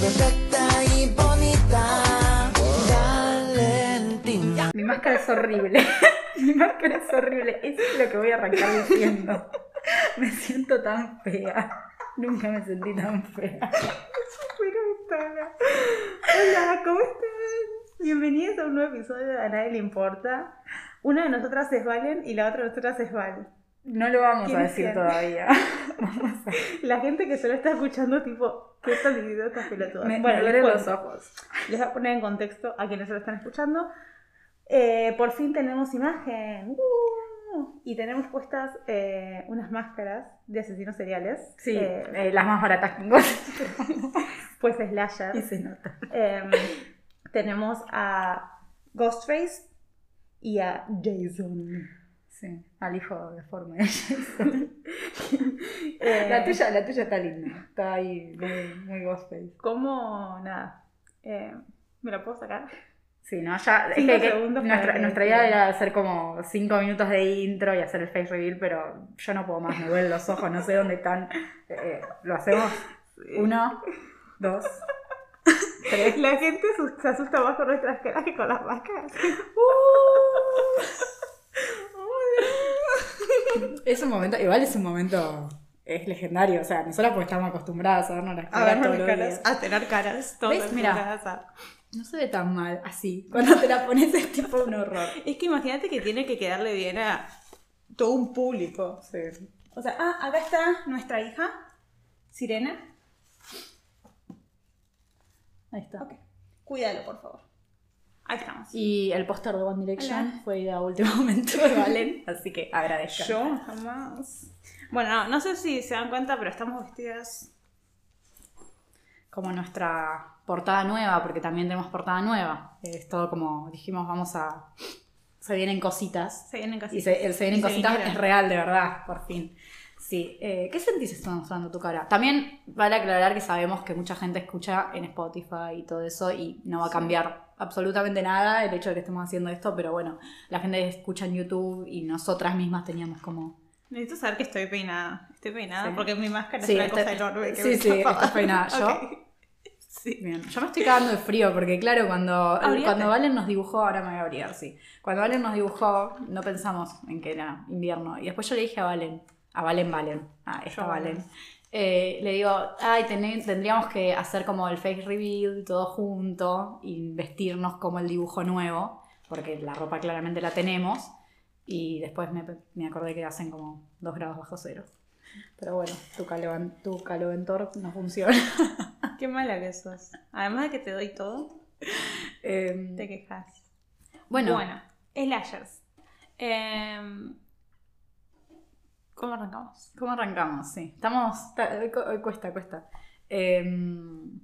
perfecta y bonita. Valentina. Mi máscara es horrible. Mi máscara es horrible. Es lo que voy a arrancar diciendo. Me siento tan fea. Nunca me sentí tan fea. Hola, ¿cómo están? Bienvenidos a un nuevo episodio de A Nadie Le Importa. Una de nosotras es Valen y la otra de nosotras es Val. No lo vamos a ¿Quién es decir todavía. Vamos a... La gente que solo está escuchando, tipo, ¿qué dividiendo estas pelotudas? Me, bueno, me les los ojos. Les voy a poner en contexto a quienes lo están escuchando. Eh, por fin tenemos imagen. ¡Uh! Y tenemos puestas eh, unas máscaras de asesinos seriales. Sí, Eh, eh, las más baratas que pues slashers. Y se nota. Em, tenemos a Ghostface y a Jason. Sí, al hijo deforme de Jason. Eh, La tuya, la tuya está linda. Está ahí muy, muy ghostface. ¿Cómo? Nada. Eh, ¿Me la puedo sacar? Sí, no, ya. Es que, nuestra, idea era hacer como cinco minutos de intro y hacer el face reveal, pero yo no puedo más, me duelen los ojos, no sé dónde están. Eh, ¿Lo hacemos? Uno, dos, tres. La gente se asusta más con nuestras caras que con las máscaras. Es un momento, igual es un momento. Es legendario, o sea, nosotros porque estamos acostumbradas a vernos las caras las a tener caras. todas. Mira. a- No se ve tan mal así. Cuando te la pones es tipo un horror. Es que imagínate que tiene que quedarle bien a todo un público. Sí. O sea, ah, acá está nuestra hija, Sirena. Ahí está. Ok. Cuídalo, por favor. Ahí estamos. Y el póster de One Direction Hola. fue idea a último momento de Valen, así que agradezco. Yo jamás. Bueno, no, no sé si se dan cuenta, pero estamos vestidas. Como nuestra portada nueva, porque también tenemos portada nueva. Es todo como dijimos, vamos a. Se vienen cositas. Se vienen casi. Y se, el se vienen Y cositas es real, de verdad, por fin. Sí. eh, ¿Qué sentís estando mostrando tu cara? También vale aclarar que sabemos que mucha gente escucha en Spotify y todo eso y no va a cambiar absolutamente nada el hecho de que estemos haciendo esto, pero bueno, la gente escucha en YouTube y nosotras mismas teníamos como Necesito saber que estoy peinada. Estoy peinada Sí. porque mi máscara Sí, es una este- cosa enorme. Que sí, me sí, estás peinada. Yo-. Sí. Bien, yo me estoy cagando de frío porque claro, cuando, cuando Valen nos dibujó, ahora me voy a abrigar, sí. Cuando Valen nos dibujó, no pensamos en que era invierno. Y después yo le dije a Valen, a Valen Valen, a esta Yo, Valen, eh, le digo, ay, tendríamos que hacer como el face reveal todo junto y vestirnos como el dibujo nuevo, porque la ropa claramente la tenemos. Y después me, me acordé que hacen como 2 grados bajo cero. Pero bueno, tu, calovan- tu caloventor no funciona. Qué mala que sos. Además de que te doy todo, Em, te quejas. bueno, Bueno, slashers. Em, ¿Cómo arrancamos? ¿Cómo arrancamos? Sí. Estamos. cu- hoy cuesta, cuesta. Em,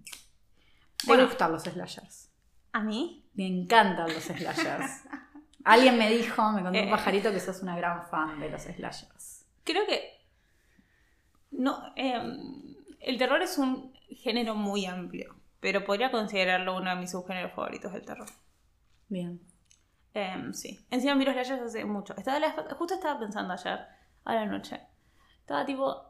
¿Te Bueno. gustan los slashers? ¿A mí? Me encantan los slashers. Alguien me dijo, me contó un Eh. pajarito que sos una gran fan de los slashers. Creo que. No, em, el terror es un género muy amplio, pero podría considerarlo uno de mis subgéneros favoritos del terror. Bien. Em, sí. Encima miro slashers hace mucho. Estaba justo estaba pensando ayer, a la noche. Estaba tipo.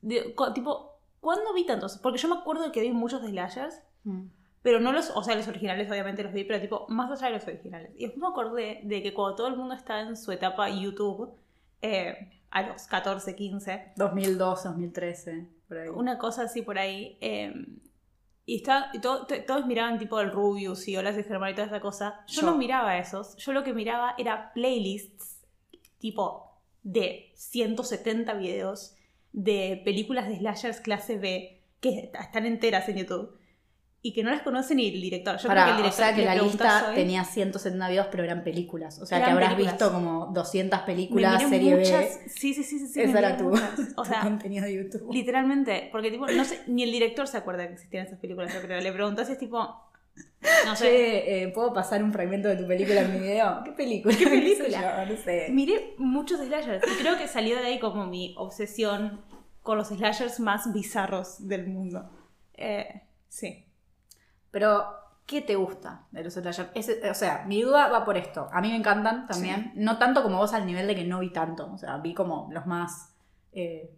de- co- tipo, ¿cuándo vi tantos? Porque yo me acuerdo de que vi muchos de slashers, Mm. pero no los. O sea, los originales obviamente los vi, pero tipo, más allá de los originales. Y después me acordé de que cuando todo el mundo está en su etapa YouTube, eh, a los 14, 15, 2012, 2013, por ahí. una cosa así por ahí. eh, y, está, y to- to- todos miraban tipo el Rubius y Hola soy Germán y toda esa cosa. Yo, Yo. no miraba esos. Yo lo que miraba era playlists tipo de 170 videos de películas de slashers clase B que están enteras en YouTube y que no las conoce ni el director. Yo Pará, creo que el o director sea que le la lista hoy- tenía 170 videos, pero eran películas. O sea que habrás películas. visto como 200 Me películas, miré serie muchas- B. Sí, sí, sí, sí. me Esa era tu. O tu sea, contenido de YouTube. Literalmente, porque tipo, no sé, ni el director se acuerda que existían esas películas, yo creo. Le preguntás y es tipo, no sé, Che, eh, ¿puedo pasar un fragmento de tu película en mi video? ¿Qué película? ¿Qué película? No sé. miré muchos slashers y creo que salió de ahí como mi obsesión con los slashers más bizarros del mundo. Eh, sí. Pero, ¿qué te gusta de los slashers? Ese- o sea, mi duda va por esto. A mí me encantan también. No tanto como vos al nivel de que no vi tanto. O sea, vi como los más eh,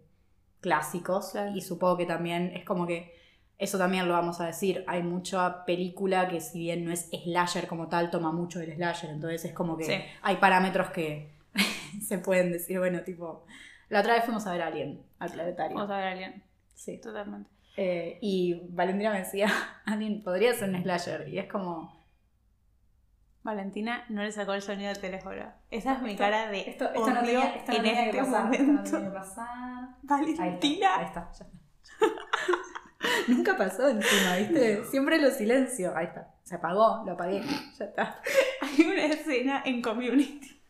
clásicos. Claro. Y supongo que también es como que eso también lo vamos a decir, hay mucha película que si bien no es slasher como tal, toma mucho del slasher, entonces es como que Sí. hay parámetros que se pueden decir, bueno, tipo, la otra vez fuimos a ver a Alien, al planetario. Vamos a ver a Alien. Sí. Totalmente. Eh, y Valentina me decía, Alien podría ser un slasher, y es como, Valentina no le sacó el sonido del teléfono. Esa es mi Esto- cara de esto, esto odio no tenía, esto no en tenía este que pasar, esto no momento. tenía que pasar. Ahí está, Valentina. ahí está, ya está. Nunca pasó encima, ¿viste? Siempre lo silencio. Ahí está. Se apagó, lo apagué. Ya está. Hay una escena en Community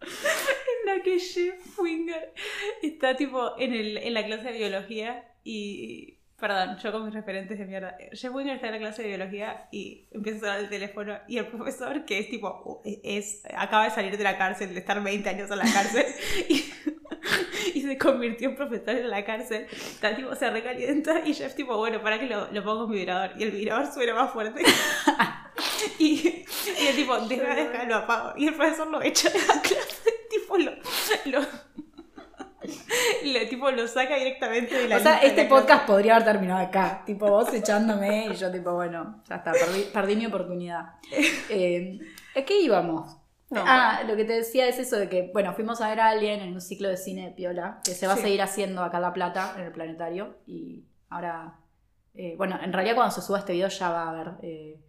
en la que Jeff Winger está tipo en, el, en la clase de biología y... Perdón, yo con mis referentes de mierda. Jeff Winger está en la clase de biología y empieza a sonar el teléfono y el profesor, que es tipo, es, acaba de salir de la cárcel, de estar 20 años en la cárcel y, y se convirtió en profesor en la cárcel, está tipo, se recalienta y Jeff tipo, bueno, para que lo, lo pongo en vibrador y el vibrador suena más fuerte. Y, y el tipo, deja, deja, lo apago. Y el profesor lo echa de la clase, tipo, lo, lo, lo- tipo, lo saca directamente de la O sea, este podcast podría haber terminado acá. Tipo, vos echándome y yo, tipo, bueno, ya está, perdí, perdí mi oportunidad. Eh, ¿A qué íbamos? No, ah, lo que te decía es eso de que, bueno, fuimos a ver a Alien en un ciclo de cine de Piola, que se va Sí. a seguir haciendo acá en La Plata, en el planetario. Y ahora, eh, bueno, en realidad cuando se suba este video ya va a haber. eh,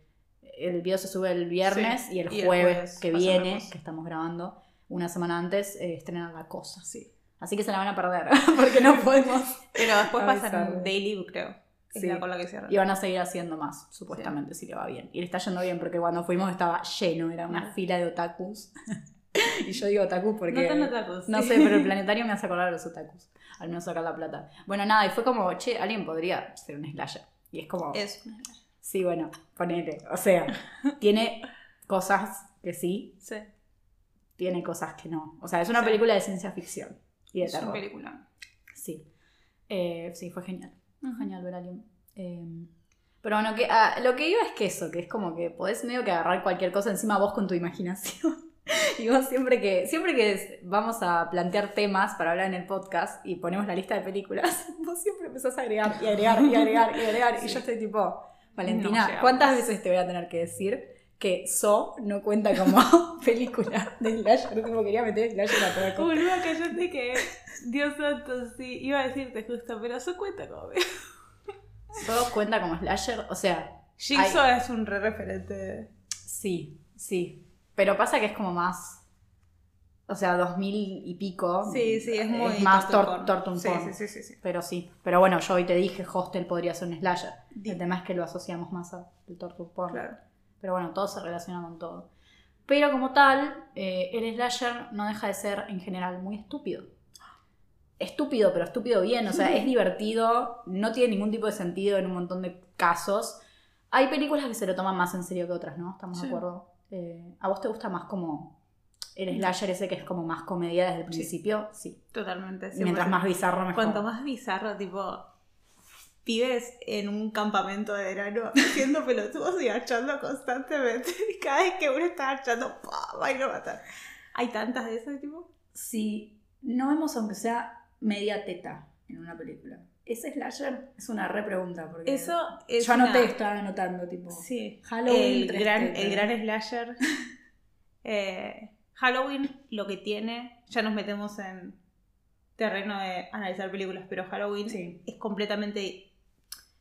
el video se sube el viernes Sí, y el y el jueves, que pasa viene, que estamos grabando, una semana antes, eh, estrenan La Cosa. Sí. Así que se la van a perder, porque no podemos. Pero después pasan Avisarle. en Daily, creo. Es Sí. la con la que cierran. Y van a seguir haciendo más, supuestamente, si le va bien. Y le está yendo bien, porque cuando fuimos estaba lleno, era una Mal. fila de otakus. y yo digo otakus porque. No tan otakus. No sé, pero el planetario me hace acordar a los otakus. Al menos en La Plata. Bueno, nada, y fue como, che, alguien podría ser un slasher. Y es como, Es. sí, bueno, ponele. O sea, tiene cosas que sí, Sí. tiene cosas que no. O sea, es una película de ciencia ficción y de Es una terror. película. Sí. Eh, sí, fue genial. Genial ver Alien. Eh, pero bueno, que, ah, lo que iba es que eso, que es como que podés medio que agarrar cualquier cosa encima vos con tu imaginación. y vos siempre que, siempre que vamos a plantear temas para hablar en el podcast y ponemos la lista de películas, vos siempre empezás a agregar y agregar y agregar y agregar. Y yo estoy tipo, Valentina. ¿cuántas veces te voy a tener que decir que So no cuenta como película de slasher? Tipo, quería meter slasher a toda costa. Boluda, callate que. Dios santo, sí. Iba a decirte justo, pero eso cuenta como. So cuenta como slasher, o sea, Jigsaw es un re referente. Sí, sí. Pero pasa que es como más. O sea, 2000 y pico. Sí, sí, es muy. más torture tor sí, sí, sí, sí. Pero sí. Pero bueno, yo hoy te dije, Hostel podría ser un slasher. El tema es que lo asociamos más al porn. Claro. Pero bueno, todo se relaciona con todo. Pero como tal, eh, el slasher no deja de ser en general muy estúpido. Estúpido, pero estúpido bien. O sea, es divertido, no tiene ningún tipo de sentido en un montón de casos. Hay películas que se lo toman más en serio que otras, ¿no? ¿Estamos Sí. de acuerdo? Eh, ¿A vos te gusta más como el slasher ese que es como más comedia desde el Sí. principio? Sí. Totalmente. Mientras 100%. más bizarro, mejor. Cuanto más bizarro, tipo. Pibes en un campamento de verano haciendo pelotudos y agachando constantemente. Y cada vez que uno está agachando, va y lo matan. Hay tantas de esas, tipo. Si no vemos aunque sea media teta en una película, ¿ese slasher? Es una re pregunta. Porque Eso es. Yo anoté, una- estaba anotando, tipo. Sí. Halloween, el gran, el gran slasher. Eh, Halloween lo que tiene, ya nos metemos en terreno de analizar películas, pero Halloween Sí. es completamente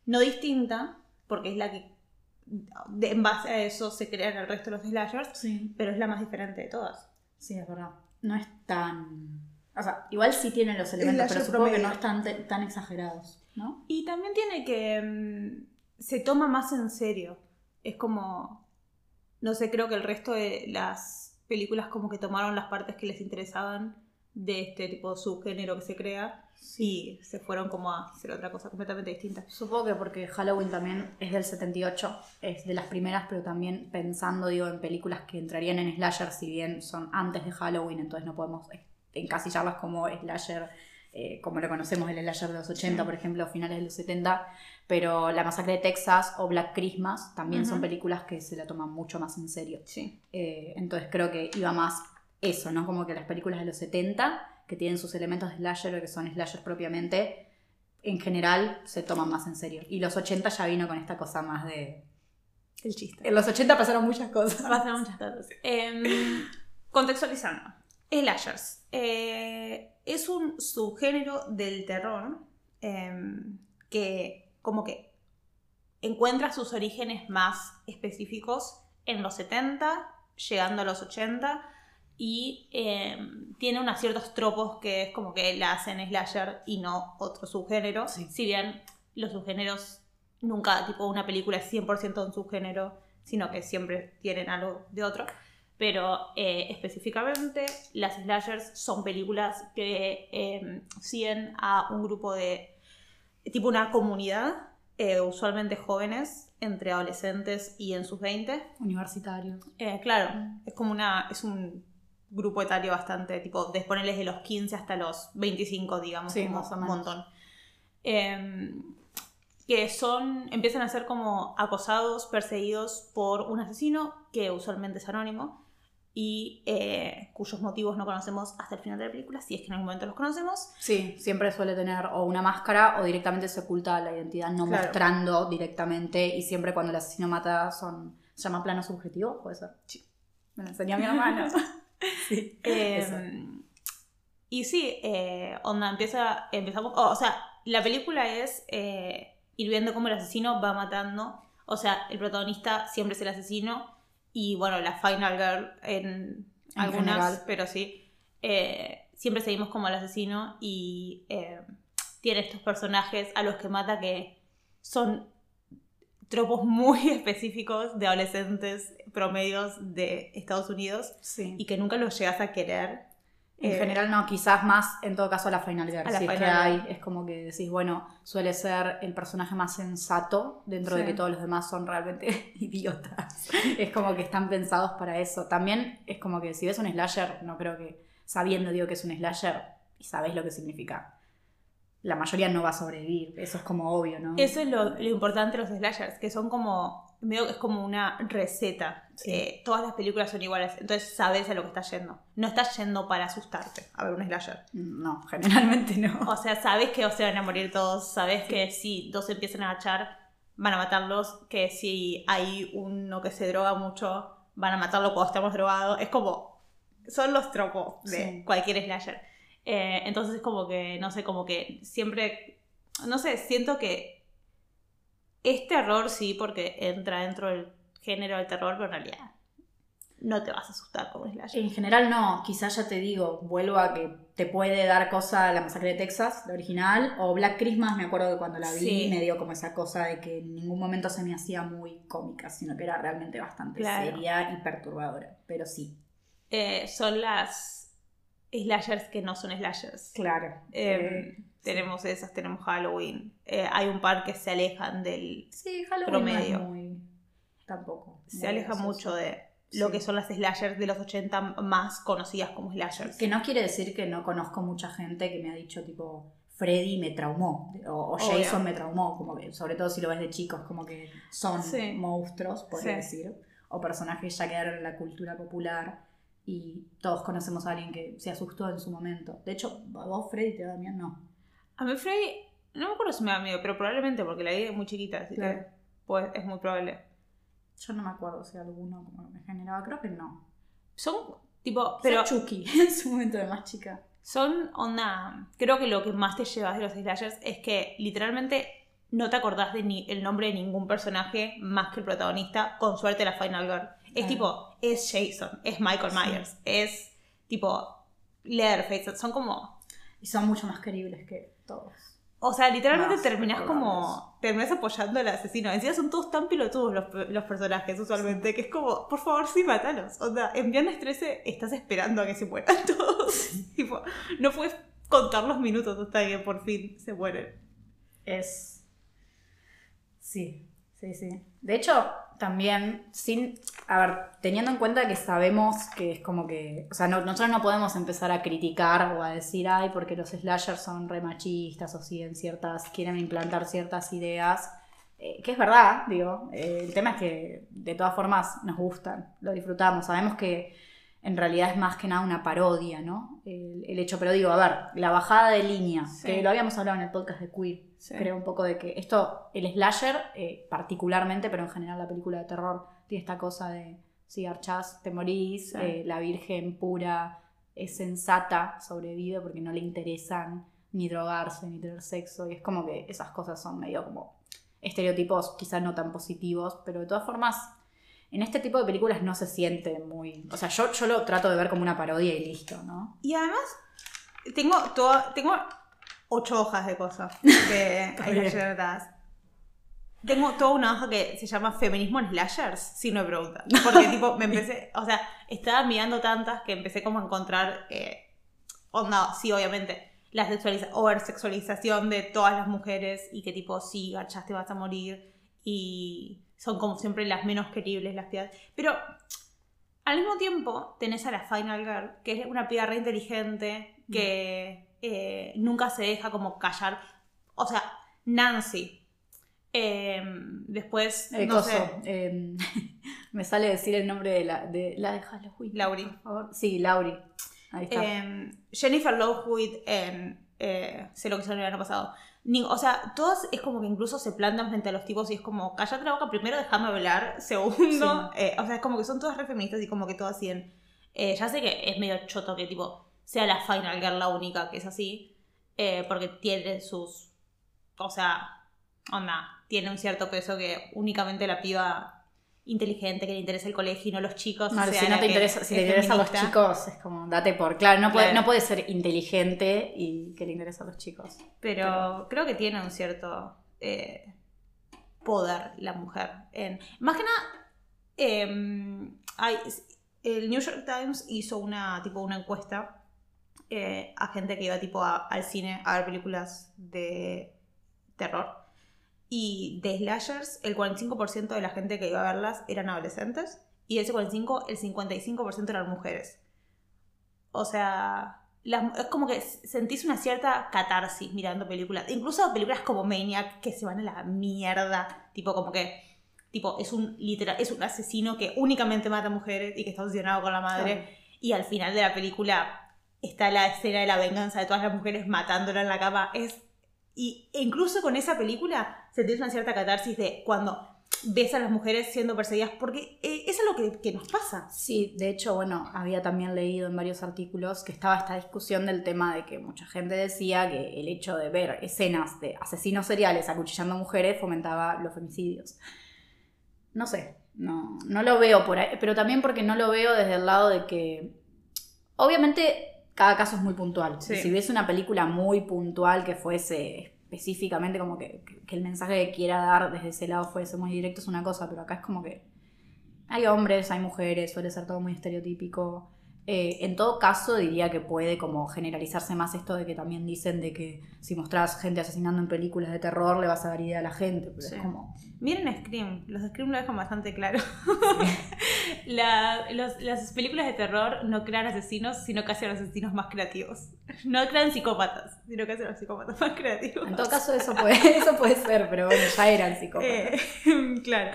no distinta, porque es la que de- en base a eso se crean el resto de los slashers, Sí. pero es la más diferente de todas. Sí, es verdad. No es tan. O sea, igual sí tienen los elementos, pero supongo que no están te- tan exagerados, ¿no? Y también tiene que. mm, se toma más en serio. Es como. No sé, creo que el resto de las películas como que tomaron las partes que les interesaban de este tipo de subgénero que se crea y se fueron como a hacer otra cosa completamente distinta. Supongo que porque Halloween también es del 78, es de las primeras, pero también pensando, digo, en películas que entrarían en slasher, si bien son antes de Halloween, entonces no podemos encasillarlas como slasher, eh, como lo conocemos, el slasher de los 80, Sí. por ejemplo, finales de los 70, pero La Masacre de Texas o Black Christmas también son Ujú. películas que se la toman mucho más en serio. Sí. Eh, entonces creo que iba más eso, ¿no? Como que las películas de los 70, que tienen sus elementos de slasher, que son slashers propiamente, en general se toman más en serio. Y los 80 ya vino con esta cosa más de... El chiste. En los 80 pasaron muchas cosas. Pasan muchas cosas. Em, contextualizando. Slashers. Eh, es un subgénero del terror em, que como que encuentra sus orígenes más específicos en los 70, llegando a los 80, y em, tiene unos ciertos tropos que es como que la hacen slasher y no otro subgénero. Sí. Si bien los subgéneros nunca, tipo una película es 100% un subgénero, sino que siempre tienen algo de otro. Pero eh, específicamente las slashers son películas que em, siguen a un grupo de, tipo una comunidad, eh, usualmente jóvenes, entre adolescentes y en sus 20, Universitario. eh, claro, es como una. es un grupo etario bastante, tipo, de ponerles de los 15 hasta los 25, digamos, Sí, como más o un menos. montón. Em, que son. empiezan a ser como acosados, perseguidos por un asesino, que usualmente es anónimo, y eh, cuyos motivos no conocemos hasta el final de la película, si es que en algún momento los conocemos. Sí, siempre suele tener o una máscara o directamente se oculta la identidad, no Claro. mostrando directamente. Y siempre cuando el asesino mata son. ¿Se llama plano subjetivo? Puede ser. Sí. Me lo enseñó mi hermano. sí. Eh, y sí, eh, onda, empieza, empezamos, oh, o sea, la película es eh, ir viendo cómo el asesino va matando, o sea, el protagonista siempre es el asesino y bueno, la final girl en, En algunas, general. pero sí, eh, siempre seguimos como el asesino y eh, tiene estos personajes a los que mata que son tropos muy específicos de adolescentes promedios de Estados Unidos Sí. y que nunca los llegas a querer. En Eh, general no, quizás más en todo caso a la Final Girl. A la si es que hay, es como que decís, bueno, suele ser el personaje más sensato dentro de que todos los demás son realmente idiotas. es como que están pensados para eso. También es como que si ves un slasher, no creo que sabiendo digo que es un slasher y sabes lo que significa. La mayoría no va a sobrevivir, eso es como obvio, ¿no? Eso es lo, lo importante de los slashers, que son como, medio que es como una receta. Sí. Eh, todas las películas son iguales, entonces sabes a lo que estás yendo. No estás yendo para asustarte a ver un slasher. No, generalmente no. O sea, sabes que se van a morir todos, sabes que si dos empiezan a agachar, van a matarlos, que si hay uno que se droga mucho, van a matarlo cuando estamos drogados. Es como, son los tropos de Sí. cualquier slasher. Eh, entonces es como que, no sé, como que siempre, no sé, siento que es terror, sí, porque entra dentro del género del terror, pero en realidad no te vas a asustar como slasher. En general no, quizás ya te digo, vuelvo a que te puede dar cosa la masacre de Texas, la original, o Black Christmas, me acuerdo que cuando la vi Sí. me dio como esa cosa de que en ningún momento se me hacía muy cómica, sino que era realmente bastante Claro. seria y perturbadora, pero sí. Eh, son las slashers que no son slashers. Claro. Eh, tenemos esas, tenemos Halloween. Eh, hay un par que se alejan del. sí, Halloween promedio. no es muy... tampoco. Se aleja gracioso. mucho de lo Sí. que son las slashers de los 80 más conocidas como slashers. Que no quiere decir que no conozco mucha gente que me ha dicho tipo Freddy me traumó o, o. Jason me traumó, como que sobre todo si lo ves de chicos, como que son monstruos, Sí. decir, o personajes ya quedaron en la cultura popular y todos conocemos a alguien que se asustó en su momento. De hecho, ¿a vos Freddy te da miedo? No. A mí Freddy, no me acuerdo si me da miedo, pero probablemente porque la vi muy chiquita, así Claro. que pues, es muy probable. Yo no me acuerdo si alguno me generaba, creo que no. Son tipo, Pero pero Chucky en su momento de más chica. son onda. Creo que lo que más te llevas de los slashers es que literalmente no te acordás de ni el nombre de ningún personaje más que el protagonista, con suerte la Final Girl. Es Claro. tipo, es Jason, es Michael Sí. Myers, es tipo Leatherface, son como. Y son mucho más queribles que todos. O sea, literalmente Más terminás como. Terminás apoyando al asesino. Encima son todos tan pilotudos los, los personajes, usualmente, que es como, por favor, sí, matalos. O sea, en Viernes 13 estás esperando a que se mueran todos. tipo, no puedes contar los minutos hasta que por fin se mueren. Es. Sí, sí, sí. De hecho, también, sin. A ver, teniendo en cuenta que sabemos que es como que. O sea, no- nosotros no podemos empezar a criticar o a decir, ay, porque los slashers son re machistas o siguen ciertas. quieren implantar ciertas ideas. Eh, que es verdad, digo. Eh, el tema es que de todas formas nos gustan, lo disfrutamos. Sabemos que en realidad es más que nada una parodia, ¿no? El, el hecho, pero digo, a ver, la bajada de línea, Sí. que lo habíamos hablado en el podcast de Queer, Sí. creo un poco de que esto, el slasher, eh, particularmente, pero en general la película de terror, tiene esta cosa de si garchás, te morís, Sí. eh, la virgen pura es sensata, sobrevive porque no le interesan ni drogarse, ni tener sexo, y es como que esas cosas son medio como estereotipos quizás no tan positivos, pero de todas formas, en este tipo de películas no se siente muy... O sea, yo, yo lo trato de ver como una parodia y listo, ¿no? Y además, tengo, toda, tengo ocho hojas de cosas que hay que anotadas. Tengo toda una hoja que se llama Feminismo en Slashers, si no me preguntan. Porque, tipo, me empecé, o sea, estaba mirando tantas que empecé como a encontrar, eh, onda, sí, obviamente, la sexualiza oversexualización de todas las mujeres y que, tipo, sí, garchaste, vas a morir. Y son como siempre las menos queribles, las piedras. Pero al mismo tiempo, tenés a la Final Girl, que es una piba re inteligente, que eh, nunca se deja como callar. O sea, Nancy. Eh, después, Eh, no coso, sé, eh, me sale decir el nombre de la de, la de Halloween. Lauri. Por favor. Sí, Lauri. Ahí está. Eh, Jennifer Love Hewitt en eh, Sé lo que hizo el año pasado. Ni- o sea, todos es como que incluso se plantan frente a los tipos y es como, cállate la boca, primero déjame hablar, segundo, eh, o sea, es como que son todas re feministas y como que todas eh, ya sé que es medio choto que tipo sea la Final Girl la única que es así, eh, porque tiene sus, o sea, onda, tiene un cierto peso que únicamente la piba inteligente que le interesa el colegio y no los chicos. No, sea si no te interesa, si los chicos, es como date por. Claro, no puede, Claro. no puede ser inteligente y que le interesa a los chicos. Pero, creo que tiene un cierto eh, poder la mujer. En, más que nada, em, hay- el New York Times hizo una, tipo, una encuesta eh, a gente que iba tipo a- al cine a ver películas de terror. Y de slashers, el 45% de la gente que iba a verlas eran adolescentes. Y de ese 45, el 55% eran mujeres. O sea, las- es como que sentís una cierta catarsis mirando películas. Incluso películas como Maniac que se van a la mierda. Tipo, como que. Tipo, es un literal, es un asesino que únicamente mata mujeres y que está obsesionado con la madre. Claro. Y al final de la película está la escena de la venganza de todas las mujeres matándola en la cama. Es. Y incluso con esa película sentís una cierta catarsis de cuando ves a las mujeres siendo perseguidas. Porque eh, eso es lo que, que nos pasa. Sí, de hecho, bueno, había también leído en varios artículos que estaba esta discusión del tema de que mucha gente decía que el hecho de ver escenas de asesinos seriales acuchillando mujeres fomentaba los femicidios. No sé, no, no lo veo por ahí, pero también porque no lo veo desde el lado de que, obviamente, cada caso es muy puntual. Sí. Si ves una película muy puntual que fuese específicamente como que- que el mensaje que quiera dar desde ese lado fuese muy directo es una cosa, pero acá es como que hay hombres, hay mujeres, suele ser todo muy estereotípico. Eh, en todo caso, diría que puede como generalizarse más esto de que también dicen de que si mostrás gente asesinando en películas de terror le vas a dar idea a la gente, pero Sí. es como... Miren Scream, los Scream lo dejan bastante claro. La- los- las películas de terror no crean asesinos, sino que hacen los asesinos más creativos. No crean psicópatas, sino que hacen los psicópatas más creativos. En todo caso eso puede, eso puede ser, pero bueno, ya eran psicópatas. Eh, claro.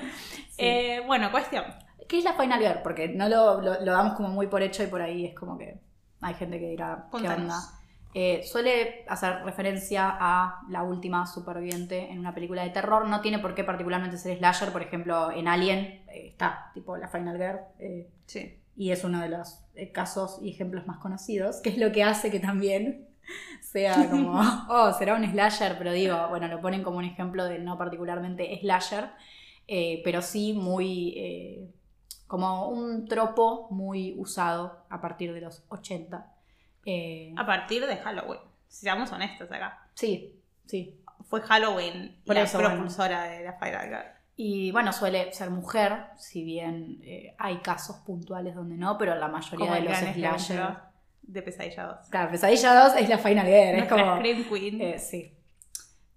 Sí. Eh, bueno, cuestión. ¿Qué es la Final Girl? Porque no lo, lo- lo damos como muy por hecho y por ahí es como que hay gente que dirá, ¿qué Contanos. onda? Eh, suele hacer referencia a la última superviviente en una película de terror. No tiene por qué particularmente ser slasher. Por ejemplo, en Alien eh, está tipo la Final Girl. eh, Sí. y es uno de los casos y ejemplos más conocidos, que es lo que hace que también sea como, oh, será un slasher, pero digo, bueno, lo ponen como un ejemplo de no particularmente slasher, pero sí muy, como un tropo muy usado a partir de los 80. Eh, A partir de Halloween. Seamos honestos acá. sí, sí. Fue Halloween Por la eso, bueno. propulsora de la Final Girl. Y bueno, suele ser mujer, si bien eh, hay casos puntuales donde no, pero la mayoría Como de los ejemplo de Pesadilla 2. Claro, Pesadilla 2 es la Final Girl, es como... Scream Queen. Eh, sí.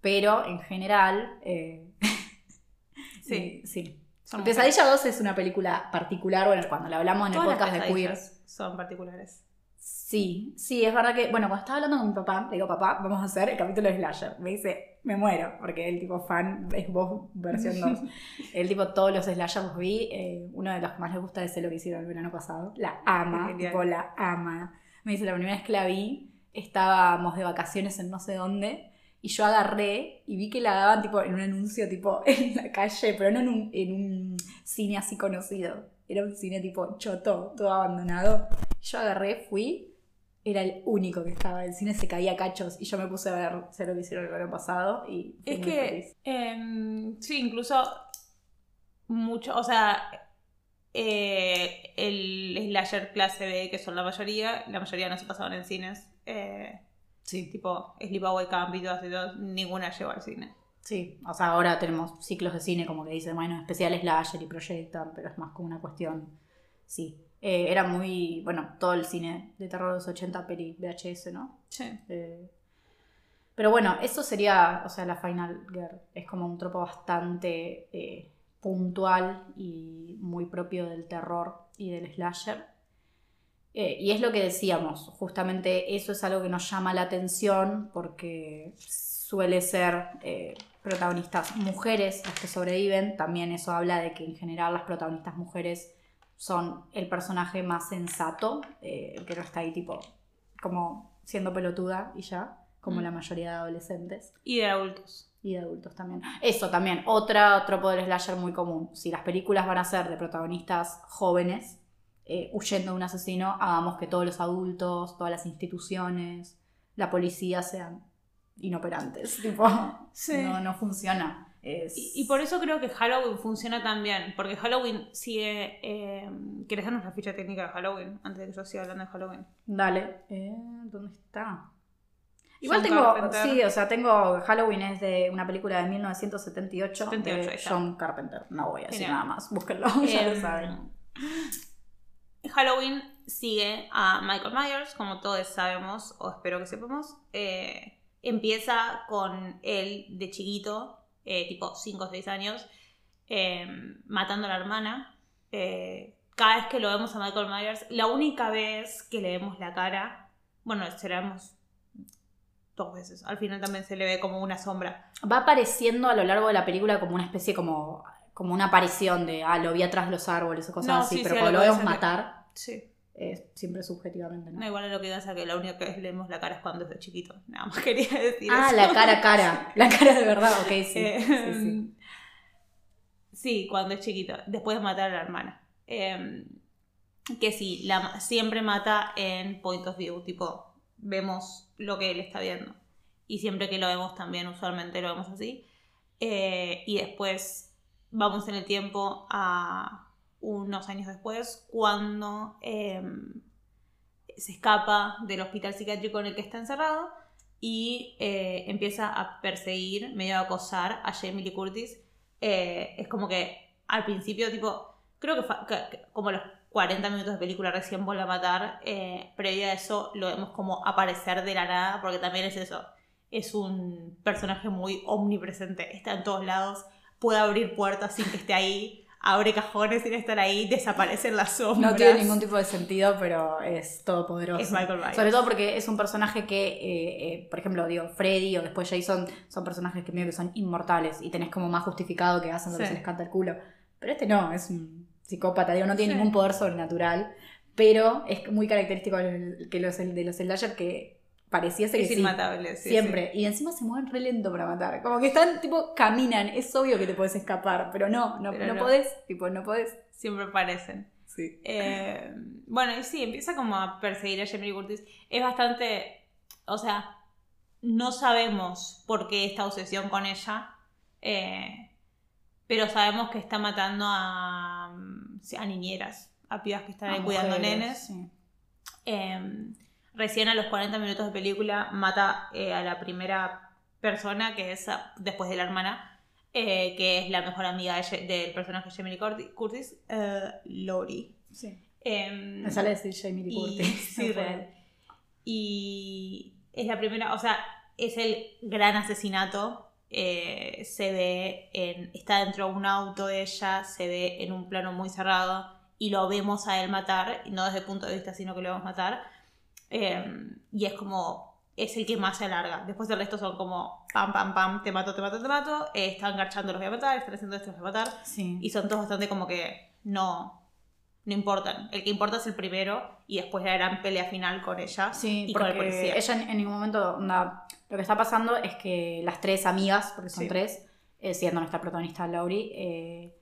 Pero en general. eh, Sí. sí. Son Pesadilla 2 es una película particular. Bueno, cuando la hablamos en el Todas podcast de Queer. son particulares. Sí, sí, es verdad que, bueno, cuando estaba hablando con mi papá, le digo, papá, vamos a hacer el capítulo de Slasher. Me dice, me muero, porque el tipo fan es vos versión 2. el tipo, todos los Slashers los vi. eh, uno de los que más le gusta es lo que hicieron el verano pasado. La ama, tipo, la ama. Me dice, la primera vez que la vi, estábamos de vacaciones en no sé dónde, y yo agarré y vi que la daban, tipo, en un anuncio, tipo, en la calle, pero no en un, en un cine así conocido. Era un cine tipo choto, todo abandonado. Yo agarré, fui, era el único que estaba. El cine se caía a cachos y yo me puse a ver sé lo que hicieron el verano pasado y fui Es muy que, feliz. em, sí, incluso mucho, o sea, eh, el slasher clase B, que son la mayoría, la mayoría no se pasaban en cines. eh, Sí, tipo Sleepaway Camp y todas todas, ninguna llegó al cine. sí. O sea, ahora tenemos ciclos de cine como que dicen, bueno, especiales slasher y proyectan, pero es más como una cuestión. Sí. Eh, era muy, bueno, todo el cine de terror de los 80 peli VHS, ¿no? Sí. Eh, pero bueno, eso sería, o sea, la Final Girl. Es como un tropo bastante eh, puntual y muy propio del terror y del slasher. Eh, y es lo que decíamos, justamente eso es algo que nos llama la atención porque suele ser eh, protagonistas mujeres las que sobreviven. También eso habla de que en general las protagonistas mujeres son el personaje más sensato, eh, que no está ahí tipo como siendo pelotuda y ya, como Mm. la mayoría de adolescentes Y de adultos. y de adultos también. Eso también, otra tropo del slasher muy común. Si las películas van a ser de protagonistas jóvenes eh, huyendo de un asesino, hagamos que todos los adultos, todas las instituciones, la policía sean inoperantes. Tipo, Sí. no, no funciona. Es- Y, y por eso creo que Halloween funciona tan bien, porque Halloween sigue... Eh, ¿Querés darnos la ficha técnica de Halloween? Antes de que yo siga hablando de Halloween. Dale. Eh, ¿Dónde está? Igual John tengo, Carpenter. sí, o sea, tengo Halloween es de una película de 1978 78, de. John Carpenter. No voy a decir Genial. nada más, búsquenlo, ya lo Em, saben. Halloween sigue a Michael Myers, como todos sabemos, o espero que sepamos. Eh, empieza con él de chiquito, eh, tipo 5 o 6 años, eh, matando a la hermana. Cada vez que lo vemos a Michael Myers, la única vez que le vemos la cara, bueno, se la vemos dos veces. Al final también se le ve como una sombra. Va apareciendo a lo largo de la película como una especie como, como una aparición de, ah, lo vi atrás de los árboles o cosas No, así, sí, pero sí, cuando lo vemos matar, Sí. es siempre subjetivamente, ¿no? No, igual a lo que pasa que la única vez que le vemos la cara es cuando es de chiquito. Nada más quería decir ah, eso. la cara cara, la cara de verdad, ok, sí. Eh, sí, sí. sí, cuando es chiquito, después de matar a la hermana. Eh, que sí, la, siempre mata en point of view, tipo, vemos lo que él está viendo. Y siempre que lo vemos también, usualmente lo vemos así. Eh, y después vamos en el tiempo a unos años después, cuando eh, se escapa del hospital psiquiátrico en el que está encerrado y eh, empieza a perseguir, medio a acosar a Jamie Lee Curtis. Eh, es como que al principio, tipo, creo que como los 40 minutos de película recién vuelve a matar, eh, previo a eso lo vemos como aparecer de la nada, porque también es eso, es un personaje muy omnipresente, está en todos lados, puede abrir puertas sin que esté ahí, abre cajones sin estar ahí, desaparece en las sombras. No tiene ningún tipo de sentido, pero es todopoderoso. Es Michael Myers. Sobre todo porque es un personaje que, eh, eh, por ejemplo, digo, Freddy o después Jason son personajes que medio que son inmortales y tenés como más justificado que hacen lo que se les canta el culo. Pero este no, es un psicópata, digo, no tiene Sí. ningún poder sobrenatural, pero es muy característico que los, de los slasher que pareciese que Es sí, inmatable, sí, siempre. Y encima se mueven re lento para matar. Como que están, tipo, caminan. Es obvio que te puedes escapar, pero no, no, Pero no no. podés, tipo, no podés. sí, siempre aparecen. Sí. Eh, bueno, y sí, empieza como a perseguir a Jamie Curtis. Es bastante. O sea, no sabemos por qué esta obsesión con ella. eh, pero sabemos que está matando a, mm, a niñeras, a pibas que están ahí A cuidando mujeres, nenes. sí. Eh, recién a los 40 minutos de película mata eh, a la primera persona, que es a- después de la hermana, eh, que es la mejor amiga de del personaje de Jamie Lee Curti- Curtis, eh, Lori. Sí. Em, Me sale decir Jamie Lee y, Curtis. sí, real. Y es la primera, o sea, es el gran asesinato. eh, se ve en. Está dentro de un auto de ella, se ve en un plano muy cerrado y lo vemos a él matar, y no desde el punto de vista, sino que lo vemos matar. Eh, y es como, es el que más se alarga. Después el resto son como, pam, pam, pam, te mato, te mato, te mato. eh, están garchando, los voy a matar, están haciendo esto, los voy a matar. Sí. Y son todos bastante como que no, no importan. El que importa es el primero y después la gran pelea final con ella Sí, y con el porque policía. ella en, en ningún momento, onda, lo que está pasando es que las tres amigas, porque son Sí. tres, eh, siendo nuestra protagonista Laurie, eh,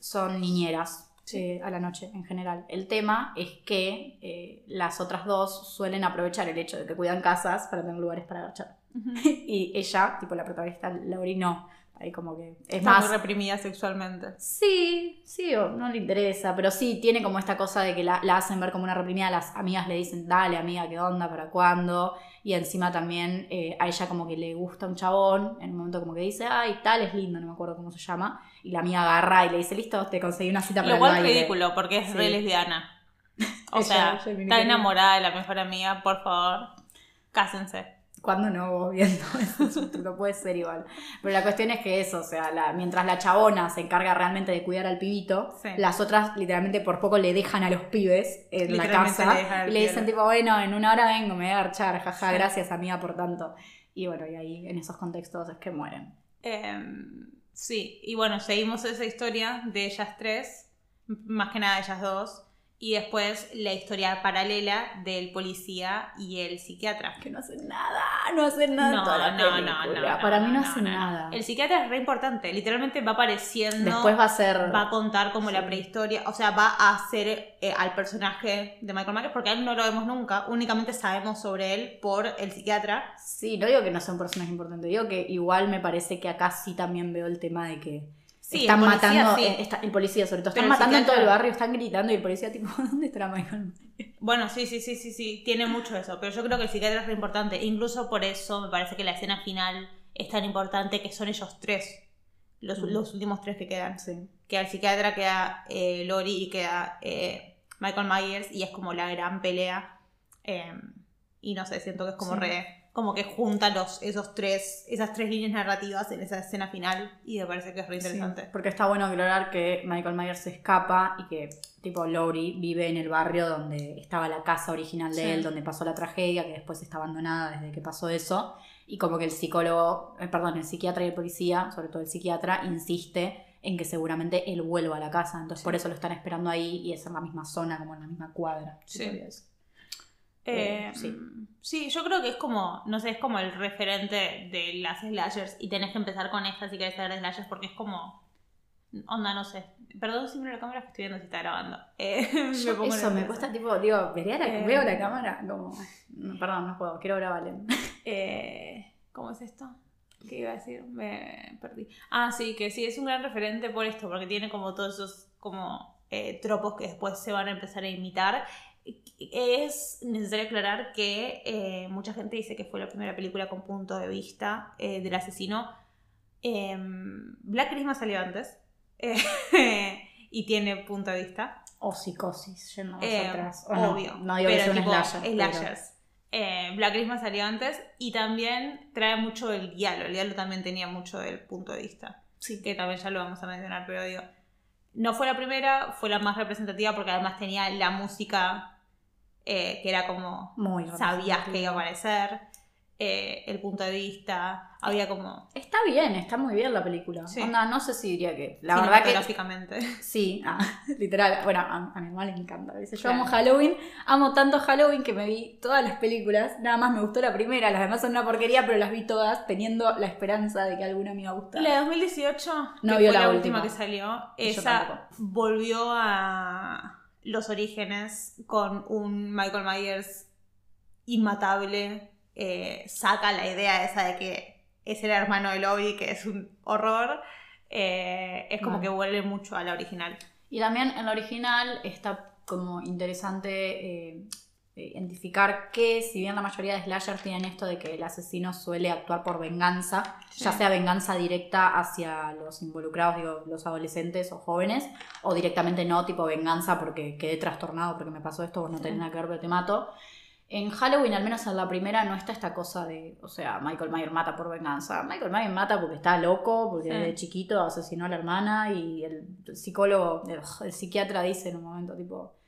son niñeras Sí. eh, a la noche en general. El tema es que eh, las otras dos suelen aprovechar el hecho de que cuidan casas para tener lugares para agachar. Y ella, tipo la protagonista Laurie, no. Ahí como que es Está más... muy reprimida sexualmente. Sí, sí, o no le interesa, pero sí tiene como esta cosa de que la, la hacen ver como una reprimida, las amigas le dicen, dale amiga, ¿qué onda? ¿Para cuándo? Y encima también eh, a ella como que le gusta un chabón, en un momento como que dice, ay, tal es lindo, no me acuerdo cómo se llama, y la amiga agarra y le dice, listo, te conseguí una cita para Lo cual es ridículo porque es Sí. re lesbiana. O Ella, sea, está enamorada de la mejor amiga, por favor, cásense. ¿Cuándo no vos viendo eso? no puede ser igual. Pero la cuestión es que eso, o sea, la- mientras la chabona se encarga realmente de cuidar al pibito, Sí. las otras literalmente por poco le dejan a los pibes en la casa le y le dicen tipo, bueno, en una hora vengo, me voy a garchar, jaja, Sí. gracias amiga por tanto. Y bueno, y ahí en esos contextos es que mueren. Em, sí, y bueno, seguimos esa historia de ellas tres, más que nada ellas dos, y después la historia paralela del policía y el psiquiatra. Que no hacen nada, no hacen nada. No, toda la no, no, no, Para mí no, no, hacen nada. El psiquiatra es re importante, literalmente va apareciendo. Después va a ser... va a contar como Sí. la prehistoria, o sea, va a hacer eh, al personaje de Michael Myers, porque a él no lo vemos nunca, únicamente sabemos sobre él por el psiquiatra. Sí, no digo que no sea un personaje importante, digo que igual me parece que acá sí también veo el tema de que Sí, están el policía, matando, sí. eh, está- el policía sobre todo, están matando en todo el barrio, están gritando y el policía tipo, ¿dónde estará Michael? Myers?" Bueno, sí, sí, sí, sí, sí, tiene mucho eso, pero yo creo que el psiquiatra es re importante, incluso por eso me parece que la escena final es tan importante que son ellos tres, los, Mm. los últimos tres que quedan. Sí. Queda el psiquiatra, queda eh, Lori y queda eh, Michael Myers y es como la gran pelea. eh, y no sé, siento que es como Sí. re. Como que junta los, esos tres, esas tres líneas narrativas en esa escena final y me parece que es re interesante. Sí, porque está bueno aclarar que Michael Myers se escapa y que tipo Laurie vive en el barrio donde estaba la casa original de Sí. él, donde pasó la tragedia, que después está abandonada desde que pasó eso. Y como que el psicólogo, eh, perdón, el psiquiatra y el policía, sobre todo el psiquiatra, insiste en que seguramente él vuelva a la casa. Entonces Sí. por eso lo están esperando ahí y es en la misma zona, como en la misma cuadra. Sí. Eh, Eh, sí. sí. yo creo que es como, no sé, es como el referente de las slashers y tenés que empezar con esta si querés ver slashers porque es como, onda, no sé. Perdón si miro la cámara que estoy viendo si está grabando. Eh, Yo pongo eso me cuesta tipo, digo, vería la- Eh, veo la cámara como, no, perdón, no puedo, quiero grabarle. Eh, ¿Cómo es esto? ¿Qué iba a decir? Me perdí. Ah, sí, que sí, es un gran referente por esto, porque tiene como todos esos como eh, tropos que después se van a empezar a imitar. Es necesario aclarar que eh, mucha gente dice que fue la primera película con punto de vista eh, del asesino. Em, Black Christmas salió antes eh, y tiene punto de vista. O psicosis, yendo más Eh, atrás. O no, obvio. no digo que pero un tipo, slasher. slashers. Eh, Black Christmas salió antes y también trae mucho el diálogo. El diálogo también tenía mucho del punto de vista. Sí. Que también ya lo vamos a mencionar, pero digo. No fue la primera, fue la más representativa porque además tenía la música eh, que era como. Muy Sabías que iba a aparecer. eh, el punto de vista. Había como. Está bien, está muy bien la película. Sí. Onda, no sé si diría que. La verdad que. cinematográficamente. Sí, ah, literal. Bueno, a, a mi mamá le encanta. ¿viste? Yo Claro. amo Halloween, amo tanto Halloween que me vi todas las películas. Nada más me gustó la primera, las demás son una porquería, pero las vi todas teniendo la esperanza de que alguna me iba a gustar. La de 2018, No que vio fue la la, última. que salió, esa volvió a los orígenes con un Michael Myers inmatable. eh, saca la idea esa de que es el hermano de Lobby, que es un horror. eh, es como que vuelve mucho a la original. Y también en la original está como interesante eh, identificar que si bien la mayoría de slashers tienen esto de que el asesino suele actuar por venganza, Sí. ya sea venganza directa hacia los involucrados, digo, los adolescentes o jóvenes, o directamente no, tipo venganza porque quedé trastornado porque me pasó esto, vos no tenés nada que ver, pero te mato. En Halloween, al menos en la primera, no está esta cosa de, o sea, Michael Myers mata por venganza. Michael Myers mata porque está loco, porque Sí. de chiquito asesinó a la hermana y el psicólogo, el, el psiquiatra dice en un momento, tipo, eh,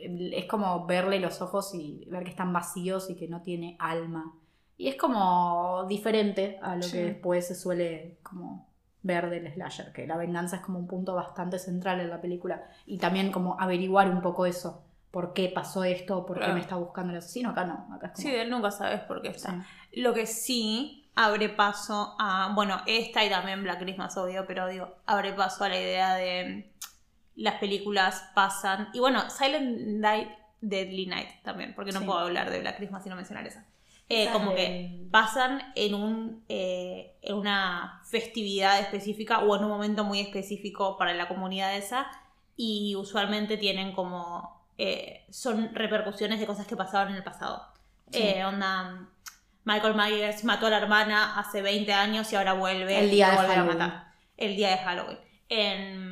es como verle los ojos y ver que están vacíos y que no tiene alma. Y es como diferente a lo Sí. que después se suele como ver del slasher, que la venganza es como un punto bastante central en la película. Y también como averiguar un poco eso. ¿Por qué pasó esto? ¿Por qué me está buscando el asesino? Acá no. Acá es como... Sí, de él nunca sabes por qué Sí. está. Lo que sí abre paso a. Bueno, esta y también Black Christmas, obvio, pero digo, abre paso a la idea de las películas pasan. Y bueno, Silent Night, Deadly Night también, porque no Sí. puedo hablar de Black Christmas sin no mencionar esa. Eh, como que pasan en, un, eh, en una festividad específica o en un momento muy específico para la comunidad esa y usualmente tienen como eh, son repercusiones de cosas que pasaron en el pasado. Sí. Eh, onda, Michael Myers mató a la hermana hace 20 años y ahora vuelve El día y de a matar. El día de Halloween. En,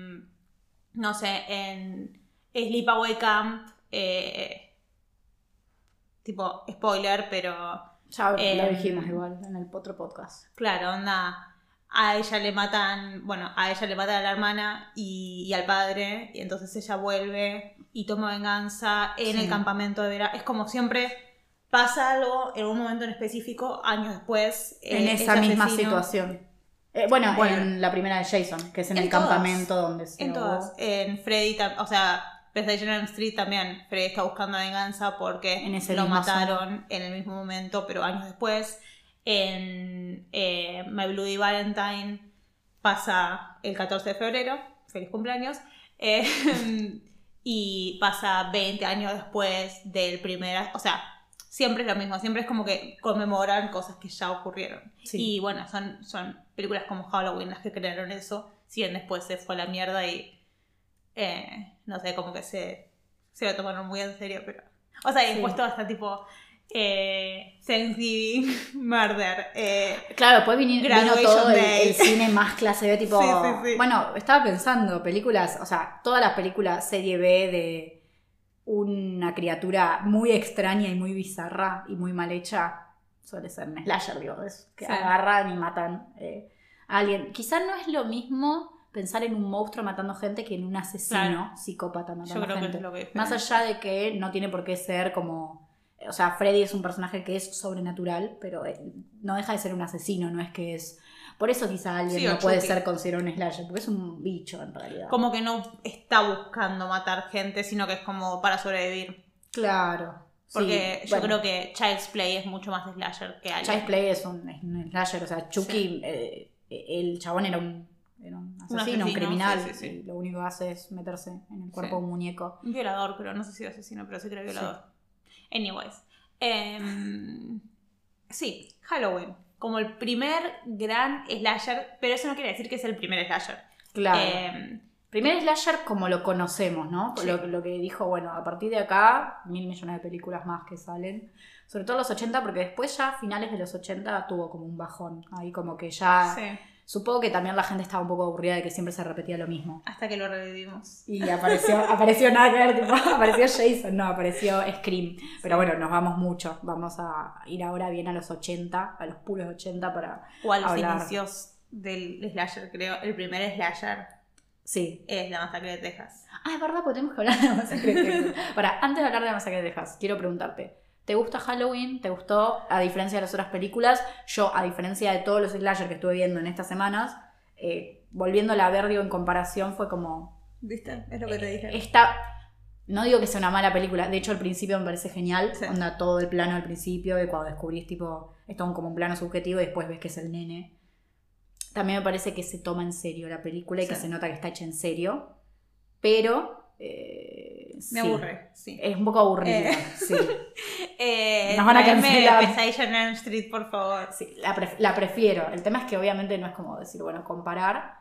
no sé, en Sleepaway Camp, eh, tipo, spoiler, pero Ya lo Em, dijimos igual en el otro podcast. Claro, onda. A ella le matan, bueno, a ella le matan a la hermana y, y al padre, y entonces ella vuelve y toma venganza en Sí. el campamento de verano. Es como siempre pasa algo en un momento en específico, años después. eh, en esa ese misma asesino- situación. Eh, bueno, Bueno. en la primera de Jason, que es en, En el todas. campamento donde se En todas. En Freddy, o sea, on Street también. Freddy está buscando venganza porque En ese lo mataron en el mismo momento, pero años después. En eh, My Bloody Valentine pasa el 14 de febrero. Feliz cumpleaños. Eh, y pasa 20 años después del primer. O sea, siempre es lo mismo. Siempre es como que conmemoran cosas que ya ocurrieron. Sí. Y bueno, son, son películas como Halloween las que crearon eso. Si bien después se fue a la mierda y. eh, no sé, como que se, se lo tomaron muy en serio, pero. O sea, y Sí. después todo está tipo. Eh, Thanksgiving, Murder. Eh, Claro, después vino, todo el cine más clase B, tipo. Sí, sí, sí. Bueno, estaba pensando, películas, o sea, todas las películas serie B de una criatura muy extraña y muy bizarra y muy mal hecha, suele ser un slasher, digo, es que Sí. agarran y matan eh, a alguien. Quizás no es lo mismo pensar en un monstruo matando gente que en un asesino Claro. psicópata matando yo creo que gente. es lo que. Más allá de que no tiene por qué ser como. O sea, Freddy es un personaje que es sobrenatural, pero eh, no deja de ser un asesino, no es que es. Por eso quizá alguien Sí, no puede ser considerado un slasher, porque es un bicho en realidad. Como que no está buscando matar gente, sino que es como para sobrevivir. Claro. Porque sí, yo bueno, creo que Child's Play es mucho más slasher que Alien. Child's Play es un, es un slasher, o sea, Chucky, eh, el chabón era un, era un asesino, un, asesino, criminal, sí, sí, sí. y lo único que hace es meterse en el cuerpo de un muñeco. Un violador, pero no sé si era asesino, pero sí que era violador. Anyways. Em, sí, Halloween. Como el primer gran slasher, pero eso no quiere decir que es el primer slasher. Claro. Em, Primer slasher como lo conocemos, ¿no? Sí. Lo, lo que dijo, bueno, a partir de acá, mil millones de películas más que salen. Sobre todo los 80, porque después ya a finales de los 80 tuvo como un bajón. Ahí como que ya... sí, Supongo que también la gente estaba un poco aburrida de que siempre se repetía lo mismo. hasta que lo revivimos. Y apareció, apareció nada que ver, tipo, apareció Jason, no, apareció Scream. Pero bueno, nos vamos mucho. Vamos a ir ahora bien a los 80, a los puros 80 para... O a los Hablar. inicios del slasher, creo. El primer slasher Sí. es La Masacre de Texas. Ah, es verdad, porque tenemos que hablar de la masacre de Texas. Para, antes de hablar de la masacre de Texas, quiero preguntarte. ¿Te gusta Halloween? ¿Te gustó? A diferencia de las otras películas, yo, a diferencia de todos los slasher que estuve viendo en estas semanas, eh, volviéndola a ver, digo, en comparación, fue como. ¿Viste? Es lo que te dije. Esta. No digo que sea una mala película, de hecho, al principio me parece genial. Sí. Onda todo el plano al principio, y cuando descubrís, tipo, esto como un plano subjetivo y después ves que es el nene. También me parece que se toma en serio la película y que se nota que está hecha en serio. Pero. eh, Me sí, aburre, sí. Es un poco aburrida, Eh. sí. Eh, Nos van a cancelar. Pesadilla en Elm Street, por favor. Sí, la, pref- la prefiero. El tema es que obviamente no es como decir, bueno, comparar.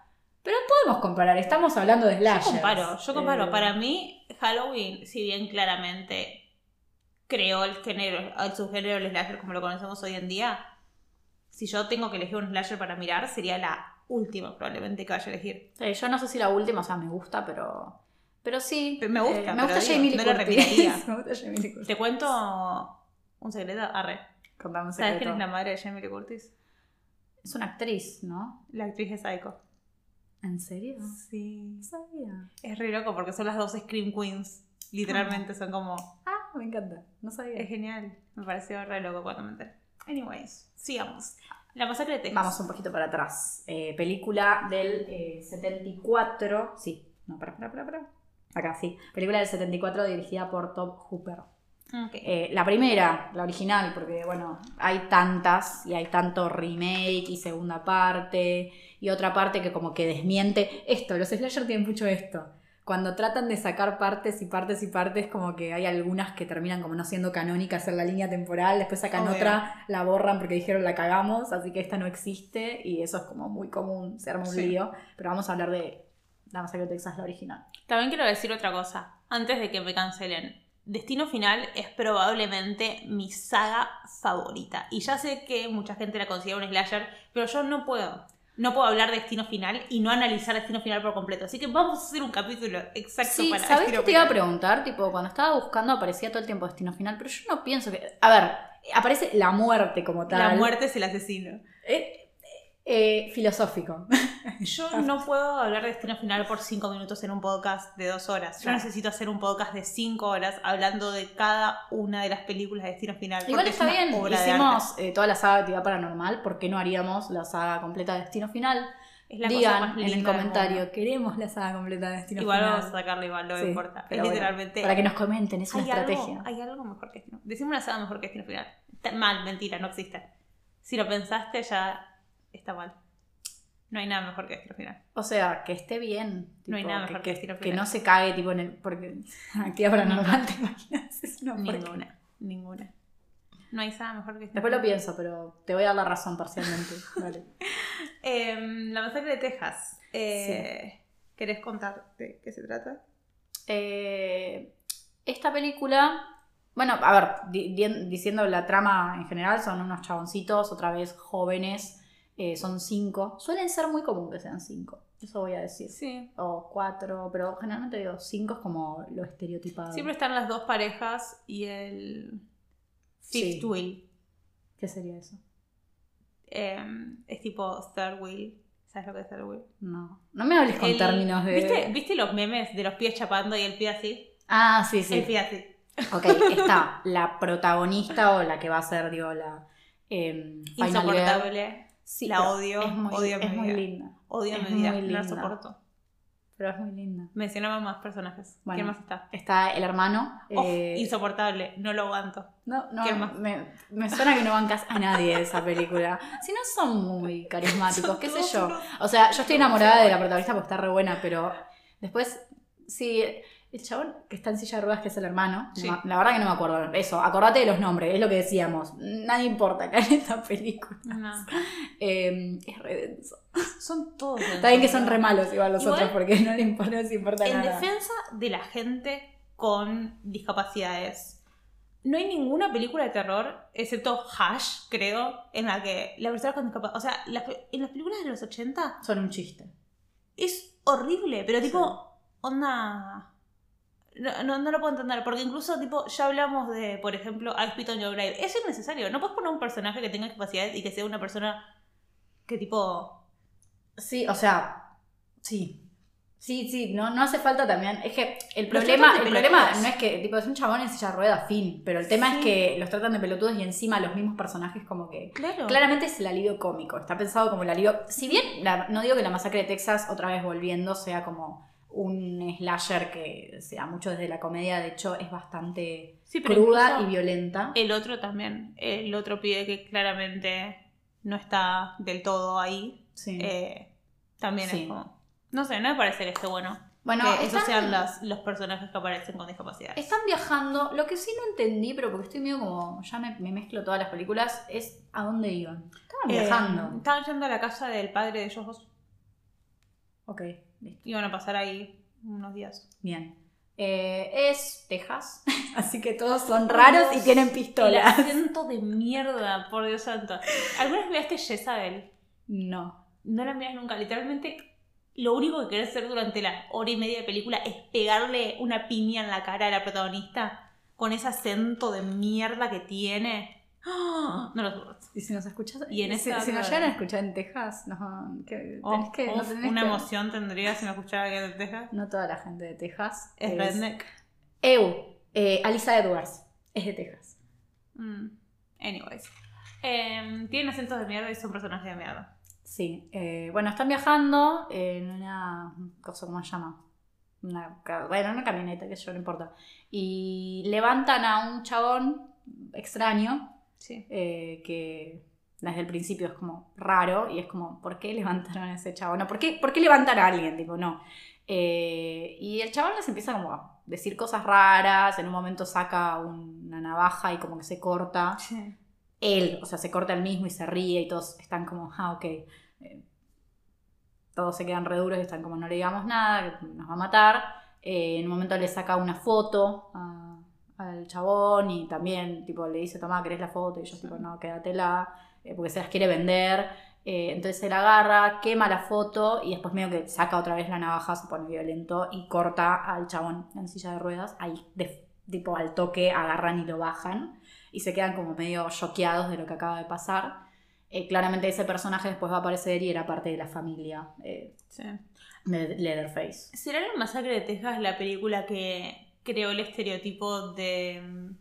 Pero podemos comparar, estamos hablando de Yo slashers. comparo, yo comparo. Eh, Para mí, Halloween, si bien claramente creó el género, el subgénero del slasher como lo conocemos hoy en día, si yo tengo que elegir un slasher para mirar, sería la última probablemente que vaya a elegir. sí, yo no sé si la última, o sea, me gusta, pero. Pero sí. Me gusta, eh, me gusta Jamie Lee no me gusta Jamie Lee Curtis. ¿Te cuento un secreto? Arre. Contame un ¿Sabes secreto. quién es la madre de Jamie Lee Curtis? Es una actriz, ¿no? La actriz de Psycho. ¿En serio? Sí. No sabía. Es re loco porque son las dos Scream Queens. Literalmente son como. Ah, me encanta. No sabía. Es genial. Me pareció re loco cuando me enteré. Anyways, sigamos. La masacre de Texas. Vamos un poquito para atrás. Eh, película del eh, 74. Sí, no, para, para, para, para. Acá, sí. Película del 74 dirigida por Top Hooper. Eh, la primera, la original, porque bueno, hay tantas y hay tanto remake y segunda parte y otra parte que como que desmiente esto. Los slasher tienen mucho esto. Cuando tratan de sacar partes y partes y partes, como que hay algunas que terminan como no siendo canónicas en la línea temporal, después sacan Obvio. otra, la borran porque dijeron la cagamos, así que esta no existe y eso es como muy común, se arma un Sí. lío. Pero vamos a hablar de la masacre de Texas, la original. También quiero decir otra cosa, antes de que me cancelen. Destino Final es probablemente mi saga favorita. Y ya sé que mucha gente la considera un slasher, pero yo no puedo. No puedo hablar de Destino Final y no analizar Destino Final por completo. Así que vamos a hacer un capítulo exacto Sí, para ¿sabes qué te iba a preguntar? Tipo, cuando estaba buscando aparecía todo el tiempo Destino Final, pero yo no pienso que... A ver, aparece la muerte como tal. La muerte es el asesino. Eh, eh, filosófico. Yo no puedo hablar de Destino Final por cinco minutos en un podcast de dos horas. Yo necesito hacer un podcast de cinco horas hablando de cada una de las películas de Destino Final. Igual es está una bien, hicimos eh, toda la saga de actividad paranormal, ¿por qué no haríamos la saga completa de Destino Final? Es la cosa Digan más en el comentario, queremos la saga completa de Destino Igual Final. vamos a sacarle igual, no Sí, importa. Es pero bueno, literalmente. para que nos comenten, es una estrategia. Algo, hay algo mejor que Destino Decimos una saga mejor que Destino Final. Mal, mentira, no existe. Si lo pensaste, ya está mal. No hay nada mejor que Destino Final. O sea, que esté bien. No hay nada mejor que que, Destino que Final. no se cague tipo en el. Porque actividad paranormal, ¿te imaginas? Es una. Ninguna. Ninguna. No hay saga mejor que Destino Después lo Final. pienso, pero te voy a dar la razón parcialmente. Vale. Em, la masacre de Texas. Eh, ¿Querés contar de qué se trata? Eh, esta película, bueno, a ver, di- di- diciendo la trama en general, son unos chaboncitos, otra vez jóvenes, eh, son cinco. Suelen ser muy común que sean cinco, eso voy a decir. Sí. O cuatro, pero generalmente digo cinco es como lo estereotipado. Siempre están las dos parejas y el fifth Sí. wheel. ¿Qué sería eso? Em, es tipo third wheel. ¿Sabes lo que es third wheel? No. No me hables con El- términos de. ¿Viste, ¿Viste los memes de los pies chapando y el pie así? Ah, sí, sí. El pie así. Ok, está la protagonista o la que va a ser, digo, la. Girl. Insoportable. Sí, La odio, Es muy, odio a mi es muy linda. Odio Es mi vida. muy No la soporto. Pero es muy linda. Mencionaba más personajes. Bueno. ¿Quién más está? Está el hermano. Oh, eh, insoportable. No lo aguanto. no, no, ¿quién más? Me, me suena que no bancas a nadie de esa película. Si no son muy carismáticos, Son qué sé yo. unos- O sea, yo estoy enamorada de la protagonista porque está re buena, pero después, sí, el chabón que está en silla de ruedas, que es el hermano, Sí. la verdad que no me acuerdo. Eso, acordate de los nombres, es lo que decíamos. Nadie importa acá en esta película. No. Eh, es re denso. Son todos. Está bien que son re malos igual los Igual, otros porque no le importa, no les importa En nada. defensa de la gente con discapacidades, no hay ninguna película de terror, excepto Hash, creo, en la que la persona con discapacidad. O sea, las en las películas de los 80 Son un chiste. es horrible, pero tipo, onda. No, no, no lo puedo entender, porque incluso, tipo, ya hablamos de, por ejemplo, I Spit on Your Grave. Es innecesario. No puedes poner un personaje que tenga discapacidades y que sea una persona que, tipo. Sí, o sea, sí. Sí, sí, no, no hace falta también. Es que el Los problema, el problema no es que, tipo, es un chabón en silla de ruedas, fin. Pero el tema Sí. es que los tratan de pelotudos y encima los mismos personajes como que. Claro. Claramente es el alivio cómico, está pensado como el alivio. Si bien la- no digo que la masacre de Texas, otra vez volviendo, sea como un slasher que sea mucho desde la comedia, de hecho es bastante Sí, cruda y violenta. El otro también. El otro pibe que claramente no está del todo ahí. Sí. eh, también Sí. es como. No sé, no me parece que esté bueno. bueno, que esos están- sean las- los personajes que aparecen con discapacidad. Están viajando. Lo que sí no entendí, pero porque estoy medio como. Ya me, me mezclo todas las películas, es a dónde iban. Estaban viajando. estaban yendo a la casa del padre de ellos dos. Ok, listo. Iban a pasar ahí unos días. Bien. Eh, es Texas, así que todos son raros y tienen El pistolas. acento de mierda, por Dios santo. ¿Alguna vez miraste Jezabel? No. No la miras nunca. Literalmente, lo único que querés hacer durante la hora y media de película es pegarle una piña en la cara a la protagonista con ese acento de mierda que tiene. ¡Ah! No lo soporto. Y si nos escuchas. Y en si, si nos llegan a escuchar en Texas, no. Que, Oh, tenés que, uf, una que- emoción tendría si me escuchara alguien de Texas. No toda la gente de Texas Es redneck. Eu, eh, Alisa Edwards, es de Texas. Mm, Anyways. Em, tienen acentos de mierda y son personajes de mierda. Sí, eh, bueno, están viajando en una cosa, ¿cómo se llama? Una, bueno, una camioneta, que yo no importa. Y levantan a un chabón extraño Sí. eh, que desde el principio es como raro y es como, ¿por qué levantaron a ese chabón? No, ¿por qué, ¿por qué levantar a alguien? Tipo, no. Eh, y el chabón les empieza como a decir cosas raras, en un momento saca una navaja y como que se corta Sí. él, o sea, se corta el mismo y se ríe y todos están como, ah, ok. Eh, todos se quedan re duros y están como, no le digamos nada, que nos va a matar. Eh, en un momento le saca una foto a- al chabón y también, tipo, le dice, toma, ¿querés la foto? Y yo, tipo, no, quédatela, eh, porque se las quiere vender. Eh, entonces él agarra, quema la foto y después medio que saca otra vez la navaja, se pone violento y corta al chabón en silla de ruedas. Ahí, de- tipo, al toque agarran y lo bajan y se quedan como medio choqueados de lo que acaba de pasar. Eh, claramente ese personaje después va a aparecer y era parte de la familia eh, Sí. de Leatherface. ¿Será la masacre de Texas la película que creó el estereotipo de mm,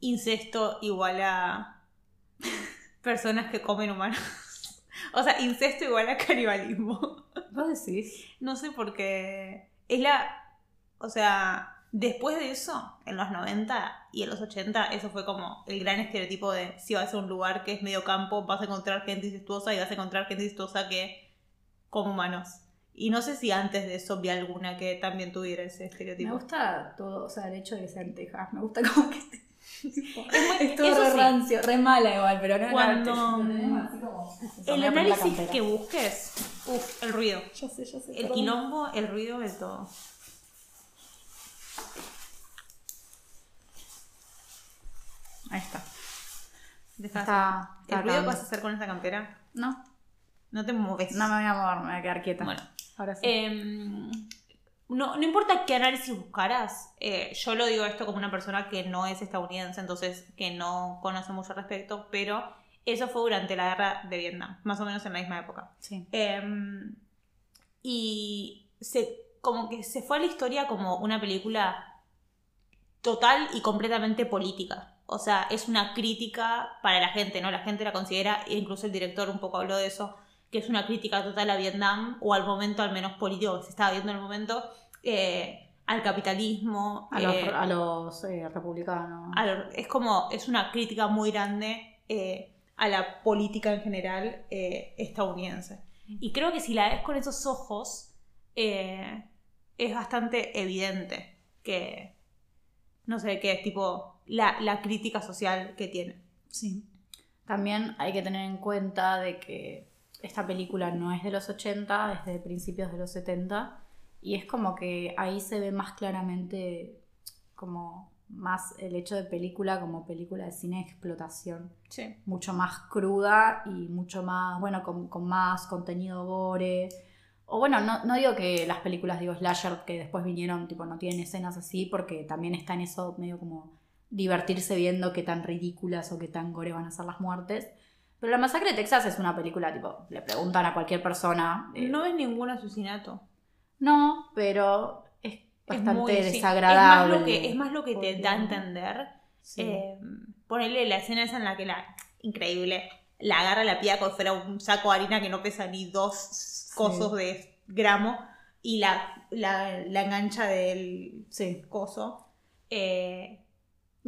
incesto igual a personas que comen humanos? o sea, incesto igual a canibalismo. ¿Vos decís? No sé por qué. Es la. O sea, después de eso, en los 90 y en los 80, eso fue como el gran estereotipo de si vas a un lugar que es medio campo, vas a encontrar gente incestuosa y vas a encontrar gente incestuosa que come humanos. Y no sé si antes de eso vi alguna que también tuviera ese Me estereotipo. gusta todo, o sea, el hecho de que sea en Texas. Me gusta como que esté. es todo re sí. rancio, re mala igual, pero no Cuando- como- El Me análisis que busques, uff, el ruido. Ya sé, ya sé. El quilombo, el ruido, el todo. Ahí está. El ruido que vas a hacer con esa campera, No, no te mueves. no me voy a mover, me voy a quedar quieta. Bueno. Ahora sí. Em, no, no importa qué análisis buscaras, eh, yo lo digo esto como una persona que no es estadounidense, entonces que no conoce mucho al respecto, pero eso fue durante la guerra de Vietnam, más o menos en la misma época. sí. Em, y se, como que se fue a la historia como una película total y completamente política. O sea, es una crítica para la gente, ¿no? La gente la considera, e incluso el director un poco habló de eso, que es una crítica total a Vietnam, o al momento al menos político que se estaba viendo en el momento, eh, al capitalismo. A los, eh, a los eh, republicanos. a lo- es como, es una crítica muy grande eh, a la política en general eh, estadounidense. Y creo que si la ves con esos ojos, eh, es bastante evidente que, no sé, que es tipo la, la crítica social que tiene. Sí. También hay que tener en cuenta de que esta película no es de los 80, es de principios de los 70 y es como que ahí se ve más claramente como más el hecho de película como película de cine de explotación, Sí. mucho más cruda y mucho más, bueno, con, con más contenido gore. O bueno, no, no digo que las películas, digo, slasher que después vinieron, tipo, no tienen escenas así, porque también está en eso medio como divertirse viendo qué tan ridículas o qué tan gore van a ser las muertes. Pero La Masacre de Texas es una película, tipo, le preguntan a cualquier persona. eh, No es ningún asesinato. no, pero es bastante sí. desagradable. Es más lo que, es más lo que te da a entender Sí. Eh, ponerle la escena esa en la que la. Increíble. La agarra la pía como si fuera un saco de harina que no pesa ni dos cosos de gramo. Y la, la, la engancha del sí. coso. Eh,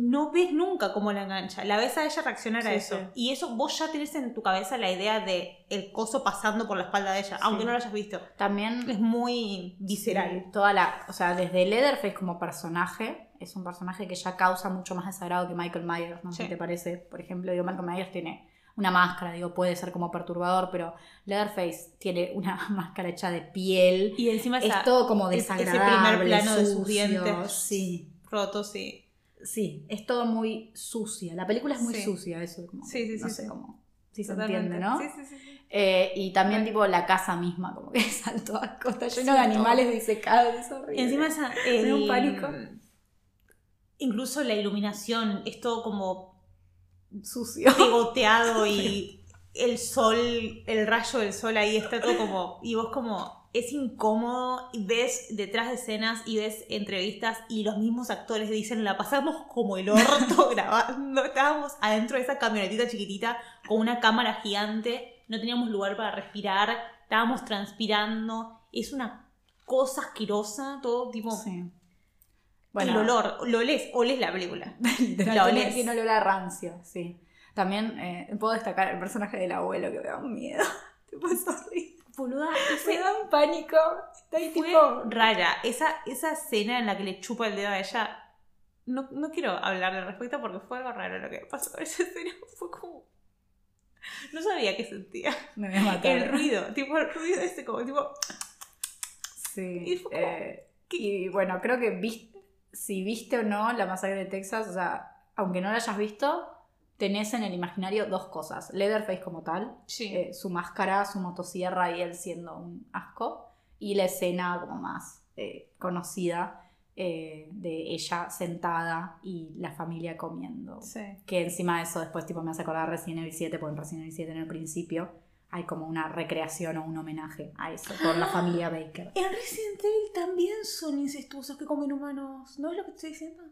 no ves nunca cómo la engancha. La ves a ella reaccionar a Sí, eso. sí. Y eso vos ya tenés en tu cabeza la idea de el coso pasando por la espalda de ella, aunque Sí. no lo hayas visto. También Es muy visceral. Sí, toda la, o sea, desde Leatherface como personaje, es un personaje que ya causa mucho más desagrado que Michael Myers, no sé Sí. si te parece. Por ejemplo, digo, Michael Myers tiene una máscara, digo, puede ser como perturbador, pero Leatherface tiene una máscara hecha de piel. Y encima esa- es todo como ese primer desagradable, plano de sus dientes. Sí, rotos y sí, es todo muy sucia. La película es muy Sí. sucia, eso. Como, Sí, sí, no sí, sé sí. si se entiende, ¿no? Sí, sí, sí, sí. Eh, y también tipo la casa misma, como que es a costa, lleno Sí, de animales disecados, es horrible. Encima esa, Me da un pánico. Incluso la iluminación es todo como sucio. pegoteado y el sol, el rayo del sol ahí está todo como. Y vos como. Es incómodo ves detrás de escenas y ves entrevistas y los mismos actores dicen la pasamos como el orto grabando. Estábamos adentro de esa camionetita chiquitita con una cámara gigante, no teníamos lugar para respirar, estábamos transpirando. Es una cosa asquerosa, todo tipo... Sí. el olor, lo olés, olés la película. La olés. tiene olor a rancio, sí. También eh, puedo destacar el personaje del abuelo que me da un miedo. tipo, es horrible. Boluda, Me da un pánico. Está ahí fue tipo. rara. Esa, esa escena en la que le chupa el dedo a ella. No, no quiero hablar al respecto porque fue algo raro lo que pasó. Esa escena fue como. No sabía qué sentía. Me voy a matar. El ruido, tipo el ruido ese, como tipo. Sí. Y fue como, eh, y bueno, creo que vis- si viste o no la masacre de Texas, o sea, aunque no la hayas visto, tenés en el imaginario dos cosas. Leatherface como tal, Sí. eh, su máscara, su motosierra y él siendo un asco. Y la escena como más eh, conocida eh, de ella sentada y la familia comiendo. sí. Que encima de eso después tipo me hace acordar Resident Evil 7, porque en Resident Evil 7 en el principio hay como una recreación o un homenaje a eso, por la familia Baker. En Resident Evil también son incestuosos que comen humanos. ¿No es lo que te estoy diciendo?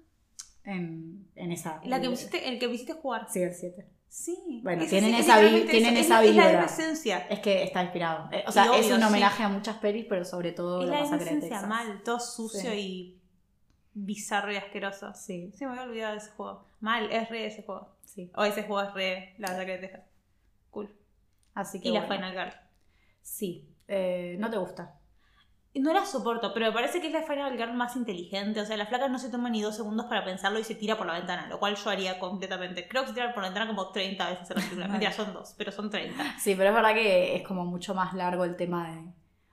En, en esa... La que el- que visiste jugar. Sí, el 7. Sí. Bueno, tienen sí, esa tienen eso. esa es, la- es la vibra. esencia. Es que está inspirado. Eh, o sea, obvio, es un sí. homenaje a muchas pelis, pero sobre todo Es la la masacre de Texas. mal, todo sucio Sí. y bizarro y asqueroso. Sí, Sí, me había olvidado de ese juego. Mal, es re ese juego. sí. O ese juego es re la masacre de Texas. Cool. Así que Y la. Final Girl. Sí. Eh, ¿No te gusta? No la soporto, pero me parece que es la Final Girl más inteligente. O sea, la flaca no se toma ni dos segundos para pensarlo y se tira por la ventana, lo cual yo haría completamente. Creo que se tira por la ventana como 30 veces en la película. Mentira, son dos, pero son 30. Sí, pero es verdad que es como mucho más largo el tema de...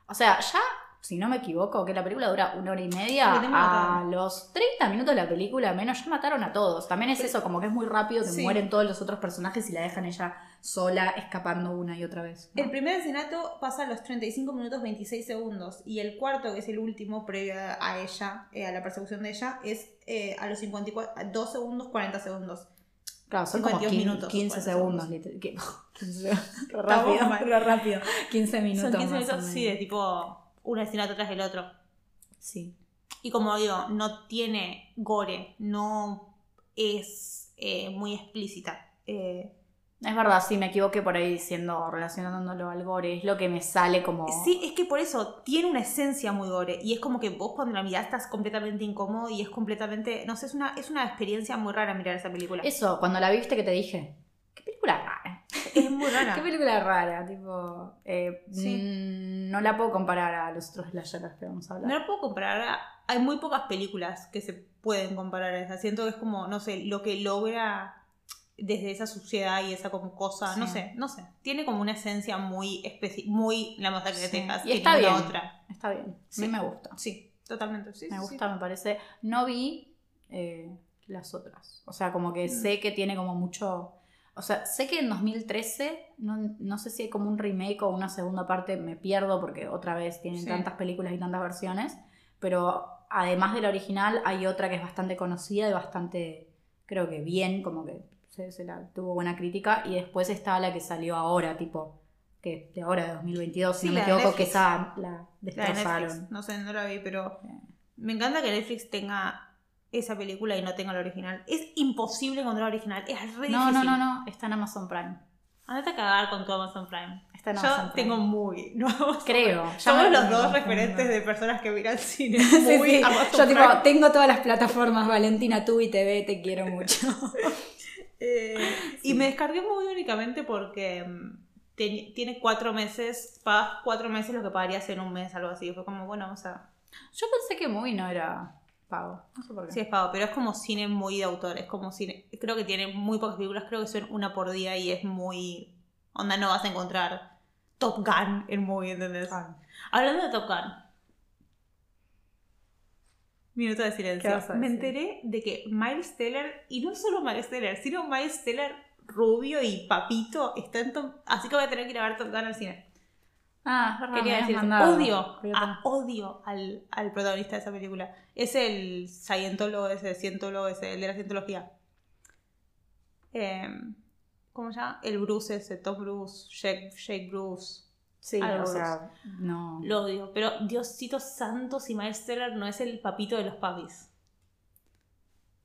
O sea, ya, si no me equivoco, que la película dura una hora y media, a los 30 minutos de la película menos ya mataron a todos. También es eso, como que es muy rápido, que Sí. mueren todos los otros personajes y la dejan ella sola, escapando una y otra vez. ¿no? El primer asesinato pasa a los 35 minutos 26 segundos y el cuarto, que es el último previo a ella, eh, a la persecución de ella, es eh, a los 54, a 2 segundos 40 segundos. Claro, son como 52 15, minutos, 15 40 segundos. segundos. liter- que- 15 segundos. Re rápido, rápido. 15 minutos. Son 15 más o minutos, sí, de tipo un asesinato tras el otro. Sí. Y como digo, no tiene gore, no es eh, muy explícita. Eh, Es verdad, sí, me equivoqué por ahí diciendo, relacionándolo al gore, es lo que me sale como... Sí, es que por eso tiene una esencia muy gore. Y es como que vos cuando la mirás estás completamente incómodo y es completamente. No sé, es una, es una experiencia muy rara mirar esa película. Es, Eso, cuando la viste que te dije, qué película rara. muy rara. Qué película rara, tipo... eh, Sí. mm, no la puedo comparar a los otros slashers que vamos a hablar. No la puedo comparar. a- Hay muy pocas películas que se pueden comparar a esa. Siento que es como, no sé, lo que logra desde esa suciedad y esa como cosa, no sé, no sé. Tiene como una esencia muy especi muy la masacre de Sí. Texas. Y está bien. otra. Está bien, Sí. a mí me gusta. Sí, totalmente. Sí, me gusta, me parece. No vi eh, las otras. O sea, como que Mm. sé que tiene como mucho. O sea, sé que en 2013, no, no sé si hay como un remake o una segunda parte, me pierdo porque otra vez tienen Sí. tantas películas y tantas versiones. Pero además de la original, hay otra que es bastante conocida y bastante, creo que bien, como que se, se la tuvo buena crítica. Y después está la que salió ahora, tipo, que de ahora, de 2022, si Sí, no me equivoco, que esa la La de destrozaron. Netflix. No sé, no la vi, pero Sí. me encanta que Netflix tenga esa película y no tenga la original. Es imposible encontrar la original. Es re No, difícil. no, no, no, está en Amazon Prime. Andate a cagar con tu Amazon Prime. Está en Yo Amazon Prime. tengo muy. No, Creo. Ya Somos los dos referentes de personas que miran cine. Sí, Muy sí. Amazon Yo tipo, Prime. tengo todas las plataformas, Valentina, Tubi TV, te quiero mucho. Eh, Sí. Y me descargué muy únicamente porque mm, tiene cuatro meses, pagas cuatro meses lo que pagarías en un mes, algo así. Fue como, bueno, vamos a. Yo pensé que Movie no era pago. No sé por qué. Sí, es pago, pero es como cine muy de autor. Es como cine. Creo que tiene muy pocas películas, creo que son una por día y es muy. Onda, no vas a encontrar Top Gun en movie, ¿entendés? Ah, Hablando de Top Gun. Minuto de silencio. ¿Qué vas a Me enteré de que Miles Teller, y no solo Miles Teller, sino Miles Teller rubio y papito, está en Así que voy a tener que ir a ver Top Gun al cine. Ah, me Quería decir. Odio, a- odio al, al protagonista de esa película. Es el cientólogo ese, cientólogo ese, el de la cientología. Eh, ¿Cómo se llama? El Bruce ese, Top Bruce, Jake, Jake Bruce. Sí, o sea, no. Lo odio. Pero Diosito Santo, si Miles Teller no es el papito de los papis.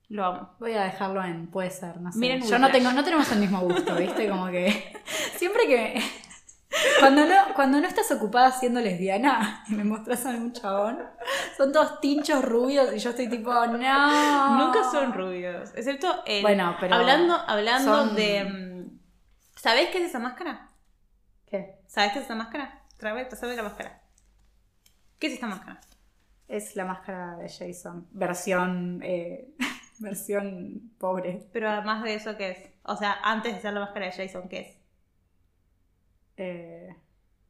Lo amo. Voy a dejarlo en puede ser, no sé. Miren Yo no tengo, no tenemos el mismo gusto, ¿viste? Como que siempre que cuando no, cuando no estás ocupada siendo lesbiana y me mostras a algún chabón, son todos tinchos rubios y yo estoy tipo, no. Nunca son rubios. Excepto el. Bueno, pero Hablando, hablando son- de. mm, ¿Sabés qué es esa máscara? ¿Qué? ¿Sabés qué es esa máscara? Trae, la máscara. ¿Qué es esta máscara? Es la máscara de Jason, versión eh, versión pobre. Pero además de eso, ¿qué es? O sea, antes de ser la máscara de Jason, ¿qué es? Eh,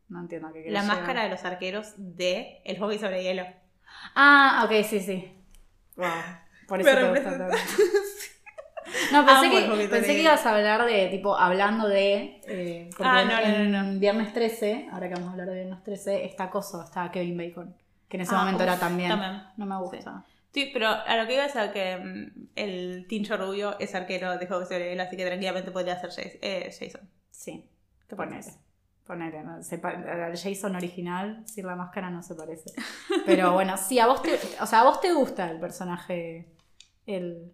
no entiendo a qué querés La llegar. máscara de los arqueros de El hockey sobre hielo. Ah, ok, sí, sí. Wow. Por eso Me te gusta tanto. No, pensé, Amo que, pensé que de- ibas a hablar de, tipo, hablando de... eh, Ah, en- no, no, en no, no. Viernes 13, ahora que vamos a hablar de Viernes 13, está Coso, está Kevin Bacon. Que en ese Ah, momento uf, era también... también. No me gusta. Sí, pero a lo que iba es a que mm, el tincho rubio es arquero de sobre hielo, así que tranquilamente podría ser Jas- eh, Jason. Sí, ¿Qué ponele. Ponele, ¿no? Se al Jason original, sin la máscara no se parece. Pero bueno, sí, a vos te, o sea, a vos te gusta el personaje, el...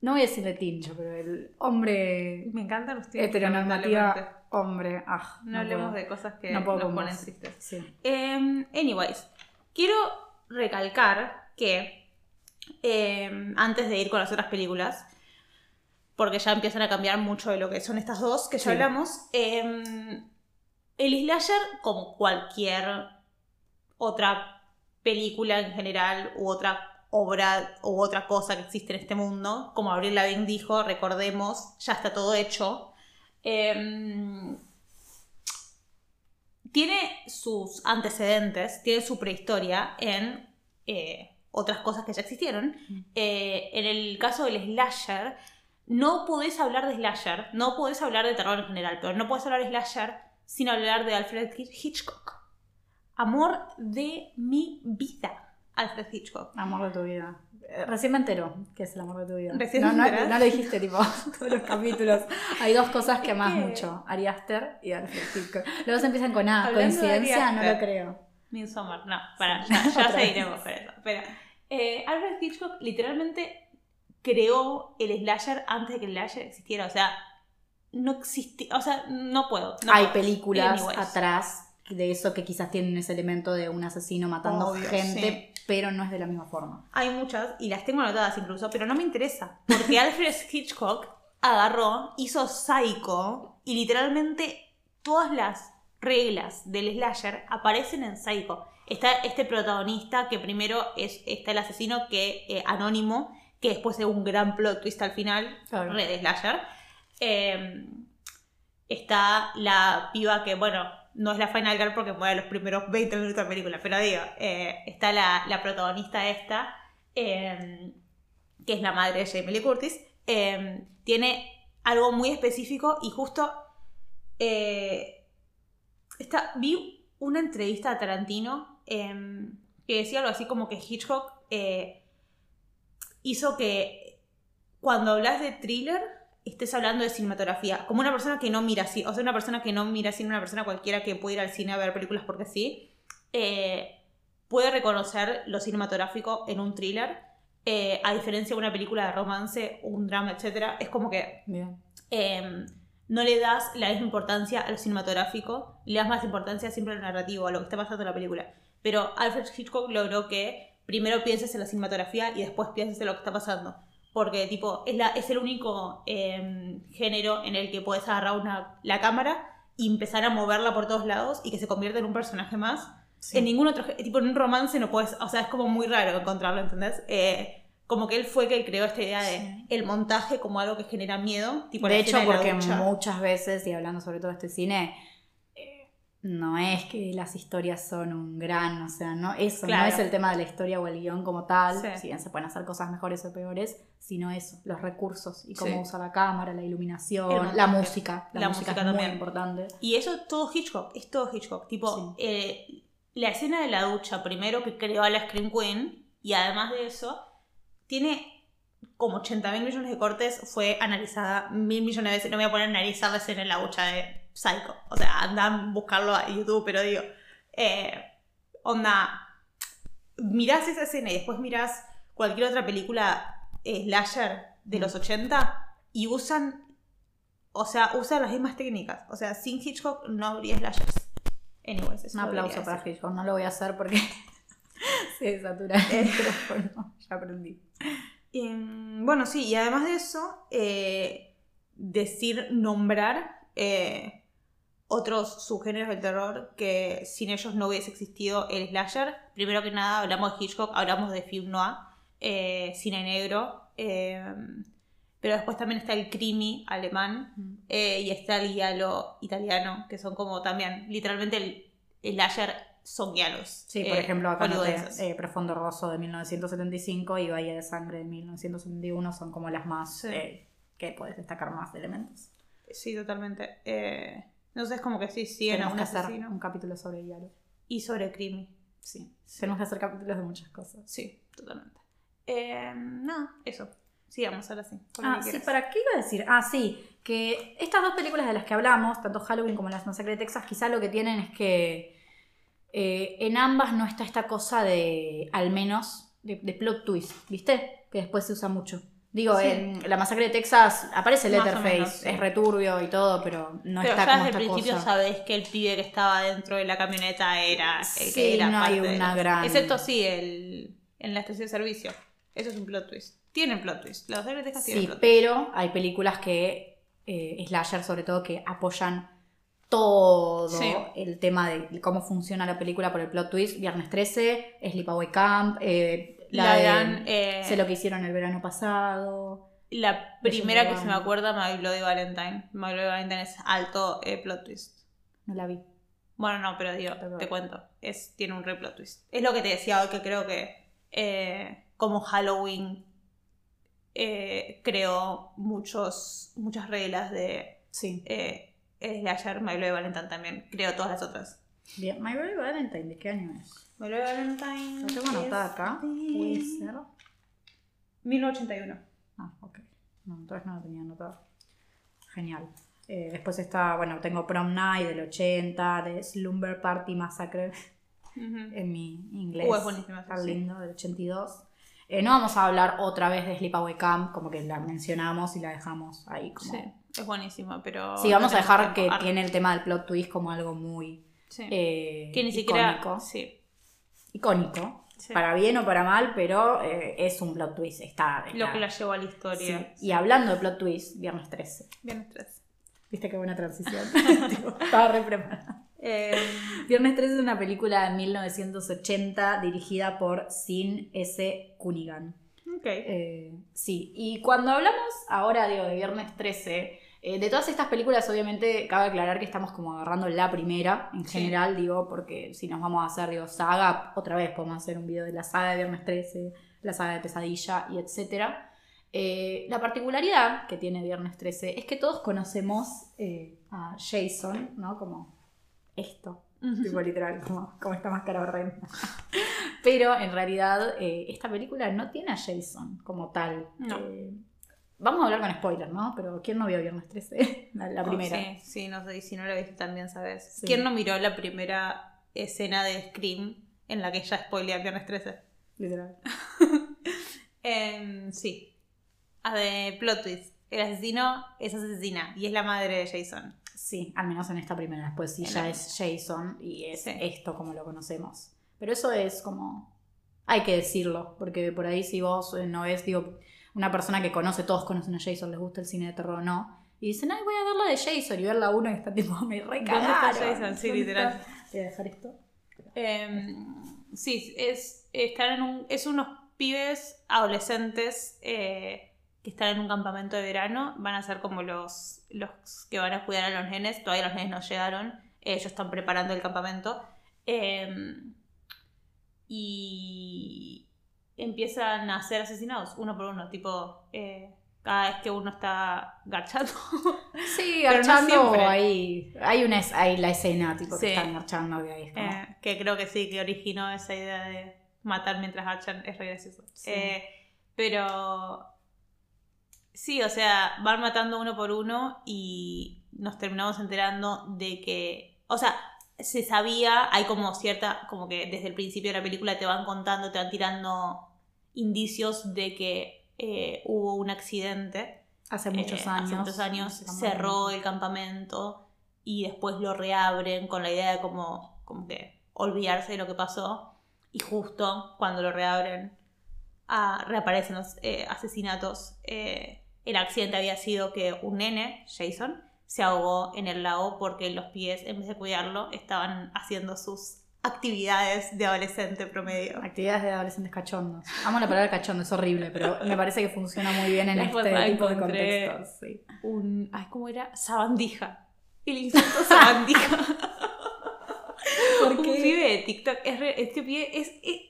No voy a decirle tincho, pero el hombre Me encantan ustedes. heteronormativa, lamentablemente. hombre, ah, No, hablemos puedo. de cosas que no nos ponen tristes. Sí. Em, anyways, quiero recalcar que em, antes de ir con las otras películas, porque ya empiezan a cambiar mucho de lo que son estas dos que ya Sí. hablamos, em, el slasher, como cualquier otra película en general u otra obra u otra cosa que existe en este mundo, como Abril Lavigne dijo, recordemos, ya está todo hecho. Em, tiene sus antecedentes, tiene su prehistoria en eh, otras cosas que ya existieron. Eh, en el caso del slasher, no podés hablar de slasher, no podés hablar de terror en general, pero no podés hablar de slasher sin hablar de Alfred Hitchcock. Amor de mi vida, Alfred Hitchcock. Amor de tu vida. Eh, Recién me entero que es el amor de tu vida. Recién no, no, no lo dijiste, tipo, todos los capítulos. Hay dos cosas que amas mucho. Ari Aster y Alfred Hitchcock. Los dos empiezan con A. Hablando ¿Coincidencia? No lo creo. Midsommar, no, para, ya, seguiremos con eso. Pero, eh, Alfred Hitchcock literalmente creó el slasher antes de que el slasher existiera. O sea, no existía. O sea, no puedo. no Hay puedo. películas Anyways. atrás de eso que quizás tienen ese elemento de un asesino matando Obvio, gente, pero no es de la misma forma. Hay muchas, y las tengo anotadas incluso, pero no me interesa. Porque Alfred Hitchcock agarró, hizo Psycho, y literalmente todas las reglas del slasher aparecen en Psycho. Está este protagonista que primero es está el asesino que eh, anónimo, que después es un gran plot twist al final, Claro. slasher. Eh, está la piba que, bueno, no es la Final Girl porque muere los primeros 20 minutos de la película, pero digo, eh, está la, protagonista esta, eh, que es la madre de Jamie Lee Curtis, eh, tiene algo muy específico y justo eh, está, vi una entrevista a Tarantino que decía algo así como que Hitchcock eh, hizo que cuando hablas de thriller estés hablando de cinematografía, como una persona que no mira cine, o sea, una persona que no mira cine, una persona cualquiera que puede ir al cine a ver películas porque sí, eh, puede reconocer lo cinematográfico en un thriller, eh, a diferencia de una película de romance, un drama, etc. Es como que eh, no le das la misma importancia a lo cinematográfico, le das más importancia siempre al narrativo, a lo que está pasando en la película. Pero Alfred Hitchcock logró que primero pienses en la cinematografía y después pienses en lo que está pasando. Porque, tipo, es, la, es el único eh, género en el que puedes agarrar una, la cámara y empezar a moverla por todos lados y que se convierta en un personaje más. Sí. En ningún otro, tipo, en un romance no puedes, o sea, es como muy raro encontrarlo, ¿entendés? Eh, como que él fue que creó esta idea de Sí. el montaje como algo que genera miedo. Tipo de hecho, de porque muchas veces, y hablando sobre todo de este cine, no es que las historias son un gran, o sea, no eso, Claro. no es el tema de la historia o el guion como tal, Sí. si bien se pueden hacer cosas mejores o peores, sino eso, los recursos y cómo Sí. usa la cámara, la iluminación, la música, la, La música, música es también. muy importante. Y eso todo Hitchcock, es todo Hitchcock. Tipo, eh, la escena de la ducha, primero que creó a la Scream Queen, y además de eso, tiene como 80 mil millones de cortes, fue analizada mil millones de veces. No me voy a poner analizar la escena en la ducha de psycho. O sea, andan a buscarlo a YouTube, pero digo, eh, onda, mirás esa escena y después mirás cualquier otra película eh, slasher de los 80 y usan, o sea, usan las mismas técnicas. O sea, sin Hitchcock no habría slashers. Anyways, eso Un aplauso para decir. Hitchcock. No lo voy a hacer porque se satura el micrófono. Ya aprendí. Y, mm, bueno, sí, y además de eso, eh, decir, nombrar eh, otros subgéneros del terror que sin ellos no hubiese existido el slasher. Primero que nada, hablamos de Hitchcock, hablamos de film noir, eh, cine negro, eh, pero después también está el crimi alemán eh, y está el giallo italiano, que son como también, literalmente el, el slasher son giallos. Sí, por eh, ejemplo, acá noté, eh, Profundo Rosso de 1975 y Bahía de Sangre de 1971 son como las más Sí. eh, que puedes destacar más elementos. Sí, totalmente. Entonces, como que sí, siguen a Tenemos un asesino. un capítulo sobre Yalo. Y sobre crimi. Sí. Tenemos que hacer capítulos de muchas cosas. Sí, totalmente. Eh, nada, eso. Sigamos ahora sí. Ah, sí. ¿para qué iba a decir? Ah, sí, que estas dos películas de las que hablamos, tanto Halloween como Las Masacres de Texas, quizá lo que tienen es que eh, en ambas no está esta cosa de, al menos, de, de plot twist, ¿viste? Que después se usa mucho. Digo, Sí. en La Masacre de Texas aparece Letterface, menos, sí. es returbio y todo, pero no Pero está ya como desde el principio cosa. sabés que el pibe que estaba dentro de la camioneta era el Sí, que era no parte una gran- Excepto sí, el, en la estación de servicio. Eso es un plot twist. Tienen plot twist. Los de Texas tienen Sí, plot twist. pero hay películas que, eh, slasher sobre todo, que apoyan todo Sí. el tema de cómo funciona la película por el plot twist. Viernes 13, Sleepaway Camp, eh, la, La de gran, eh, Sé lo que hicieron el verano pasado. La primera que se me acuerda, My Bloody Valentine. My Bloody Valentine es alto eh, plot twist. No la vi. Bueno, no, pero digo, Pero- te cuento. Es, tiene un re plot twist. Es lo que te decía hoy, que creo que eh, como Halloween eh, creó muchos, muchas reglas de Sí. eh, Slasher, My Bloody Valentine también. Creó todas las otras. Bien. My Bloody Valentine, ¿de qué año es? Bloody Valentine. Lo tengo anotada acá. Ser. 1981. Ah, ok. No, entonces no lo tenía anotado. Genial. Eh, después está, bueno, tengo Prom Night del 80, de Slumber Party Massacre Ujú. en mi inglés. Uh, es Está sí. lindo, del 82. Eh, no vamos a hablar otra vez de Sleepaway Camp, como que la mencionamos y la dejamos ahí. Como... Sí, es buenísima, pero. Sí, vamos no a dejar que tiene el tema del plot twist como algo muy sí. eh, que ni siquiera. icónico. Sí. Icónico, Sí. para bien o para mal, pero eh, es un plot twist. Está, Lo está- que la llevó a la sí. historia. Y hablando de plot twist, viernes 13. Viernes 3. Viste qué buena transición. Estaba re preparada. Eh, Viernes 13 es una película de 1980 dirigida por Sin S. Cunningham. ok. Eh, sí, y cuando hablamos ahora digo, de Viernes 13, eh, de todas estas películas obviamente cabe aclarar que estamos como agarrando la primera en Sí. general, digo, porque si nos vamos a hacer, digo, saga, otra vez podemos hacer un video de la saga de Viernes 13, la saga de Pesadilla y etcétera. Eh, la particularidad que tiene Viernes 13 es que todos conocemos eh, a Jason, ¿no? Como esto, tipo literal, como, como esta máscara horrenda. Pero en realidad eh, esta película no tiene a Jason como tal. No. Vamos a hablar con spoilers, ¿no? Pero ¿quién no vio Viernes 13? la, la Oh, primera. sí, sí, no sé, y si no la viste también sabes. Sí. ¿Quién no miró la primera escena de Scream en la que ella spoilea Viernes 13? Literal. Em, sí. Ah, de plot twist. El asesino es asesina y es la madre de Jason. Sí, al menos en esta primera. Después sí En ya la- es Jason y es Sí. esto como lo conocemos. Pero eso es como... Hay que decirlo, porque por ahí si vos eh, no ves, digo, una persona que conoce, todos conocen a Jason, les gusta el cine de terror o no, y dicen, ay, voy a ver la de Jason y ver la uno y está tipo, me ¿Dónde recagaron. está Jason? Sí, ¿Dónde literal. está? Voy a dejar esto. Em, sí, es, están en un, es unos pibes adolescentes eh, que están en un campamento de verano. Van a ser como los, los que van a cuidar a los nenes. Todavía los nenes no llegaron. Ellos están preparando el campamento. Em, y empiezan a ser asesinados uno por uno. Tipo, eh, cada vez que uno está garchando. Sí, Pero garchando ahí. Hay una hay la escena, tipo, Sí. que están garchando y ahí es como... Eh, que creo que sí, que originó esa idea de matar mientras garchan, es re gracioso. Sí. Eh, pero sí, o sea, van matando uno por uno y nos terminamos enterando de que, o sea, se sabía, hay como cierta, como que desde el principio de la película te van contando, te van tirando indicios de que eh, hubo un accidente. Hace muchos eh, años. Hace muchos años cerró el campamento y después lo reabren con la idea de como, como que olvidarse de lo que pasó. Y justo cuando lo reabren, ah, reaparecen los eh, asesinatos. El accidente había sido que un nene, Jason, se ahogó en el lago porque los pies, en vez de cuidarlo, estaban haciendo sus actividades de adolescente promedio. Actividades de adolescentes cachondos. Amo la palabra cachondo, es horrible, pero me parece que funciona muy bien en este tipo de contextos. sí. Un. Ay, ¿cómo era? Sabandija. El insecto sabandija. ¿Por Un pibe de TikTok. Es re- este pibe es, es-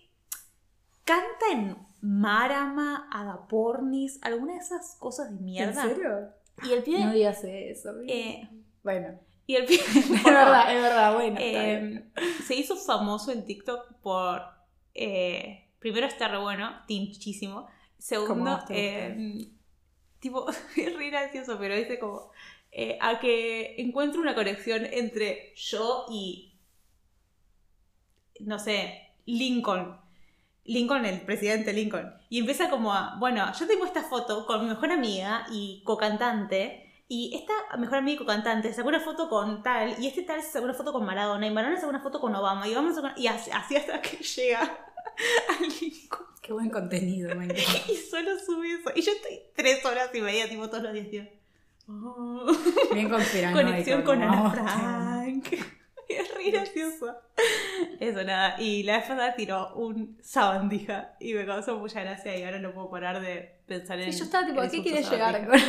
Canta en Marama, Agapornis, alguna de esas cosas de mierda. ¿En serio? Y el pibe. No digas eso. eh, bueno, y el pibe. es verdad, es verdad, bueno. Eh, se hizo famoso en TikTok por. eh, primero está re bueno, tinchísimo. Segundo, eh, tipo, es re gracioso, pero dice como. a que encuentro una conexión entre yo y. No sé, Lincoln. Lincoln, el presidente Lincoln. Y empieza como a. Bueno, yo tengo esta foto con mi mejor amiga y co-cantante. Y esta mejor amiga se sacó una foto con tal. Y este tal sacó una foto con Maradona. Y Maradona sacó una foto con Obama. Y se sacó- Y así, así hasta que llega a Lincoln. Qué buen contenido, encanta. Y solo sube eso. Y yo estoy tres horas y media, tipo, todos los días, tío. Oh. Bien conspiranoico. Conexión con Ana Frank. Es re gracioso. Eso nada. Y la vez pasada tiró un sabandija y me causó mucha gracia y ahora no puedo parar de pensar en. Sí, yo estaba tipo, ¿a qué quieres llegar con,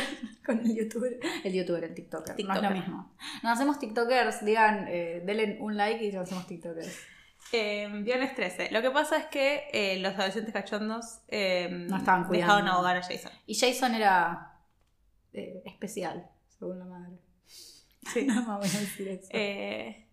con el youtuber? El youtuber, el TikToker. No es TikToker. lo mismo. Nos hacemos TikTokers, digan, eh, denle un like y nos hacemos TikTokers. Eh, viernes 13. Lo que pasa es que eh, los adolescentes cachondos eh, No estaban cuidando. dejaron ahogar a Jason. Y Jason era eh, especial, según la madre. Sí. No voy a decir eso. Eh,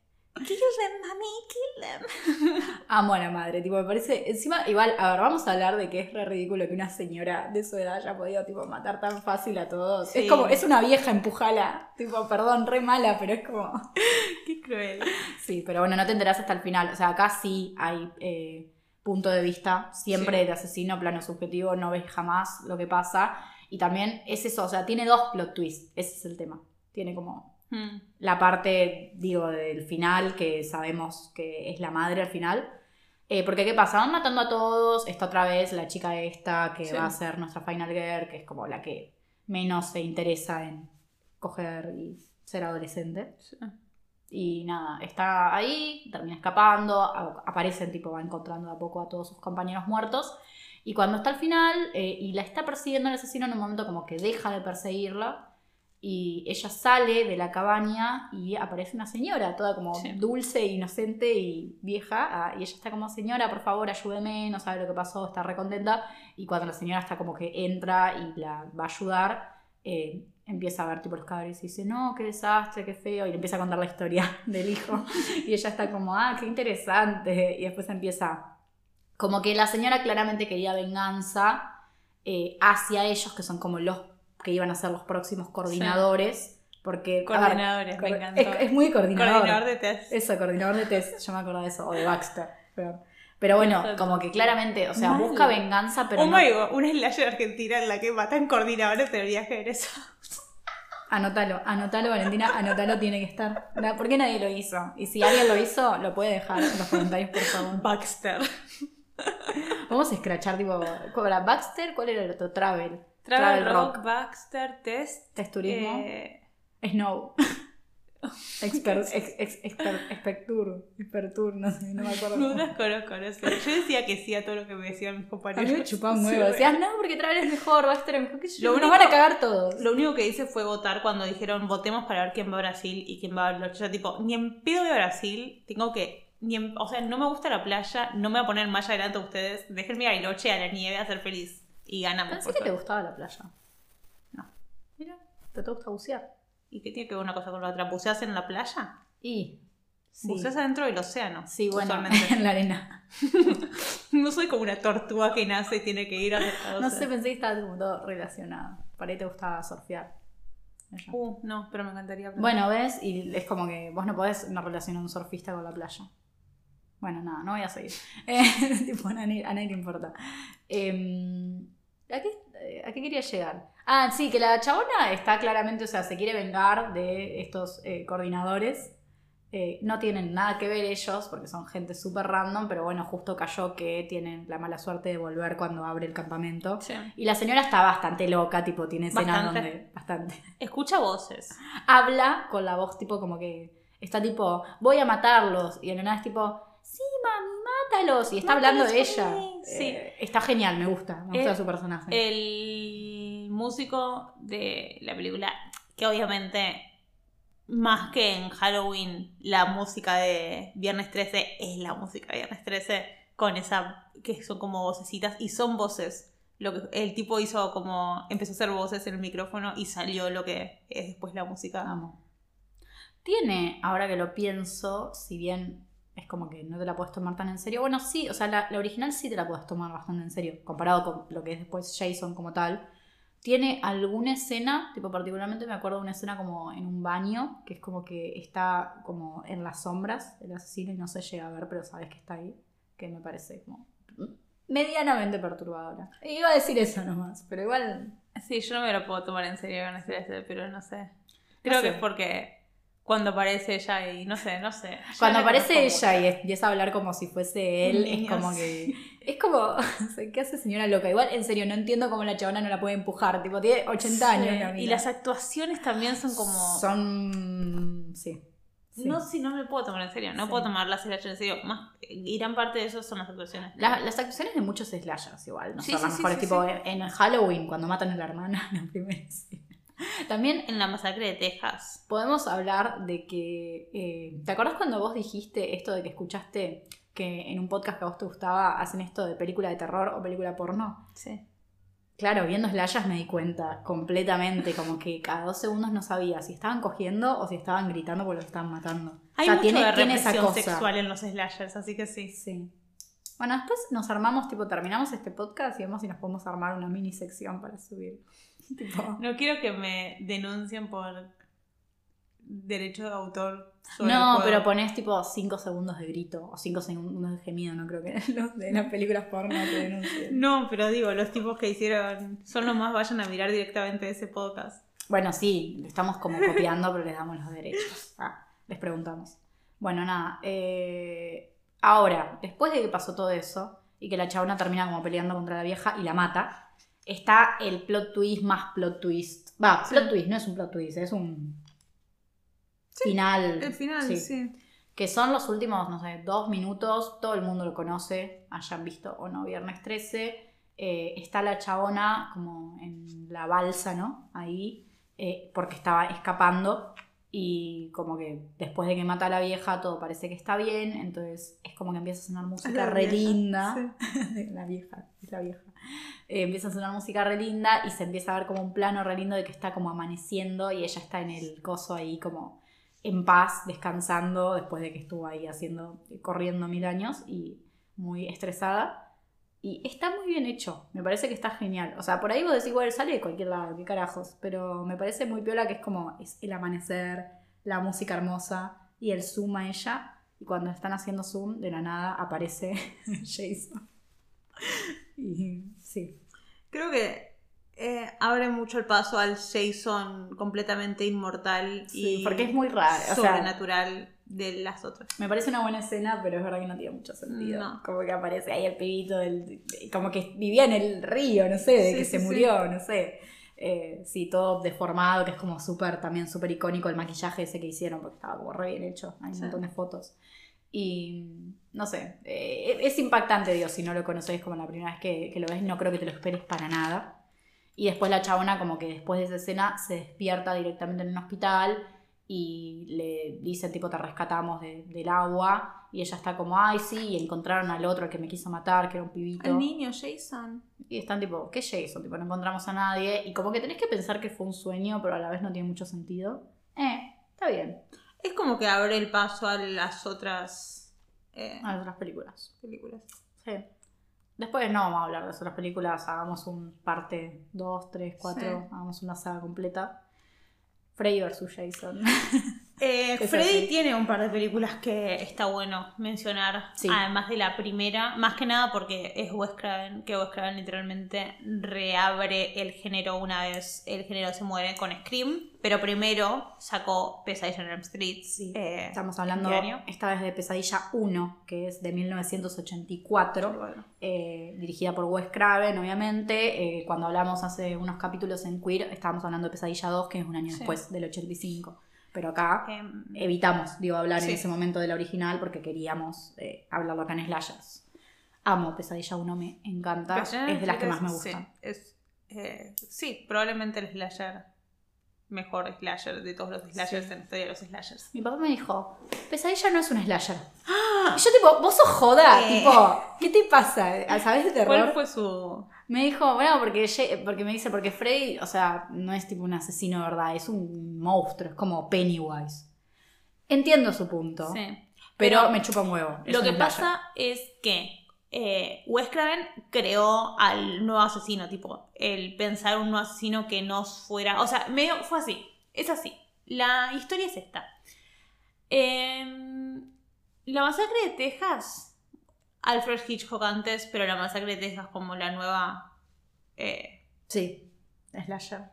kill them, mami, kill them. Amo a la madre, tipo, me parece. Encima, igual, a ver, vamos a hablar de que es re ridículo que una señora de su edad haya podido, tipo, matar tan fácil a todos. Sí. Es como, es una vieja, empujala. Tipo, perdón, re mala, pero es como. Qué cruel. Sí, pero bueno, no te enterás hasta el final. O sea, acá sí hay eh, punto de vista, siempre Sí. del asesino, plano subjetivo, no ves jamás lo que pasa. Y también es eso, o sea, tiene dos plot twists, ese es el tema. Tiene como Hmm. la parte, digo, del final, que sabemos que es la madre al final. Eh, porque, ¿qué pasa? Van matando a todos. Está otra vez la chica esta, que Sí. va a ser nuestra Final Girl, que es como la que menos se interesa en coger y ser adolescente. Y nada, está ahí, termina escapando, a- aparecen, tipo, va encontrando de a poco a todos sus compañeros muertos. Y cuando está al final, eh, y la está persiguiendo el asesino, en un momento como que deja de perseguirla, y ella sale de la cabaña y aparece una señora, toda como Sí. dulce, inocente y vieja, ah, y ella está como, señora, por favor, ayúdeme, no sabe lo que pasó, está recontenta, y cuando la señora está como que entra y la va a ayudar, eh, empieza a ver tipo los cadáveres y dice, no, qué desastre, qué feo, y le empieza a contar la historia del hijo, y ella está como, ah, qué interesante, y después empieza, como que la señora claramente quería venganza eh, hacia ellos, que son como los que iban a ser los próximos coordinadores, porque... ver, Coordinadores, me encantó. es, es muy coordinador. Coordinador de test. Eso, coordinador de test, yo me acuerdo de eso, o de Baxter. Pero, pero bueno, Exacto. como que claramente, o sea, Mal. busca venganza, pero oh no- una slasher argentina en la que matan coordinadores de viaje egresados. Anótalo, anótalo, Valentina, anótalo, tiene que estar. ¿Por qué nadie lo hizo? Y si alguien lo hizo, lo puede dejar en los comentarios, por favor. Baxter. Vamos a escrachar, tipo, ¿cuál era? ¿Baxter? ¿Cuál era el otro? Travel. Travel Rock, Baxter, Test. Test turismo. eh, Snow. Expert, ex, ex, expert, Expectur. Expertur, no sé, no me acuerdo. no las conozco, no sé. Yo decía que sí a todo lo que me decían mis A compañeros. mí me chupaban huevo. Decías, no, porque Travel es mejor, Baxter es mejor. Lo Nos van a cagar todos. Lo único que hice fue votar cuando dijeron votemos para ver quién va a Brasil y quién va a Bariloche. Yo, tipo, ni en pedo de Brasil, tengo que. Ni en- o sea, no me gusta la playa, no me voy a poner malla delante de ustedes. Déjenme a Bariloche, a la nieve, a ser feliz. Y ganamos. Pensé por que te gustaba la playa. No. Mira, ¿te, te gusta bucear? ¿Y qué tiene que ver una cosa con la otra? ¿Buceas en la playa? Y. Sí, Buceas adentro del océano. sí bueno, usualmente. en la arena. no soy como una tortuga que nace y tiene que ir a No sé, pensé que estaba como todo relacionado. Para ahí te gustaba surfear. Uh, no, pero me encantaría. Bueno, ves, y es como que vos no podés una relación un surfista con la playa. Bueno, nada, no voy a seguir. Eh, tipo, a nadie, a nadie le importa. Em, ¿a, qué, eh, ¿A qué quería llegar? Ah, sí, que la chabona está claramente, o sea, se quiere vengar de estos eh, coordinadores. Eh, no tienen nada que ver ellos, porque son gente súper random, pero bueno, justo cayó que tienen la mala suerte de volver cuando abre el campamento. Sí. Y la señora está bastante loca, tipo, tiene escenas donde. Bastante Escucha voces. habla con la voz tipo como que está tipo, voy a matarlos. Y en nada es tipo, sí, mami, mátalos. Y está hablando de ella. Sí. Eh, está genial, me gusta. Me gusta Eh, su personaje. El músico de la película, que obviamente, más que en Halloween, la música de Viernes 13 es la música de Viernes 13, con esa, que son como vocecitas, y son voces. Lo que el tipo hizo como, empezó a hacer voces en el micrófono y salió lo que es después la música. Amo. Tiene, ahora que lo pienso, si bien es como que no te la puedes tomar tan en serio. Bueno, sí, o sea, la, la original sí te la puedes tomar bastante en serio, comparado con lo que es después Jason como tal. Tiene alguna escena, tipo particularmente me acuerdo de una escena como en un baño, que es como que está como en las sombras el asesino y no se llega a ver, pero sabes que está ahí, que me parece como medianamente perturbadora. Iba a decir eso nomás, pero igual Sí, yo no me lo puedo tomar en serio Viernes 13, pero no sé. Creo sé. que es porque cuando aparece ella y no sé, no sé. Cuando aparece ella y empieza a hablar como si fuese él, es como sí. que. Es como. ¿Qué hace señora loca? Igual, en serio, no entiendo cómo la chabona no la puede empujar. Tipo, tiene 80 años. Sí, la. Y las actuaciones también son como... Son. Sí. Sí. No, si no me puedo tomar en serio. No Sí. puedo tomar la slasher en serio. Más, gran parte de eso son las actuaciones. La- las actuaciones de muchos slashers igual, no Sí, son sí, las sí, mejores. sí, tipo, sí. en Halloween, cuando matan a la hermana, la primera escena. También En la masacre de Texas. podemos hablar de que. eh, ¿Te acordás cuando vos dijiste esto de que escuchaste que en un podcast que a vos te gustaba hacen esto de película de terror o película porno? Sí. Claro, viendo Slashers me di cuenta completamente, como que cada dos segundos no sabía si estaban cogiendo o si estaban gritando porque los estaban matando. Hay o sea, mucho tiene, de tiene esa represión cosa. sexual en los slashers, así que sí. Sí. Bueno, después nos armamos, tipo, terminamos este podcast y vemos si nos podemos armar una mini sección para subir. Tipo, No quiero que me denuncien por derecho de autor. sobre no, pero pones tipo 5 segundos de grito o 5 segundos de gemido, no creo que los de las películas porno te denuncien. No, pero digo, los tipos que hicieron son los más vayan a mirar directamente ese podcast. Bueno, sí, lo estamos como copiando, pero les damos los derechos. Ah, les preguntamos. Bueno, nada. eh, ahora, después de que pasó todo eso y que la chabona termina como peleando contra la vieja y la mata, está el plot twist más plot twist. Va, Sí. plot twist, no es un plot twist, es un final. El final, sí. sí. Que son los últimos, no sé, dos minutos. Todo el mundo lo conoce, hayan visto o no Viernes 13. Eh, está la chabona como en la balsa, ¿no? Ahí, eh, porque estaba escapando. Y como que después de que mata a la vieja, todo parece que está bien. Entonces es como que empieza a sonar música La re vieja, linda. sí. la vieja, es la vieja. Eh, empieza a sonar música re linda y se empieza a ver como un plano re lindo de que está como amaneciendo y ella está en el coso ahí como en paz, descansando después de que estuvo ahí haciendo, corriendo mil años y muy estresada. Y está muy bien hecho, me parece que está genial. O sea, por ahí vos decís, bueno, sale de cualquier lado, qué carajos, pero me parece muy piola que es como es el amanecer, la música hermosa y el zoom a ella. Y cuando están haciendo zoom, de la nada aparece Jason. Y sí. Creo que eh, abre mucho el paso al Jason completamente inmortal Sí, y porque es muy raro. O sea, sobrenatural de las otras. me parece una buena escena, pero es verdad que no tiene mucho sentido. No. Como que aparece ahí el pibito, del, como que vivía en el río, no sé, de Sí, que sí, se murió, no sé. Eh, sí, todo deformado, que es como súper, también súper icónico el maquillaje ese que hicieron, porque estaba como re bien hecho. Hay un montón de fotos. Y no sé, eh, es impactante, digo, si no lo conoces como la primera vez que, que lo ves, no creo que te lo esperes para nada. Y después la chabona como que después de esa escena se despierta directamente en un hospital y le dicen tipo te rescatamos de- del agua y ella está como, ay sí, y encontraron al otro el que me quiso matar, que era un pibito. El niño Jason. Y están tipo, ¿qué Jason? Tipo, no encontramos a nadie. Y como que tenés que pensar que fue un sueño, pero a la vez no tiene mucho sentido. Eh, está bien. Es como que abre el paso a las otras eh, A las otras películas. películas. Sí. Después no vamos a hablar de las otras películas, hagamos un parte 2, 3, 4, Sí. hagamos una saga completa. Freddy vs. Jason. Eh, Freddy tiene un par de películas que está bueno mencionar, Sí. además de la primera, más que nada porque es Wes Craven, que Wes Craven literalmente reabre el género una vez el género se muere con Scream, pero primero sacó Pesadilla en Elm Street. eh, Estamos hablando esta vez de Pesadilla 1, que es de 1984. Bueno. eh, dirigida por Wes Craven, obviamente. Eh, cuando hablamos hace unos capítulos en Queer, estábamos hablando de Pesadilla 2, que es un año Sí. después del 85. Pero acá Em, evitamos, digo, hablar en Sí. ese momento de la original porque queríamos eh, hablarlo acá en Slashers. Amo Pesadilla 1, me encanta. Pesadilla en es de las que más me gustan. Sí, es, eh, sí, probablemente el slasher, mejor slasher de todos los slashers en la historia de los slashers. Mi papá me dijo, Pesadilla no es un slasher. Y yo tipo, vos sos joda, Eh. tipo, ¿qué te pasa? ¿Sabes de terror? ¿Cuál fue su...? Me dijo, bueno, porque, porque me dice, porque Freddy, o sea, no es tipo un asesino verdad, es un monstruo, es como Pennywise. Entiendo su punto, Sí. pero, Pero me chupa un huevo. Lo que pasa es que eh, Wes Craven creó al nuevo asesino, tipo, el pensar un nuevo asesino que no fuera. O sea, medio fue así. Es así. La historia es esta. Em, la masacre de Texas. Alfred Hitchcock antes, pero la masacre de Texas como la nueva. eh, Sí, slasher.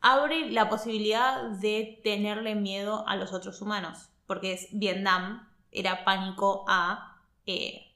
abre la posibilidad de tenerle miedo a los otros humanos. Porque es Vietnam, era pánico a, eh,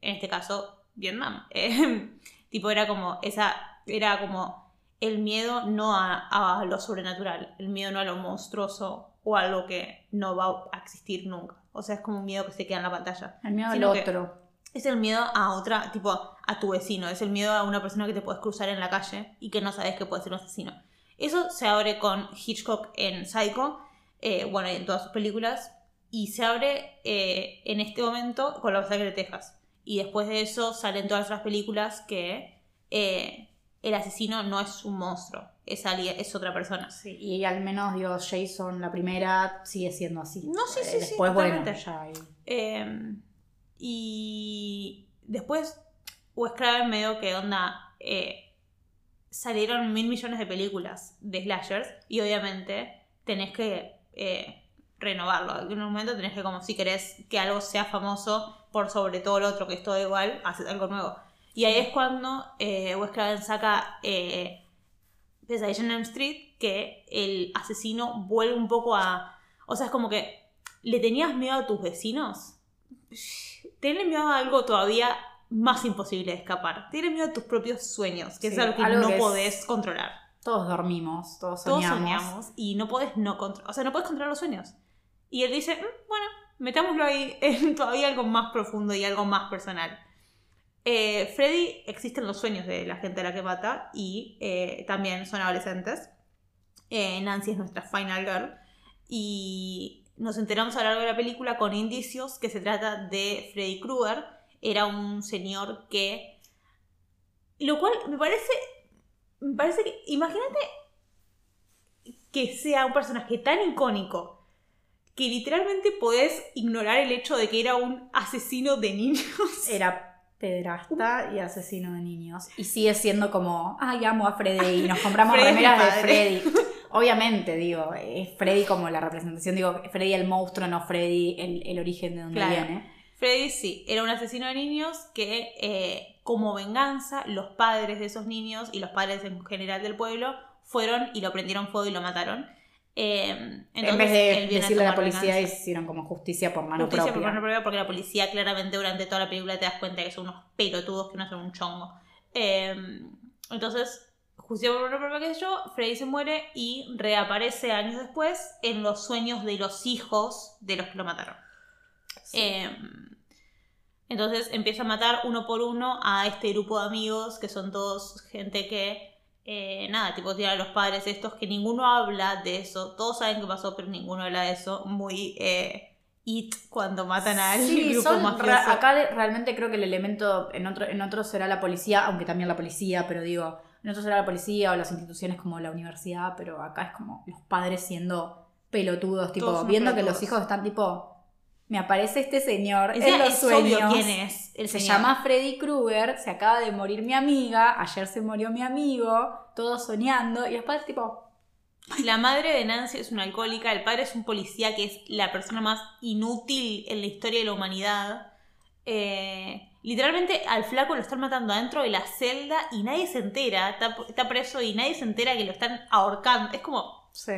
en este caso, Vietnam. Eh, tipo, era como esa, era como el miedo no a, a lo sobrenatural, el miedo no a lo monstruoso o a algo que no va a existir nunca. O sea, es como un miedo que se queda en la pantalla. El miedo al Sino otro. Es el miedo a otra, tipo, a tu vecino. Es el miedo a una persona que te puedes cruzar en la calle y que no sabes que puede ser un asesino. Eso se abre con Hitchcock en Psycho, eh, bueno, y en todas sus películas. Y se abre eh, en este momento con La Masacre de Texas. Y después de eso salen todas las películas que eh, el asesino no es un monstruo, es, alguien, es otra persona. Sí, y al menos, digo, Jason, la primera, sigue siendo así. No, sí, Eh, sí, sí, Después, bueno, totalmente. ya hay- Eh, y después, Wes Craven medio que onda. eh, salieron mil millones de películas de slashers y obviamente tenés que eh, renovarlo. En un momento tenés que, como si querés que algo sea famoso por sobre todo lo otro que es todo igual, haces algo nuevo. Y ahí es cuando eh, Wes Craven saca eh, Pesadilla en Elm Street, que el asesino vuelve un poco a. O sea, es como que le tenías miedo a tus vecinos. Tenle miedo a algo todavía más imposible de escapar. Tienes miedo a tus propios sueños, que Sí, es algo que algo no que es- podés controlar. Todos dormimos, todos Todos soñamos. soñamos y no podés no controlar. O sea, no podés controlar los sueños. Y él dice, "Mm, bueno, metámoslo ahí en todavía algo más profundo y algo más personal. Eh, Freddy existen los sueños de la gente a la que mata y eh, también son adolescentes. Eh, Nancy es nuestra final girl. Y nos enteramos a lo largo de la película con indicios que se trata de Freddy Krueger. Era un señor que... Lo cual me parece... Me parece que... Imagínate que sea un personaje tan icónico que literalmente podés ignorar el hecho de que era un asesino de niños. Era pederasta y asesino de niños. Y sigue siendo como, ay, amo a Freddy y nos compramos Freddy remeras de. Freddy. Obviamente, digo, es Freddy como la representación, digo, Freddy el monstruo, no Freddy el, el origen de donde Claro. viene. Freddy sí, era un asesino de niños que eh, como venganza los padres de esos niños y los padres en general del pueblo fueron y lo prendieron fuego y lo mataron. Eh, en entonces, vez de decirle a la policía, hicieron como justicia por mano Justicia por propia. mano propia porque la policía claramente durante toda la película te das cuenta que son unos pelotudos que no son un chongo. Eh, entonces, justicia por mano propia, qué sé yo, Freddy se muere y reaparece años después en los sueños de los hijos de los que lo mataron. Eh, entonces empieza a matar uno por uno a este grupo de amigos que son todos gente que, eh, nada, tipo tienen a los padres estos que ninguno habla de eso. Todos saben qué pasó, pero ninguno habla de eso. Muy eh, it cuando matan al Sí, grupo son acá de- realmente creo que el elemento, en otro, en otro será la policía, aunque también la policía, pero digo, en otro será la policía o las instituciones como la universidad, pero acá es como los padres siendo pelotudos, tipo, viendo que los hijos están tipo, me aparece este señor Encima en los es sueños. obvio quién es el se señor. llama Freddy Krueger, se acaba de morir mi amiga, ayer se murió mi amigo, todos soñando, y después tipo, La madre de Nancy es una alcohólica, el padre es un policía que es la persona más inútil en la historia de la humanidad. Eh, literalmente al flaco lo están matando adentro de la celda y nadie se entera. Está, está preso y nadie se entera que lo están ahorcando. Es como. Sí.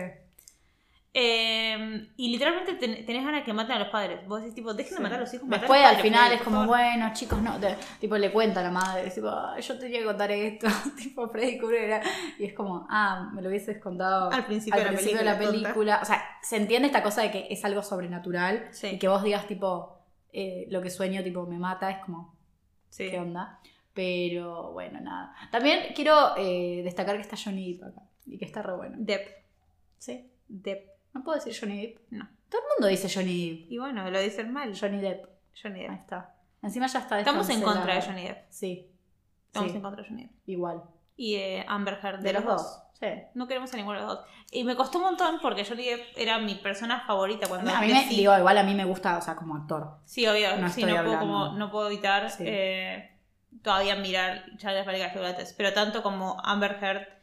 Eh, y literalmente ten- tenés ganas que maten a los padres. Vos decís, tipo, dejen de matar a los hijos. Después al final es como, bueno, chicos, no. tipo, le cuenta a la madre, es tipo, "Ay, yo te llego a contar esto. tipo, Freddy Krueger. Y es como, ah, me lo hubieses contado Al principio de la principio de la película, tonta. película. O sea, se entiende esta cosa de que es algo sobrenatural. Sí. Y que vos digas, tipo, eh, lo que sueño, tipo, me mata, es como, Sí. ¿qué onda? Pero bueno, nada. También quiero eh, destacar que está Johnny Depp acá. Y que está re bueno. Depp. ¿Sí? Depp. ¿No puedo decir Johnny Depp? No. Todo el mundo dice Johnny Depp. Y bueno, lo dicen mal. Johnny Depp. Johnny Ahí Depp. está. Encima ya está Estamos en contra de Johnny Depp. Sí. Estamos Sí, en contra de Johnny Depp. Igual. Y de Amber Heard. De, los dos. Sí. No queremos a ninguno de los dos. Y me costó un montón porque Johnny Depp era mi persona favorita cuando A mí me, digo, igual a mí me gusta, o sea, como actor. Sí, obvio. No sí, no, puedo, como, no puedo evitar eh, todavía mirar Charles Películas Chocolates. Pero tanto como Amber Heard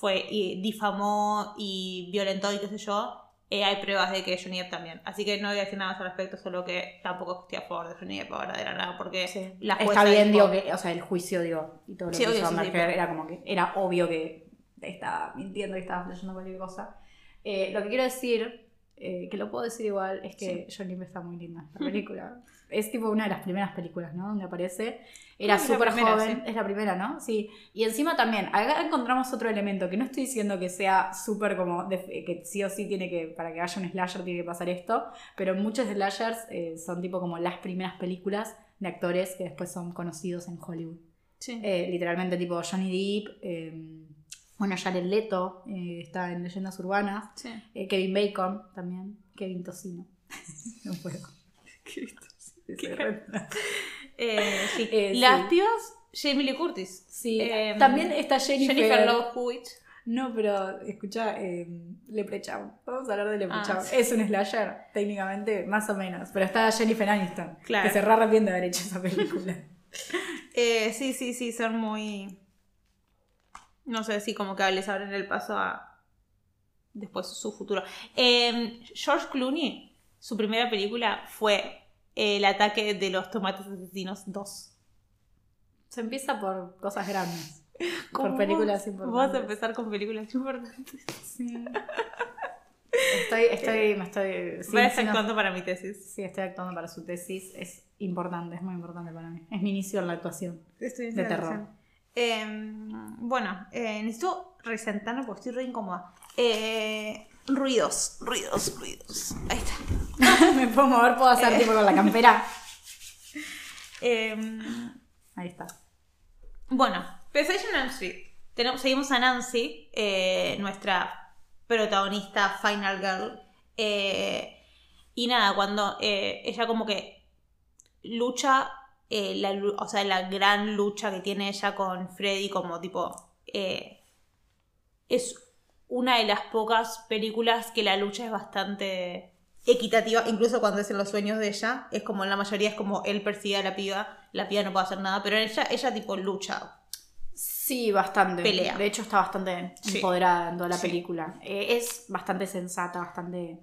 fue y difamó y violentó y qué sé yo, eh, hay pruebas de que Johnny Depp también. Así que no voy a decir nada más al respecto, solo que tampoco estoy a favor de Johnny Depp ahora de la nada, porque la jueza Está bien, dijo- digo, que, o sea, el juicio, digo, y todo lo Sí, que hizo sí, sí, pero- era como que era obvio que estaba mintiendo y estaba leyendo cualquier cosa. Eh, lo que quiero decir, eh, que lo puedo decir igual, es que Johnny Depp está muy linda esta película. es tipo una de las primeras películas, ¿no? Donde aparece. Era súper joven. sí. Es la primera, ¿no? Sí. Y encima también, acá encontramos otro elemento, que no estoy diciendo que sea súper como, de- que sí o sí tiene que, para que haya un slasher tiene que pasar esto, pero muchos slashers eh, son tipo como las primeras películas de actores que después son conocidos en Hollywood. Sí. Eh, literalmente tipo Johnny Depp, eh, bueno, Jared Leto eh, está en Leyendas Urbanas, Sí. eh, Kevin Bacon también, Kevin Tocino. no puedo. Sí, cara. Eh, sí. Eh, Las sí. pibas, Jamie Lee Curtis. Sí, Eh, también está Jennifer. Jennifer Love Hewitt. No, pero escucha, eh, Leprechaun. Vamos a hablar de Leprechaun. Ah, sí. Es un slasher, técnicamente, más o menos. Pero está Jennifer Aniston, Claro. que se re arrepiente de haber hecho esa película. Eh, sí, sí, sí, son muy. No sé si como que les abren el paso a. Después su futuro. Eh, George Clooney, su primera película fue El ataque de los tomates asesinos 2. se empieza por cosas grandes. Por películas vos, importantes. Vos a empezar con películas importantes. Sí. Estoy, estoy, me estoy. sí, Voy a no- actuando para mi tesis. sí, estoy actuando para su tesis. Es importante, es muy importante para mí. Es mi inicio en la actuación. Estoy De terror. Eh, bueno, eh, necesito resentarme porque estoy re incómoda. Eh, ruidos, ruidos, ruidos. Ahí está. me puedo mover, puedo hacer tipo con la campera. Eh, Ahí está. bueno, Pensation on Street. Tenemos, seguimos a Nancy, eh, nuestra protagonista Final Girl. Eh, y nada, cuando eh, ella como que lucha, eh, la, o sea, la gran lucha que tiene ella con Freddy como tipo... eh, es una de las pocas películas que la lucha es bastante equitativa, incluso cuando es en los sueños de ella, es como en la mayoría es como él persigue a la piba, la piba no puede hacer nada, pero ella, ella tipo lucha. Sí, bastante. Pelea. De hecho, está bastante Sí. empoderada en toda la Sí. película. Eh, es bastante sensata, bastante.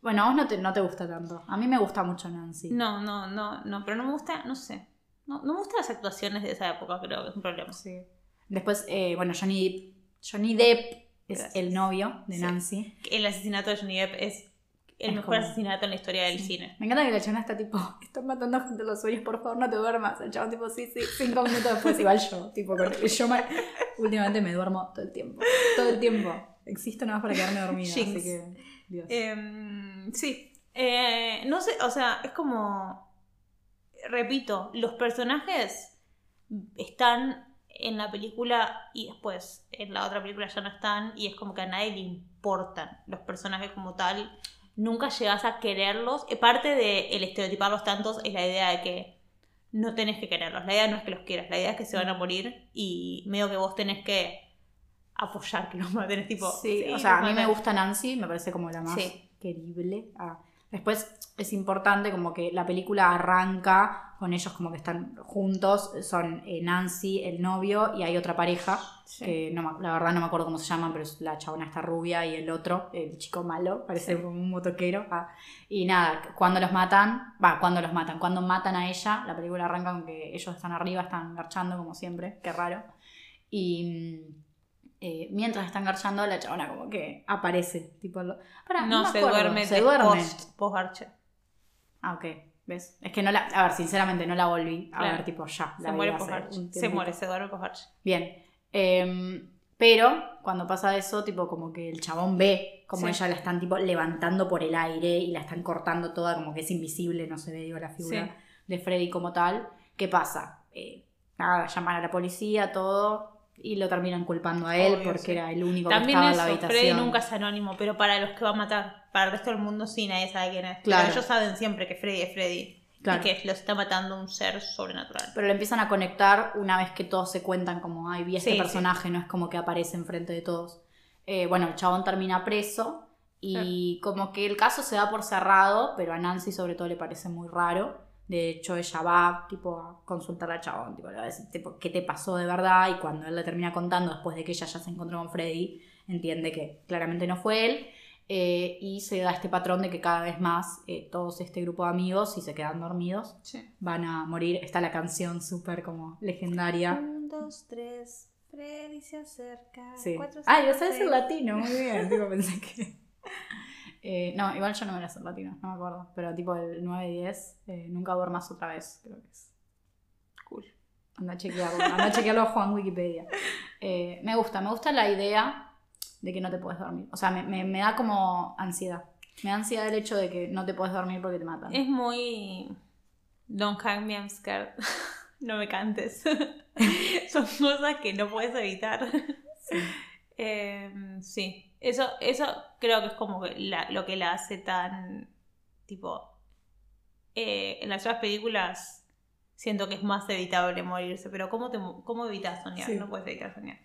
Bueno, a vos no te, no te gusta tanto. A mí me gusta mucho Nancy. No, no, no, no, pero no me gusta, no sé. No, no me gustan las actuaciones de esa época, creo que es un problema. Sí. Después, eh, bueno, Johnny, Johnny Depp es Gracias. el novio de Sí. Nancy. El asesinato de Johnny Depp es el Es mejor como- asesinato en la historia del cine. Me encanta que la chana está tipo, están matando gente en los sueños, por favor, no te duermas. El chabón tipo, sí, sí, cinco minutos después, igual yo, tipo, yo me- últimamente me duermo todo el tiempo, todo el tiempo. Existo nada más para quedarme dormida, Jinx. así que, Dios. Em, sí. Eh, no sé, o sea, es como. Repito, los personajes están en la película y después en la otra película ya no están y es como que a nadie le importan los personajes como tal. Nunca llegas a quererlos. Parte de el estereotiparlos tantos es la idea de que no tenés que quererlos. La idea no es que los quieras, la idea es que se van a morir y medio que vos tenés que apoyar que los maten. Tipo, Sí, o sea, a mí me gusta Nancy, me parece como la más Sí. querible. Ah, Después es importante como que la película arranca con ellos como que están juntos, son eh, Nancy, el novio, y hay otra pareja, Sí. que no, la verdad no me acuerdo cómo se llaman, pero es la chabona está rubia y el otro, el chico malo, parece Sí. como un motoquero. ah. Y nada, cuando los matan, va, cuando los matan, cuando matan a ella, la película arranca con que ellos están arriba, están garchando como siempre, qué raro. Y mm, eh, mientras están garchando, la chabona como que aparece. Tipo, lo- Pará, no, se acuerdo, duerme se duerme. post, post Archer. Ah, ok. ¿Ves? Es que no la. A ver, sinceramente no la volví a Claro. ver, tipo, ya. Se la vi muere post Archer. un Se muere, se duerme post Archer. Bien. Em, pero cuando pasa eso, tipo, como que el chabón ve como Sí. ella la están, tipo, levantando por el aire y la están cortando toda, como que es invisible, no se ve, digo, la figura Sí. de Freddy como tal. ¿Qué pasa? Eh, nada, llaman a la policía, todo. Y lo terminan culpando a él Obvio, porque sí. era el único También que estaba eso, en la Freddy habitación. nunca es anónimo, pero para los que va a matar, para el resto del mundo sí, nadie sabe quién es. Claro. Pero ellos saben siempre que Freddy es Freddy. Claro. Y que los está matando un ser sobrenatural. Pero lo empiezan a conectar una vez que todos se cuentan como, ay, vi este Sí, sí. personaje, no es como que aparece enfrente de todos. Eh, bueno, el chabón termina preso y como que el caso se da por cerrado, pero a Nancy sobre todo le parece muy raro. De hecho, ella va tipo a consultar al chabón, tipo, le va a decir tipo, qué te pasó de verdad y cuando él le termina contando después de que ella ya se encontró con Freddy, entiende que claramente no fue él. eh, y se da este patrón de que cada vez más eh, todos este grupo de amigos, si se quedan dormidos, Sí. van a morir. Está la canción súper como legendaria. Un, dos, tres. Freddy se acerca. Sí. Cuatro, Ah, cinco, lo sabes en latino, muy bien. Tipo, pensé que. Eh, no, igual yo no me la sé en latino, no me acuerdo. Pero tipo el 9 y 10, eh, nunca duermas otra vez, creo que es. Cool. Anda a chequearlo, anda a chequearlo Juan Wikipedia. Eh, me gusta, me gusta la idea de que no te puedes dormir. O sea, me, me- me da como ansiedad. Me da ansiedad el hecho de que no te puedes dormir porque te matan. Es muy. Don't hang me, I'm scared. no me cantes. Son cosas que no puedes evitar. Sí. Eh, sí, eso, eso creo que es como la- lo que la hace tan, tipo, eh, en las otras películas siento que es más evitable morirse, pero ¿cómo, te, cómo evitas soñar? Sí. No puedes evitar soñar.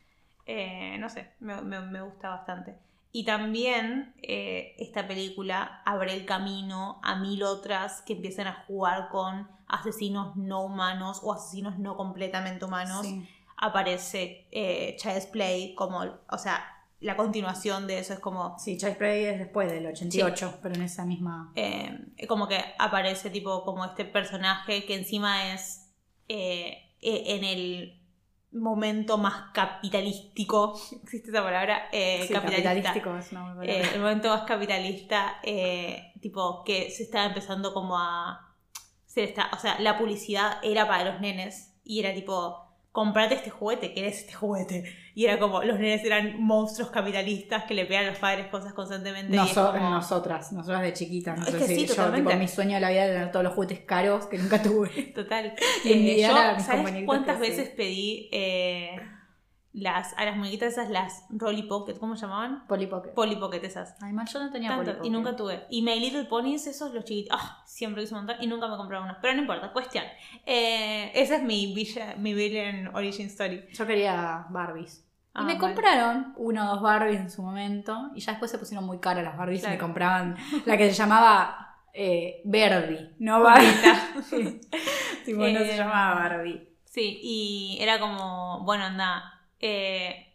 Eh, no sé, me, me- me gusta bastante. Y también eh, esta película abre el camino a mil otras que empiezan a jugar con asesinos no humanos o asesinos no completamente humanos Sí. aparece eh, Child's Play como, o sea, la continuación de eso es como, Sí, Child's Play es después del 88, pero en esa misma. eh, como que aparece tipo como este personaje que encima es eh, eh, en el momento más capitalístico, existe esa palabra, eh, Sí, capitalista. capitalístico es una buena Eh, palabra. el momento más capitalista, eh, tipo, que se estaba empezando como a... Se está, o sea, la publicidad era para los nenes y era tipo, comprate este juguete, ¿querés este juguete? Y era como, los nenes eran monstruos capitalistas que le pegan a los padres cosas constantemente. y es Noso- como- nosotras, nosotras de chiquitas. No Es sé que si sí, yo, totalmente. tipo, mi sueño de la vida era tener todos los juguetes caros que nunca tuve. Total. Y Eh, yo, ¿sabes cuántas veces pedí eh, las, a las muñequitas esas, las Rolly Pocket, ¿cómo se llamaban? Polly Pocket. Polly Pocket esas. Ay, mal, yo no tenía Tanto, Polly Pocket. y nunca tuve. Y My Little Ponies, esos los chiquitos. Ah, siempre quise montar y nunca me compraron unos. Pero no importa, cuestión. Eh, esa es mi, villa, mi Villain Origin Story. Yo quería Barbies. Ah, y me bueno. compraron uno o dos Barbies en su momento. Y ya después se pusieron muy caras las Barbies Claro. y me compraban la que se llamaba eh, Verdi, no Barbie. Tipo, no se Eh, llamaba Barbie. Sí, y era como, bueno, anda, eh,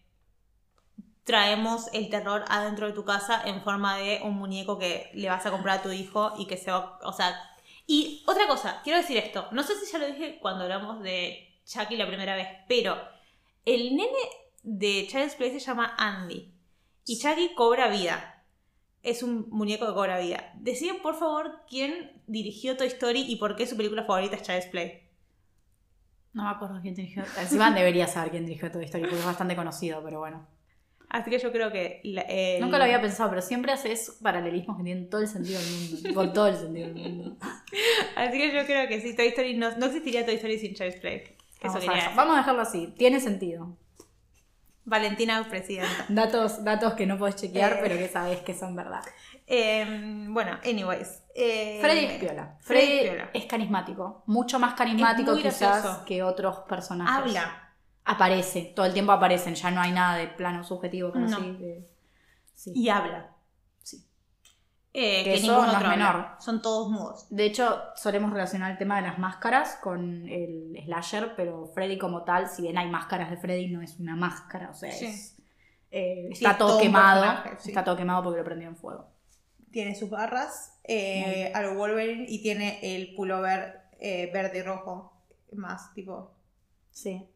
traemos el terror adentro de tu casa en forma de un muñeco que le vas a comprar a tu hijo y que se va, o sea... Y otra cosa, quiero decir esto, no sé si ya lo dije cuando hablamos de Chucky la primera vez, pero el nene de Child's Play se llama Andy y Chucky cobra vida. Es un muñeco que cobra vida. Deciden, por favor, quién dirigió Toy Story y por qué su película favorita es Child's Play. No me acuerdo quién dirigió. Encima debería saber quién dirigió toda historia porque es bastante conocido, pero bueno. Así que yo creo que... la- el- Nunca lo había pensado, pero siempre haces paralelismos que tienen todo el sentido del mundo. Tipo, todo el sentido del mundo. Así que yo creo que sí, Toy Story no, no existiría Toy Story sin Child's Play. Eso Vamos a, vamos a dejarlo así. Tiene sentido. Valentina presidenta. Datos, datos que no podés chequear, Eh. pero que sabés que son verdad. Eh, bueno, anyways. eh, Freddy es piola. Freddy Freddy es piola. es carismático. Mucho más carismático quizás que otros personajes. Habla. Aparece. Todo el tiempo aparecen. Ya no hay nada de plano subjetivo. Como No. así de- sí. Y habla. Sí. Eh, Que eso ningún no es otro habla. menor. Son todos mudos. De hecho, solemos relacionar el tema de las máscaras con el slasher, pero Freddy como tal, si bien hay máscaras de Freddy, no es una máscara, o sea, Sí. es, eh, está es todo todo quemado, está todo quemado porque lo prendió en fuego. Tiene sus barras eh, a lo Wolverine y tiene el pullover eh, verde y rojo. Más, tipo. Sí.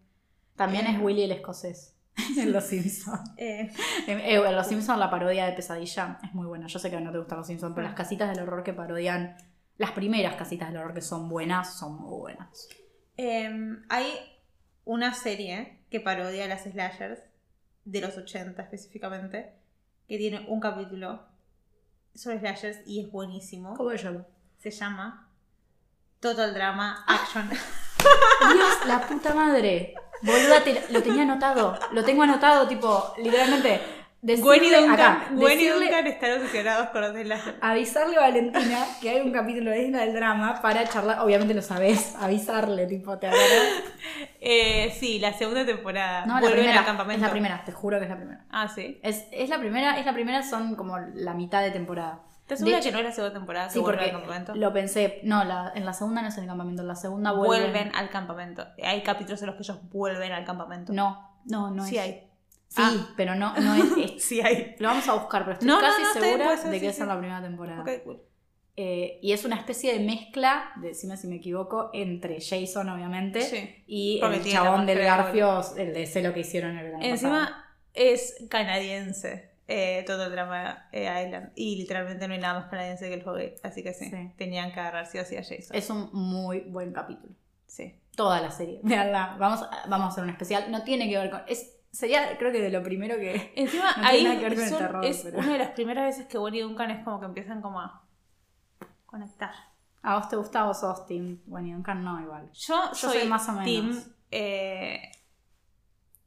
También Eh. es Willy el escocés en Los Simpsons. eh, en Los Simpsons la parodia de Pesadilla es muy buena. Yo sé que no te gustan Los Simpsons, pero Mm. las casitas del horror que parodian, las primeras casitas del horror que son buenas, son muy buenas. Em, hay una serie que parodia a las slashers de los 80 específicamente, que tiene un capítulo sobre slashers y es buenísimo. ¿Cómo se llama? Se llama Total Drama. Action. Dios, la puta madre. Boluda, te- lo tenía anotado. Lo tengo anotado, tipo, literalmente. Gwen y Duncan, acá, Gwen y Duncan están obsesionados con los slashers. avisarle a Valentina que hay un capítulo de Isla del Drama para charlar. Obviamente lo sabés, avisarle, tipo, te acuerdas. Eh, sí, la segunda temporada. No, la Vuelven primera. al campamento. Es la primera, te juro que es la primera. Ah, sí. Es, es la primera, es la primera, son como la mitad de temporada. ¿Estás De segura que no es la segunda temporada que Sí, porque al campamento? lo pensé. No, la- en la segunda no es en el campamento, en la segunda vuelven. Vuelven al campamento. Hay capítulos en los que ellos vuelven al campamento. No, no, no sí es. hay. Sí, Ah. pero no, no es, es- Sí hay. Lo vamos a buscar, pero estoy No, casi no, segura ser, de que sí, es en sí. la primera temporada. Ok, cool. Eh, y es una especie de mezcla, decime si me equivoco, entre Jason, obviamente, Sí. y el chabón del Garfio, el de sé lo que hicieron el verano pasado. Encima es canadiense. Eh, todo el drama eh, Island. Y literalmente no hay nada más canadiense que el juego. Así que sí, Sí. Tenían que agarrar sí o sí a Jason. Es un muy buen capítulo. Sí. Toda la serie. Veanla. Vamos, a- vamos a hacer un especial. No tiene que ver con. Es, sería, creo que de lo primero que. Encima No tiene ahí nada que ver con el terror, es pero- una de las primeras veces que Bonnie y Duncan es como que empiezan como a conectar. ¿A vos te gusta o sos Team? Bueno, y Duncan no, igual. Yo, Yo soy, soy más o menos. Team. eh,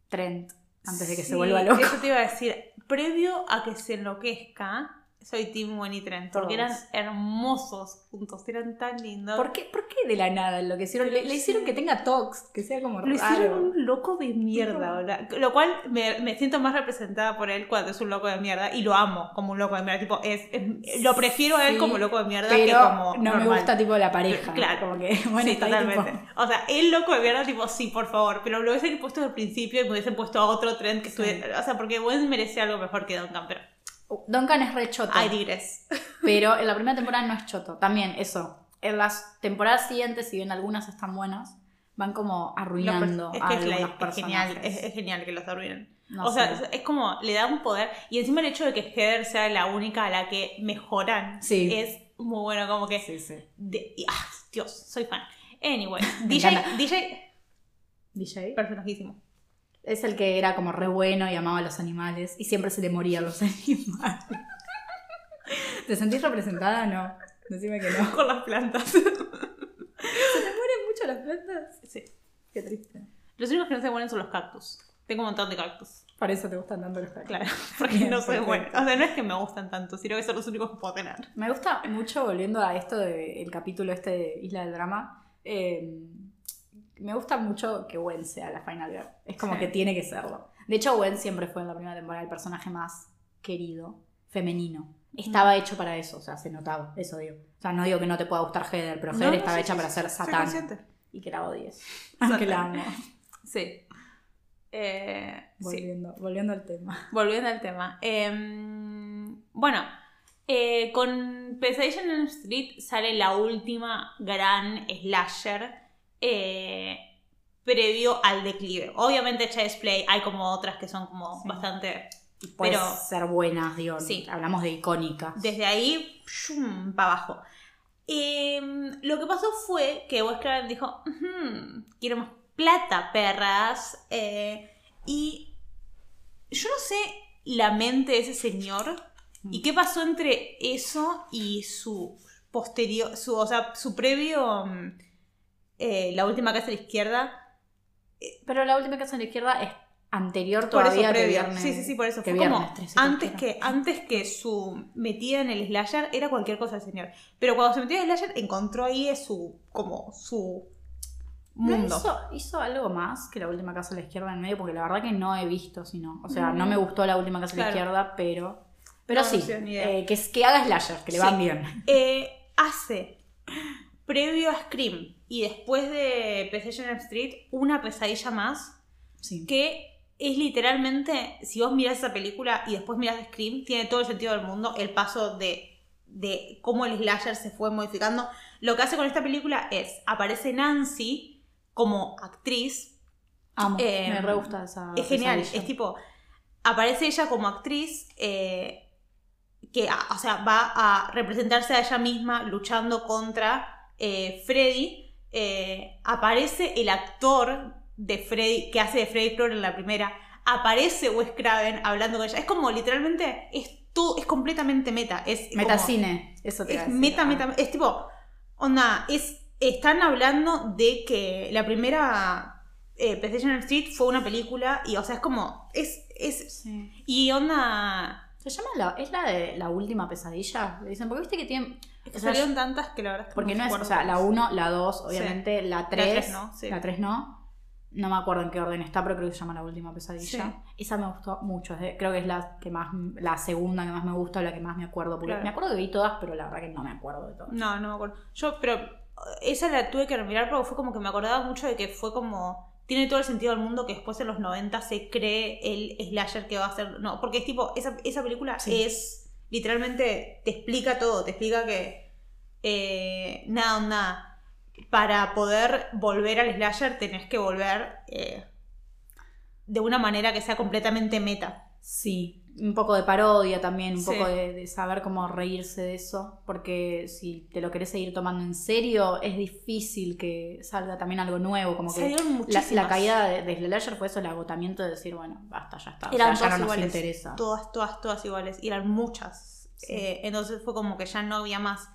Trent, antes de que se vuelva loco. Eso te iba a decir. Previo a que se enloquezca, soy Team Bonnie y Trent. Porque eran hermosos juntos. Eran tan lindos. ¿Por qué, ¿Por qué de la nada lo que hicieron? Le, le hicieron que tenga tox, que sea como Lo raro. hicieron un loco de mierda, ¿verdad? Lo cual me, me siento más representada por él cuando es un loco de mierda y lo amo como un loco de mierda. Tipo, es, es- lo prefiero a él Sí, como loco de mierda que Pero como. no me gusta tipo la pareja. Claro. Como que, bueno, sí, totalmente. tipo- O sea, el loco de mierda, tipo, sí, por favor. Pero lo hubiesen puesto al principio y me hubiesen puesto a otro tren que Sí. estuviera. O sea, porque Gwen merece algo mejor que Duncan, pero. Duncan es re choto. I digress. Pero en la primera temporada no es choto. También, eso. En las temporadas siguientes, si bien algunas están buenas, van como arruinando es a que es, la- algunos es genial, es, es genial que los arruinen. No o sea, sé. es, es como, le da un poder. Y encima el hecho de que Heather sea la única a la que mejoran Sí. es muy bueno, como que. Sí, sí. de- y- ah, Dios, soy fan. Anyway, DJ, encanta. DJ, DJ. personajísimo. Es el que era como re bueno y amaba a los animales y siempre se le morían los animales. ¿Te sentís representada? No. Decime que no. Con las plantas. ¿Se te mueren mucho las plantas? Sí. Qué triste. Los únicos que no se mueren son los cactus. Tengo un montón de cactus. Por eso te gustan tanto los cactus. Claro, porque Bien, no soy buena. O sea, no es que me gustan tanto, sino que son los únicos que puedo tener. Me gusta mucho, volviendo a esto del capítulo este de Isla del Drama, eh, me gusta mucho que Gwen sea la Final Girl. Es como Sí. que tiene que serlo. De hecho, Gwen siempre fue en la primera temporada el personaje más querido, femenino. Estaba hecho para eso, o sea, se notaba, eso digo. O sea, no digo que no te pueda gustar Heather, pero No, Heather no, estaba sí, hecha sí, para ser Satán y que la odies. Aunque la amo. Sí. Eh, sí. Volviendo, volviendo al tema. Volviendo al tema. Em, bueno, eh, con Pesadilla en Street sale la última gran slasher eh, previo al declive. Obviamente Child's Play hay como otras que son como Sí. bastante... Y puede Pero- ser buenas, digo. Sí. Hablamos de icónicas. Desde ahí, para abajo. Em, lo que pasó fue que Wes Craven dijo, "Ujú, quiero más plata, perras. eh, y yo no sé la mente de ese señor y qué pasó entre eso y su posterior, su, o sea, su previo, mm, eh, la última casa a la izquierda. Pero la última casa a la izquierda es anterior Por todavía eso que previo. viernes. sí, sí, sí, por eso. que Fue viernes como 13 antes que, antes que su metida en el slasher era cualquier cosa el señor. Pero cuando se metió en el slasher encontró ahí su, como su ¿No mundo. hizo, hizo algo más que la última casa a la izquierda en medio? Porque la verdad que no he visto, sino. O sea, no Mm. me gustó la última casa a la Claro. izquierda, pero Pero No, no sí, sé, ni idea. eh, que, es- que haga slashers, que le van Sí. bien. Eh, hace, previo a Scream y después de Precision Street, una pesadilla más Sí. que es literalmente, si vos mirás esa película y después mirás Scream, tiene todo el sentido del mundo el paso de, de cómo el slasher se fue modificando. Lo que hace con esta película es, aparece Nancy como actriz, Amo, Eh, me re gusta esa es genial, pesadilla. es tipo, aparece ella como actriz eh, que, a- o sea, va a representarse a ella misma luchando contra eh, Freddy. Eh, aparece el actor de Freddy, que hace de Freddy Krueger en la primera. Aparece Wes Craven hablando con ella. Es como literalmente, es todo, es completamente meta. Es Metacine, eso te es decir. meta, Ah. meta, es tipo, onda, es, están hablando de que la primera eh, PlayStation Street fue una película y, o sea, es como, es, es, Sí. y onda, ¿Se llama la, es la de la última pesadilla? Le dicen, porque viste que tiene... es que o sea, salieron tantas que la verdad es que Porque no es, o sea, la cuáles. 1, la 2, obviamente, la 3. tres no, sí. La 3 no. No me acuerdo en qué orden está, pero creo que se llama La Última Pesadilla. Esa me gustó mucho. creo que es la que más, la segunda que más me gusta, la que más me acuerdo. Porque Claro. me acuerdo que vi todas, pero la verdad que no me acuerdo de todas. No, no me acuerdo. Yo, pero esa la tuve que remirar porque fue como que me acordaba mucho de que fue como. Tiene todo el sentido del mundo que después en los 90 se cree el slasher que va a ser. No, porque es tipo, esa, esa película Sí. es. Literalmente te explica todo. Te explica que. eh, nada, onda. Para poder volver al slasher tenés que volver. eh, de una manera que sea completamente meta. Sí, un poco de parodia también, un Sí. poco de, de saber cómo reírse de eso, porque si te lo querés seguir tomando en serio, es difícil que salga también algo nuevo, como que la, la caída de, de fue eso, el agotamiento de decir, bueno, basta, ya está, o Eran sea, ya no nos iguales. interesa. Todas, todas, todas iguales. Y eran muchas. Sí. Eh, entonces fue como que ya no había más.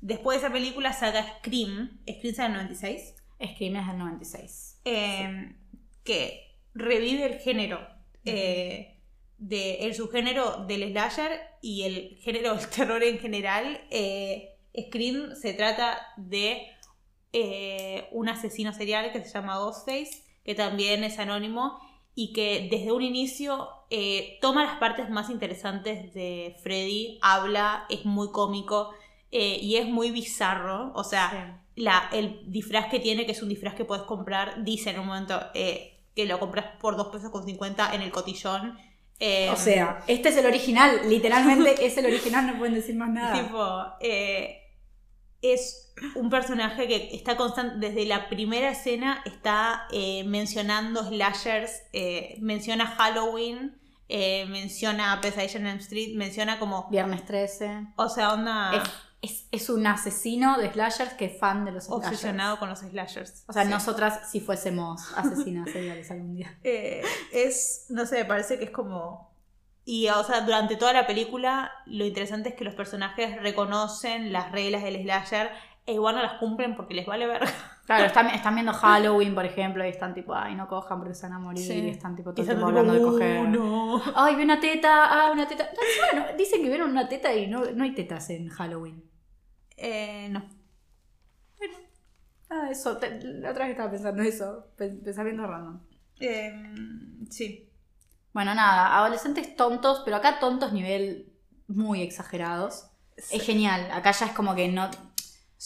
Después de esa película saca Scream. Scream sale en el 96. Scream es del 96. eh, que revive el género. eh, de, el subgénero del slasher y el género del terror en general. Eh, Scream se trata de eh, un asesino serial que se llama Ghostface, que también es anónimo y que desde un inicio eh, toma las partes más interesantes de Freddy, habla, es muy cómico eh, y es muy bizarro. O sea, la, el disfraz que tiene, que es un disfraz que puedes comprar, dice en un momento que lo compras por 2 pesos con 50 en el cotillón. Eh, O sea, este es el original, literalmente es el original, no pueden decir más nada. Tipo, eh, es un personaje que está constante, desde la primera escena está eh, mencionando slashers, menciona Halloween, menciona Pesadilla en Elm Street, menciona como, Viernes 13. o sea, onda Es, es- es un asesino de slashers que es fan de los slashers. obsesionado con los slashers. O sea, Sí. nosotras si fuésemos asesinas seriales algún día. Eh, es, no sé, me parece que es como... Y, o sea, durante toda la película lo interesante es que los personajes reconocen las reglas del slasher e igual no las cumplen porque les vale verga. Claro, están, están viendo Halloween, por ejemplo, y están tipo, ay, no cojan porque se van a morir. Sí. Y están tipo todo el tiempo hablando de "Uh, coger. no. Ay, vi una teta, ah, una teta. No, Bueno, dicen que vieron una teta y no, no hay tetas en Halloween. Eh, no. Ah, eso, te- la otra vez estaba pensando eso, pe- pensamiento random. Eh, sí. Bueno, nada, adolescentes tontos, pero acá tontos nivel muy exagerados. Es genial, acá ya es como que no,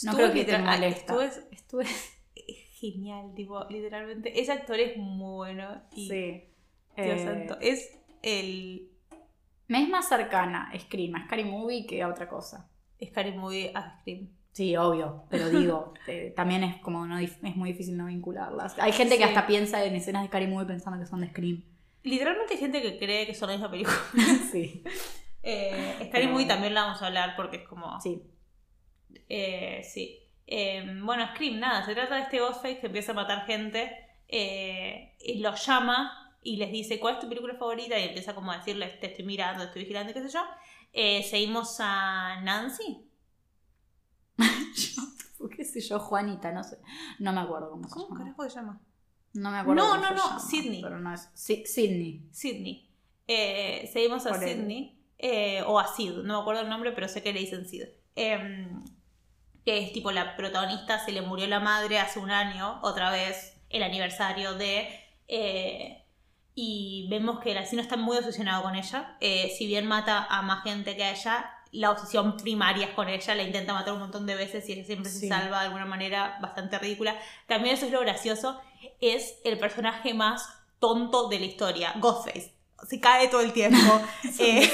no creo que te literal- molesta. estuvo- Estuve... es genial, tipo, literalmente. Ese actor es muy bueno. Y, Sí. Dios Eh, santo, es el me es más cercana Scream a Scary Movie que a otra cosa. Scary Movie a Scream. Sí, obvio, pero digo, eh, también es como no es muy difícil no vincularlas. Hay gente que hasta piensa en escenas de Scary Movie pensando que son de Scream. Literalmente hay gente que cree que son la misma película. sí. Eh, Scary Pero- Movie también la vamos a hablar porque es como. Sí. Eh, sí. Eh, bueno, Scream, nada, se trata de este Ghostface que empieza a matar gente. eh, y los llama y les dice, ¿cuál es tu película favorita? Y empieza como a decirles, te estoy mirando, te estoy vigilando, qué sé yo. Eh, seguimos a Nancy. ¿Qué sé yo? Juanita, no sé. No me acuerdo cómo, se ¿Cómo llama. carajo se llama? No me acuerdo. No, cómo no, se no, llama, Sydney. Pero no es. Sí, Sydney. Sydney. Eh, seguimos a. Sydney. eh, o a Sid, no me acuerdo el nombre, pero sé que le dicen Sid. Em, que es tipo la protagonista, se le murió la madre hace un año, otra vez el aniversario de... y vemos que el asesino está muy obsesionado con ella. Eh, si bien mata a más gente que a ella, la obsesión primaria es con ella, la intenta matar un montón de veces y ella siempre se salva de alguna manera bastante ridícula. También eso es lo gracioso, es el personaje más tonto de la historia, Ghostface. Se cae todo el tiempo. Eh,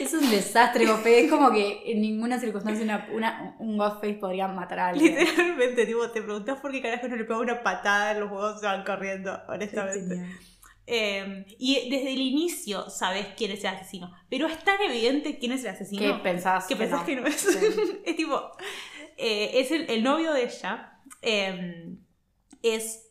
Es un desastre, Ghostface. Es como que en ninguna circunstancia una, una- un Ghostface podría matar a alguien. literalmente, tipo, te preguntas por qué carajo no le pega una patada, los juegos se van corriendo, Es honestamente. Eh, y desde el inicio sabes quién es el asesino, pero es tan evidente quién es el asesino. ¿Qué pensás? que pensás no? que no es. Sí. es tipo, eh, es el, el novio de ella. eh, es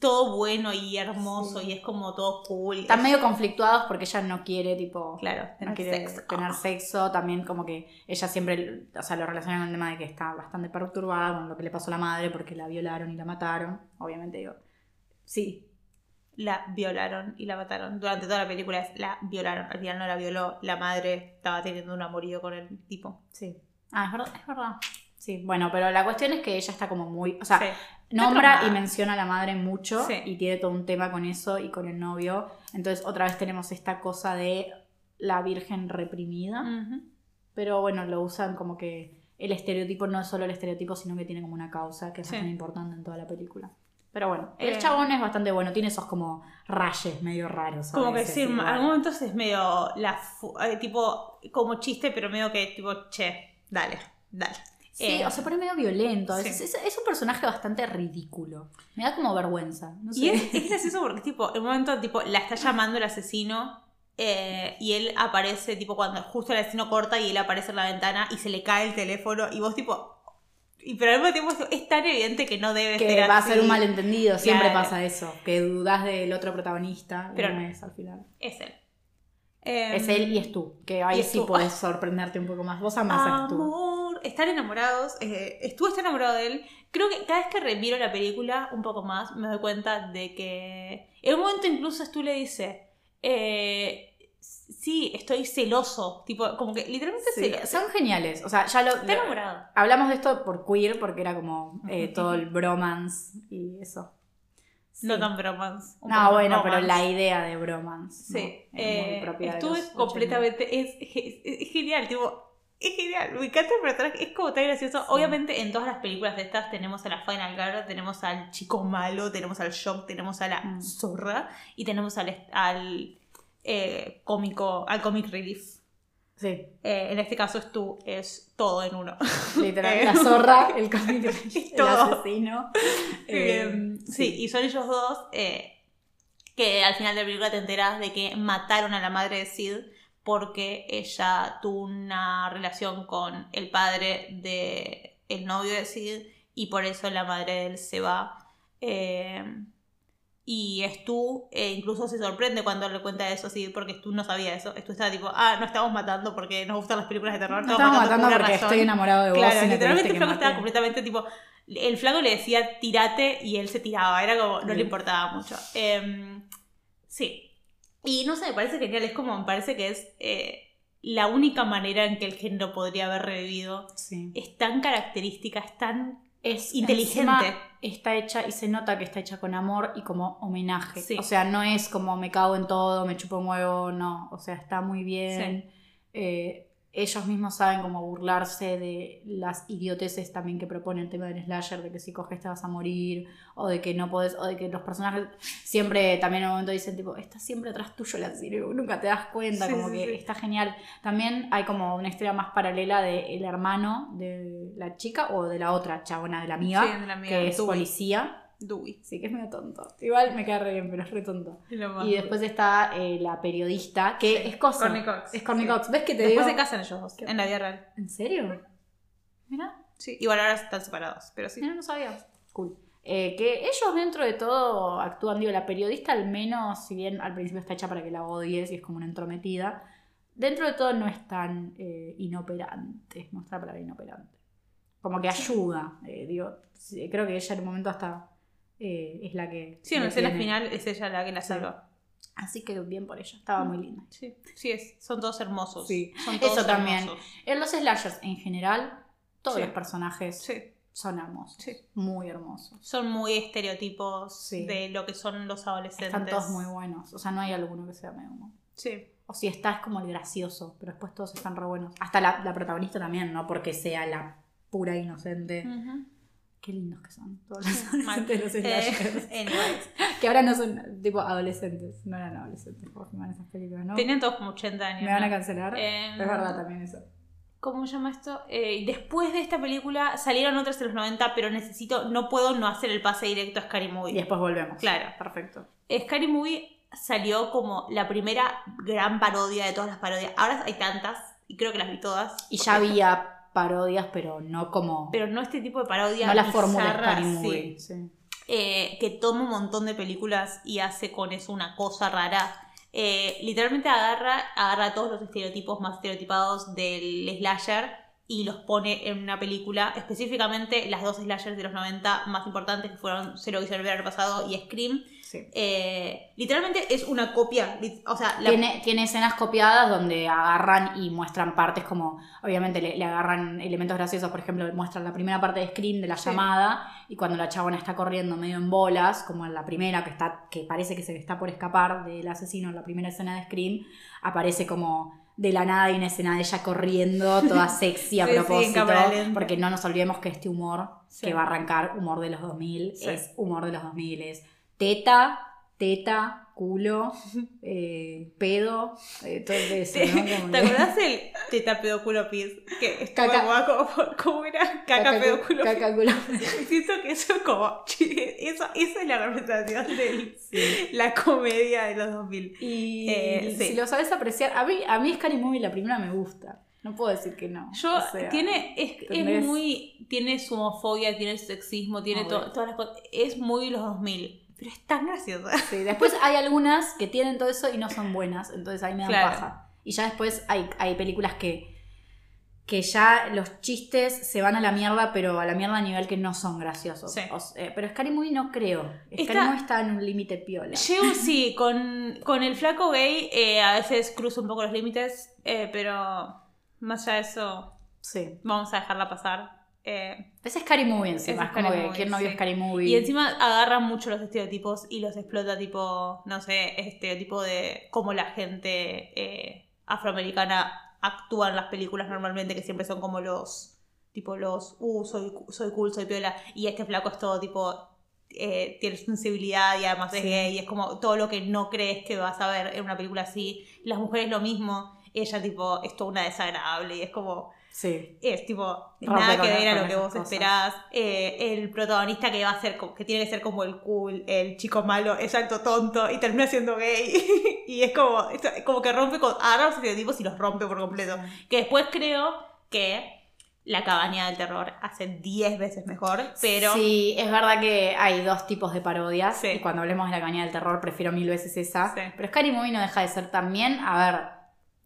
todo bueno y hermoso Sí. y es como todo cool. Están Es- medio conflictuados porque ella no quiere, tipo, Claro, no tener quiere sexo. tener sexo. También como que ella siempre, o sea, lo relaciona con el tema de que está bastante perturbada con lo que le pasó a la madre porque la violaron y la mataron. Obviamente digo, sí, La violaron y la mataron. Durante toda la película es la violaron. Al final no la violó. La madre estaba teniendo un amorío con el tipo. sí. Ah, es verdad, es verdad. Sí, bueno, pero la cuestión es que ella está como muy, o sea, Sí. nombra y menciona a la madre mucho Sí. y tiene todo un tema con eso y con el novio. Entonces otra vez tenemos esta cosa de la virgen reprimida. Pero bueno, lo usan como que el estereotipo no es solo el estereotipo, sino que tiene como una causa que es Sí. bastante importante en toda la película. Pero bueno, el Eh. chabón es bastante bueno, tiene esos como rayes medio raros. Como que sí, en algún momento es medio la eh, tipo como chiste, pero medio que tipo, che, dale, dale. Sí, Eh, o se pone medio violento. A sí. veces es, es un personaje bastante ridículo. Me da como vergüenza. No sé. Y es, es gracioso porque tipo, en un momento tipo, la está llamando el asesino eh, y él aparece tipo cuando justo el asesino corta y él aparece en la ventana y se le cae el teléfono y vos tipo... Y pero al mismo tiempo es- tan evidente que no debe que ser va a ser un malentendido, siempre Claro. pasa eso. Que dudas del otro protagonista, Pero no es al final. Es él. Eh, Es él y es tú, que ahí sí tú. puedes sorprenderte un poco más. Vos amás a tú. Amor, están enamorados. Eh, estás enamorado de él. Creo que cada vez que remiro la película un poco más, me doy cuenta de que. En un momento incluso Stu le dice. Eh, sí, estoy celoso. Tipo, como que literalmente Sí, celoso. son geniales. O sea, ya lo, Está lo- enamorado. hablamos de esto por queer, porque era como eh, todo el bromance y eso. Sí. No tan bromance. No, bueno, pero la idea de bromance. ¿no? Sí, Es muy eh, propia de estuve los 80. completamente. Es, es- es genial, tipo. Es genial, me encanta el personaje, es como tan gracioso. Obviamente en todas las películas de estas tenemos a la Final Girl, tenemos al chico malo, tenemos al shock, tenemos a la Mm. zorra y tenemos al eh, cómico, al comic relief. Sí, Eh, en este caso es tú, es todo en uno. literal. Eh. La zorra, el cómic, el Todo. asesino. Eh, Eh, sí, y son ellos dos que al final de la película te enteras de que mataron a la madre de Sid porque ella tuvo una relación con el padre de el novio de Sid y por eso la madre de él se va. Eh, y Stu eh, incluso se sorprende cuando le cuenta eso, sí, porque Stu no sabía eso. Stu estaba tipo, ah, no estamos matando porque nos gustan las películas de terror. No estamos matando por porque razón". estoy enamorado de vos. Claro, literalmente el flaco estaba completamente tipo. El flaco le decía tirate y él se tiraba, era como, no Sí. le importaba mucho. Em, sí. Y no sé, me parece genial, es como, me parece que es eh, la única manera en que el género podría haber revivido. Sí. Es tan característica, es tan. es inteligente. encima Está hecha y se nota que está hecha con amor y como homenaje. Sí. O sea, no es como me cago en todo, me chupo un huevo, no. O sea, está muy bien. Eh, ellos mismos saben cómo burlarse de las idioteces también que propone el tema del slasher, de que si coges te vas a morir, o de que no podés, o de que los personajes siempre también en un momento dicen tipo, está siempre atrás tuyo la serie, nunca te das cuenta, Sí, como sí, que sí. está genial. También hay como una historia más paralela del hermano de la chica o de la otra chabona, de la amiga, de la amiga, que es policía. Dewey. Sí, que es medio tonto. Igual me cae re bien, pero es re tonto. Y después está eh, la periodista, que Sí, es cosa. Courtney Cox. Es Courtney Sí. Cox. ¿Ves que te Después digo? se casan ellos dos, ¿Qué? en la vida real. ¿En serio? Mira, Sí, igual ahora están separados, pero sí. mira, no sabía. Cool. Eh, que ellos dentro de todo actúan, digo, la periodista al menos, si bien al principio está hecha para que la odies y es como una entrometida, dentro de todo no es tan eh, inoperante, no está para inoperante. Como que ayuda, eh, digo, creo que ella en un momento hasta eh, es la que... Sí, en la escena final es ella la que la Sí. salva. Así que bien por ella, estaba muy linda. Sí, sí es. Son todos hermosos. Sí. Son todos Eso también. hermosos. En los slashers en general, todos Sí. los personajes Sí. son hermosos. Sí. Muy hermosos. Son muy estereotipos Sí. de lo que son los adolescentes. Están todos muy buenos. O sea, no hay alguno que sea medio. Sí. O si está, es como el gracioso, pero después todos están re buenos. Hasta la, la protagonista también, no porque sea la pura inocente. Ujú. Qué lindos que son todos los adolescentes de los. Eh. Que ahora no son tipo adolescentes, no eran adolescentes cuando filmaban esas películas, ¿no? Tenían todos como 80 años. Me van a cancelar. Eh, es verdad también eso. ¿Cómo se llama esto? Eh, después de esta película salieron otras en los 90, pero necesito, no puedo no hacer el pase directo a Scary Y Movie. después volvemos. Claro. Perfecto. Scary Movie salió como la primera gran parodia de todas las parodias. Ahora hay tantas, y creo que las vi todas. Y ya había parodias, pero no como. Pero no este tipo de parodia. no la fórmula sí. Movie. Sí. eh, que toma un montón de películas y hace con eso una cosa rara. Eh, literalmente agarra, agarra todos los estereotipos más estereotipados del slasher y los pone en una película, específicamente las dos slashers de los 90 más importantes que fueron Cero que se el pasado y Scream. Sí. Eh, literalmente es una copia, o sea, la- Tiene, tiene escenas copiadas donde agarran y muestran partes como, obviamente le, le agarran elementos graciosos, por ejemplo, muestran la primera parte de Scream de la Sí. llamada y cuando la chabona está corriendo medio en bolas, como en la primera que está que parece que se está por escapar del asesino en la primera escena de Scream, aparece como de la nada hay una escena de ella corriendo, toda sexy a Sí, sí, propósito, lenta. porque no nos olvidemos que este humor Sí. que va a arrancar, humor de los 2000, Sí. es humor de los 2000, es teta, teta, culo, eh, pedo, eh, todo eso, ¿Te, ¿no? Como ¿te acordás el teta pedo culo pis? Que estuvo Caca. como, como, ¿cómo era? Caca, pedo cu- culo caca, culo. Siento que eso es como. Eso, esa es la representación de la comedia de los 2000. Y Eh, sí. si lo sabes apreciar, a mí, a mí Scary Movie la primera me gusta. No puedo decir que no. Yo, o sea, tiene, es, es muy. Tiene su homofobia, tiene su sexismo, tiene Muy to- todas las cosas. Es muy los 2000. Pero es tan graciosa. Sí, después hay algunas que tienen todo eso y no son buenas, entonces ahí me dan Claro. paja. Y ya después hay, hay películas que, que ya los chistes se van a la mierda, pero a la mierda a nivel que no son graciosos. Sí. O sea, pero Scary Movie no creo. Scary Está- Movie está en un límite piola. Llego, sí, con, con el flaco gay eh, a veces cruzo un poco los límites, eh, pero más allá de eso, Sí. vamos a dejarla pasar. Eh, Es Scary Movie encima, Es como Scary que Movie, ¿quién no vio sí. Scary Movie? Y encima agarra mucho los estereotipos y los explota tipo, no sé, estereotipo de cómo la gente eh, afroamericana actúa en las películas normalmente, que siempre son como los, tipo los, uh, soy, soy cool, soy piola, y este flaco es todo tipo, eh, tiene sensibilidad y además es gay, y es como todo lo que no crees que vas a ver en una película así. Las mujeres lo mismo, ella tipo, es toda una desagradable y es como... Sí. Es tipo, Rompe nada que ver a lo que vos cosas. esperás. Eh, el protagonista que va a ser, que tiene que ser como el cool, el chico malo, es alto tonto y termina siendo gay. y es como, es como que rompe con, agarra los estereotipos y los rompe por completo. Que después creo que La cabaña del terror hace 10 veces mejor, pero Sí, es verdad que hay dos tipos de parodias. Sí. Y cuando hablemos de la cabaña del terror, prefiero mil veces esa. Sí. Pero Scary Movie no deja de ser también. A ver,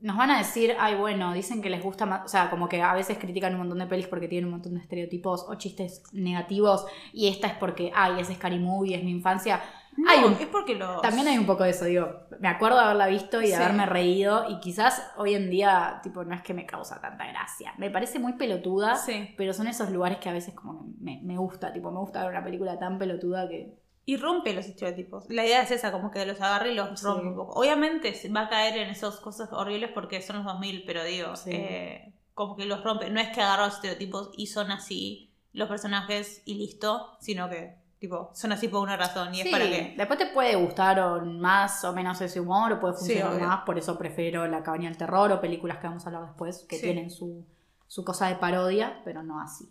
nos van a decir, ay, bueno, dicen que les gusta más. O sea, como que a veces critican un montón de pelis porque tienen un montón de estereotipos o chistes negativos. Y esta es porque, ay, es Scary Movie, es mi infancia. no, hay un- es porque los... También hay un poco de eso, digo. Me acuerdo de haberla visto y de Sí. haberme reído. Y quizás hoy en día, tipo, no es que me causa tanta gracia. Me parece muy pelotuda. Sí. Pero son esos lugares que a veces como me, me gusta, tipo, me gusta ver una película tan pelotuda que... Y rompe los estereotipos. La idea es esa, como que los agarre y los Sí. rompe un poco. Obviamente se va a caer en esas cosas horribles porque son los 2000, pero digo, Sí. eh, como que los rompe. No es que agarra los estereotipos y son así los personajes y listo, sino que, tipo, son así por una razón y es para que... después te puede gustar o más o menos ese humor o puede funcionar más, por eso prefiero La cabaña del terror o películas que vamos a hablar después que tienen su, su cosa de parodia, pero no así.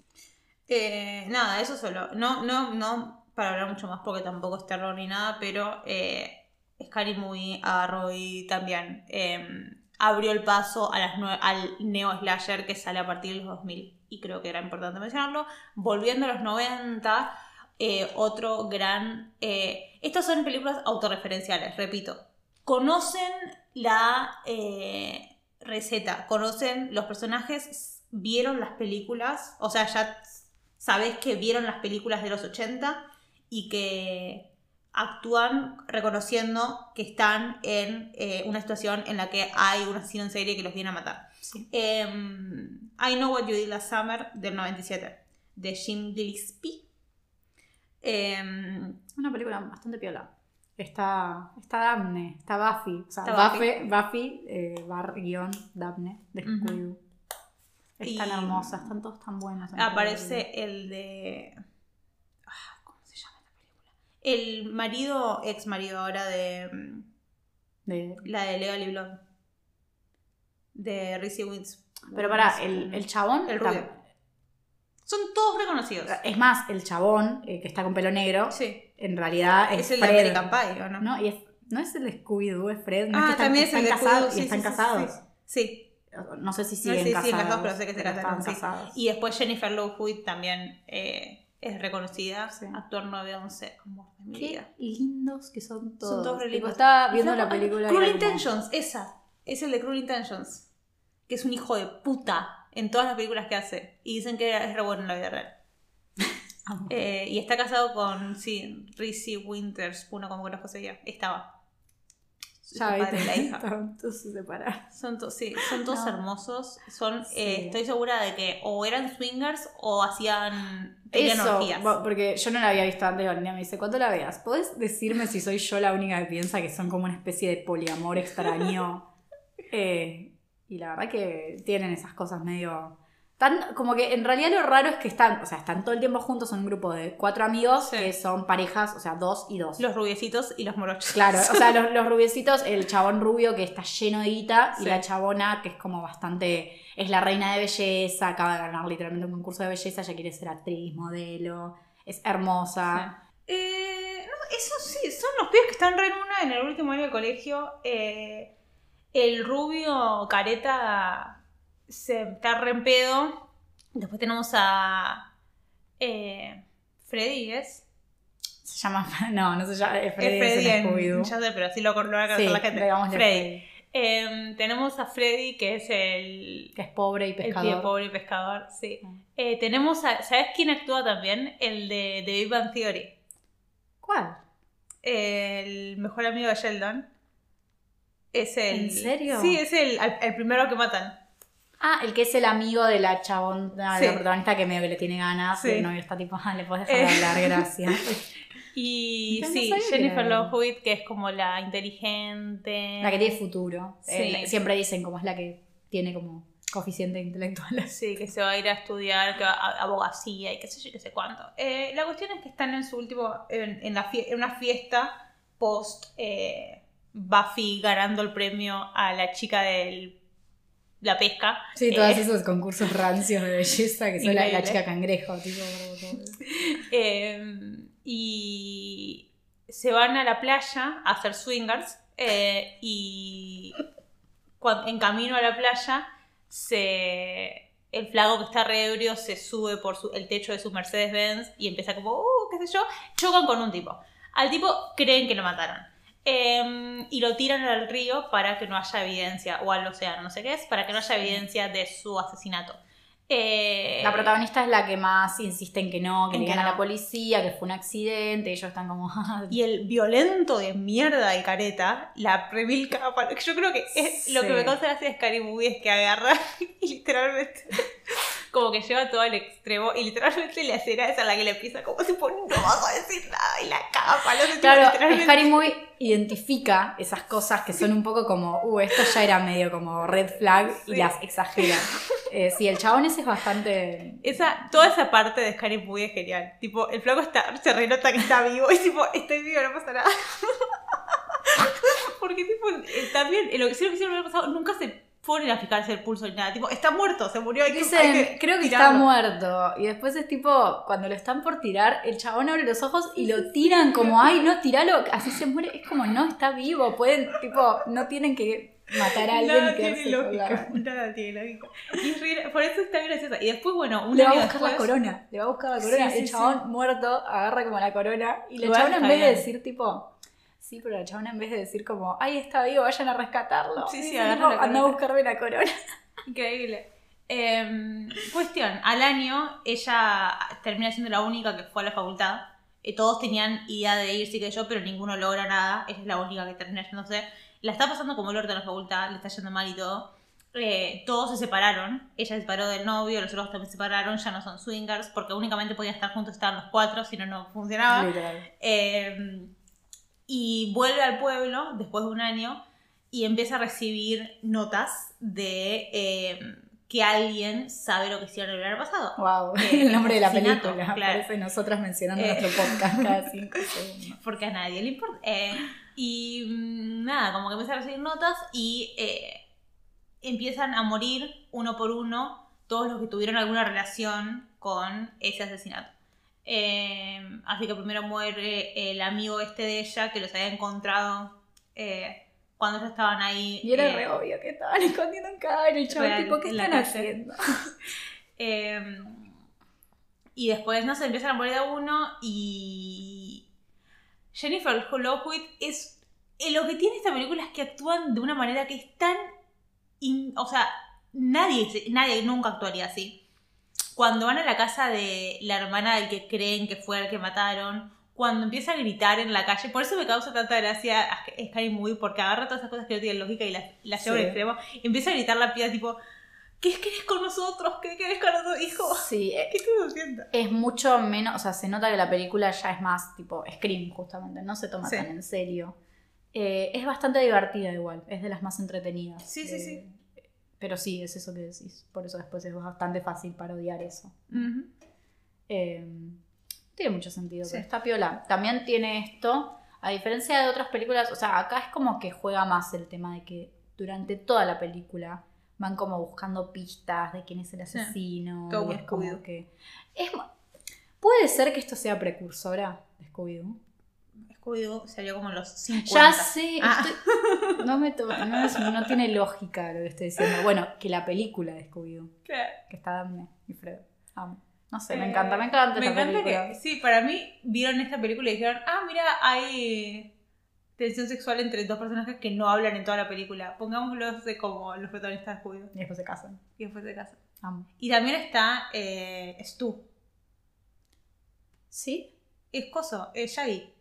Eh, nada, eso solo. No, no, no para hablar mucho más porque tampoco es terror ni nada, pero eh, Scary Movie agarró y también eh, abrió el paso a las al neo slasher que sale a partir de los 2000 y creo que era importante mencionarlo. Volviendo a los 90, eh, otro gran... eh, estos son películas autorreferenciales, repito. Conocen la eh, receta, conocen los personajes, vieron las películas, o sea, ya sabes que vieron las películas de los 80 y que actúan reconociendo que están en eh, una situación en la que hay un asesino en serie que los viene a matar. Sí. Em, I Know What You Did Last Summer del 97. de Jim Gillespie. Em, Una película bastante piola. Está, está Daphne, está Buffy. O sea, Está Buffy, Buffy eh, bar guion Daphne de Ujú. Scooby-Doo. Es tan Y- hermosa, están todos tan buenos. aparece el de. ah, ¿Cómo se llama esta película? El marido, ex marido ahora de. mm. De- La de Legally Blonde. De Reese Wins. Pero para, el, el chabón. El rubio. Son todos reconocidos. es más, el chabón eh, que está con pelo negro, Sí. en realidad es, Es el de Fred. American Pie, ¿o no? ¿no? Y es- no es el de Scooby-Doo, es Fred. No ah, es que están, también es el de están casados Scooby-Doo, y sí, están sí, sí, casados. Sí. sí. No sé si No siguen sé si casados. pero sé que se casaron, sí. Y después Jennifer Love Hewitt también eh, es reconocida. Sí. Actor 911. Amor de mi Qué vida. lindos que son todos. Son todos re Tipo, lindos. estaba viendo flaco, la película. Cruel Intentions, esa. Es el de Cruel Intentions. Que es un hijo de puta en todas las películas que hace. Y dicen que es re bueno en la vida real. Amo. Eh, y está casado con, sí, Reese Winters, uno como conozco ella. Estaba. Ya padre la hija. estaban todos separados. Son, to- sí, son todos No. hermosos. Son, Sí. eh, estoy segura de que o eran swingers o hacían Eso, porque yo no la había visto antes, Valentina me dice, ¿cuándo la veas? ¿Podés decirme si soy yo la única que piensa que son como una especie de poliamor extraño? Eh, y la verdad que tienen esas cosas medio... Tan, como que en realidad lo raro es que están, o sea, están todo el tiempo juntos, son un grupo de cuatro amigos Sí. que son parejas, o sea, dos y dos. Los rubiecitos y los morochos. Claro, o sea, los, los rubiecitos, el chabón rubio que está lleno de guita y la chabona que es como bastante, es la reina de belleza, acaba de ganar literalmente un concurso de belleza, ella quiere ser actriz, modelo, es hermosa. Eh, no, eso sí, son los pibes que están re en una en el último año de colegio. Eh, el rubio careta se está re en pedo. Después tenemos a eh, Freddy, ¿es? Se llama, no, no se llama, es Freddy, es Freddy en, ya sé, pero así lo, lo va a Sí, conocer la gente. Freddy. Eh, tenemos a Freddy, que es el, que es pobre y el pescador. pobre y pescador. Sí. Mm. Eh, tenemos a, ¿sabes quién actúa también? El de, de Big Bang Theory. ¿Cuál? el mejor amigo de Sheldon. Es el. ¿En serio? Sí, es el, el, el primero que matan. Ah, el que es el amigo de la Sí. la protagonista que medio que le tiene ganas, Sí. y el novio está tipo, ah, le puedes dejar Eh. de hablar, gracias. Y sí, que Jennifer era- Love Hewitt, que es como la inteligente. La que tiene futuro. Sí. Eh, siempre dicen como es la que tiene como coeficiente intelectual. Sí, que se va a ir a estudiar que va a- abogacía y qué sé yo, qué sé cuánto. Eh, la cuestión es que están en su último. en, en la fie- en una fiesta post eh, Buffy ganando el premio a la chica de la pesca. Sí, todos Eh, esos concursos rancios de belleza que son la, chica cangrejo, tipo. Eh, y se van a la playa a hacer swingers eh, y cuan- en camino a la playa se el flaco que está re ebrio se sube por su- el techo de su Mercedes Benz y empieza como, uh, qué sé yo, chocan con un tipo. Al tipo creen que lo mataron. Eh, y lo tiran al río para que no haya evidencia, o al océano, no sé qué es, para que no haya evidencia de su asesinato. Eh, La protagonista es la que más insiste en que no, que le digan a no. la policía, que fue un accidente, ellos están como. Y el violento de mierda de careta, la remilca. Yo creo que es, lo que me causa gracia de Scary Movie es que agarra y literalmente. Como que lleva todo al extremo y literalmente la escena es a la que le empieza como si por no vas a decir nada y la capa, tipo, Claro, literalmente- Scary Movie identifica esas cosas que son un poco como, uh, esto ya era medio como red flag y las exagera. Eh, sí, el chabón ese es bastante. Esa, toda esa parte de Scary Movie es genial. Tipo, el flaco está, se renota que está vivo y tipo, estoy vivo, no pasa nada. Porque tipo, eh, también, lo que sí lo que hicieron el pasado, nunca se ponen a fijarse el pulso ni nada. Tipo, está muerto, se murió, hay que, Dicen, hay creo que está tirarlo. muerto. Y después es tipo, cuando lo están por tirar, el chabón abre los ojos y lo tiran como, ay, no, tiralo, así se muere. Es como, no, está vivo. Pueden, tipo, no tienen que matar a alguien Nada y tiene lógica, nada tiene lógica. Y por eso está graciosa. Y después, bueno, un Le va a buscar la después- corona, le va a buscar la corona. Sí, sí, el sí. chabón muerto agarra como la corona y la chabona en está vez de decir tipo, sí, pero la chabona en vez de decir como, ay, está vivo, vayan a rescatarlo. Sí, sí, anda a buscarme la corona. Increíble. Em, cuestión, al año ella termina siendo la única que fue a la facultad. Eh, todos tenían idea de ir, sí que yo, pero ninguno logra nada. Ella es la única que termina yéndose. La está pasando como el orto en la facultad, le está yendo mal y todo. eh, todos se separaron. Ella se separó del novio, los otros también se separaron, ya no son swingers, porque únicamente podían estar juntos, estaban los cuatro, si no, no funcionaba. Literal. Y vuelve al pueblo después de un año y empieza a recibir notas de eh, que alguien sabe lo que hicieron en el verano pasado. Wow, Eh, el nombre de la película. claro. Parece nosotras mencionando Eh. nuestro podcast cada cinco segundos. porque a nadie le importa. Eh, y mm, nada, como que empiezan a recibir notas y empiezan a morir uno por uno todos los que tuvieron alguna relación con ese asesinato. Eh, así que primero muere el amigo este de ella que los había encontrado eh, cuando ellos estaban ahí. Y era eh, re obvio que estaban escondiendo un cadáver. El chaval, tipo, ¿qué están haciendo? Eh, y después, no sé, empiezan a morir de uno y Jennifer Love Hewitt es... eh, lo que tiene esta película es que actúan de una manera que es tan... in- o sea, nadie, se- nadie nunca actuaría así. Cuando van a la casa de la hermana del que creen que fue el que mataron, cuando empieza a gritar en la calle, por eso me causa tanta gracia Scary Movie, porque agarra todas esas cosas que no tienen lógica y las, las lleva al Sí. extremo, y empieza a gritar la piba tipo, ¿qué querés con nosotros? ¿Qué querés con nosotros? Hijo, Sí, eh, ¿qué estás haciendo? es mucho menos, o sea, se nota que la película ya es más tipo Scream, justamente, no se toma Sí. tan en serio. Eh, es bastante divertida igual, es de las más entretenidas. Sí, sí, Eh, sí. Pero sí, es eso que decís, por eso después es bastante fácil parodiar eso. Eh, tiene mucho sentido, Sí. pero está piola. También tiene esto, a diferencia de otras películas, o sea, acá es como que juega más el tema de que durante toda la película van como buscando pistas de quién es el Sí. asesino. Todo y es como que. Es, puede ser que esto sea precursora de Scooby-Doo. Scooby-Doo salió como en los 50. Ya sé, Ah. estoy- no, me to- no, tiene lógica lo que estoy diciendo. Bueno, que la película de Scooby-Doo, que está Daphne y Fred. Amo. No sé, me Eh, encanta, me encanta Me esta encanta película. que, sí, para mí vieron esta película y dijeron, ah, mira, hay tensión sexual entre dos personajes que no hablan en toda la película. Pongámoslos de como los protagonistas de Scooby-Doo. Y después se casan. Y después de casa. Amo. Y también está eh, Stu. ¿Sí? Es coso, es Shaggy.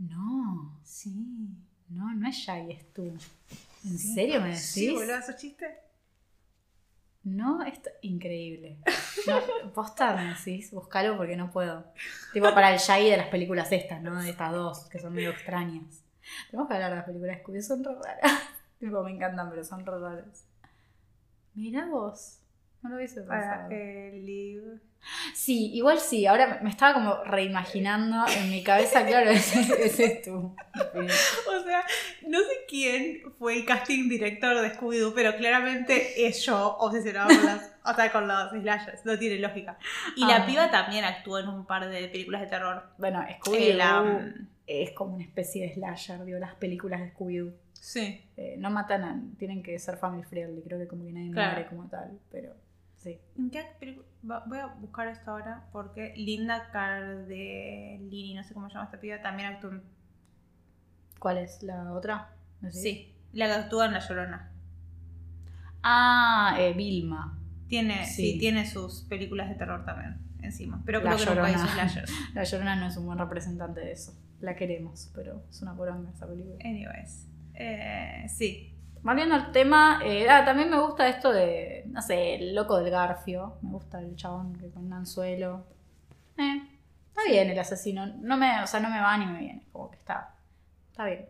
No, Sí. no, no es Shaggy, es tú. ¿En Sí. serio me Sí, decís? boludo, ¿esos chistes? no, esto increíble. No, posta me decís, búscalo porque no puedo. Tipo para el Shaggy de las películas estas, ¿no? De estas dos, que son medio extrañas. Tenemos que hablar de las películas Scooby, son re raras. tipo, me encantan, pero son re raras. Mirá vos. No lo hubiese Para pensado. el libro. Sí, igual sí. Ahora me estaba como reimaginando en mi cabeza, claro, ese, ese es tú. O sea, no sé quién fue el casting director de Scooby-Doo, pero claramente es yo obsesionado con las, o sea, con los slashers. No tiene lógica. Y la Ah. piba también actuó en un par de películas de terror. Bueno, Scooby-Doo la- es como una especie de slasher, digo, las películas de Scooby-Doo. Sí. Eh, no matan a... Tienen que ser family friendly, creo que como que nadie Claro. muere como tal, pero sí. ¿En qué película? Voy a buscar esto ahora porque Linda Cardellini, no sé cómo se llama esta piba, también actuó en... ¿Cuál es la otra? ¿No sé? Sí, la que actúa en La Llorona. Ah, eh, Vilma. Tiene, sí. Sí. tiene sus películas de terror también encima. Pero La creo que nunca hizo Llorona. slashers. La Llorona no es un buen representante de eso. La queremos, pero es una poronga esa película. Anyways. Eh, sí. Volviendo al tema, eh, ah, también me gusta esto de, no sé, el loco del Garfio. Me gusta el chabón que con un anzuelo. Eh, está bien el asesino. No me, o sea, no me va ni me viene. Como que está, está bien.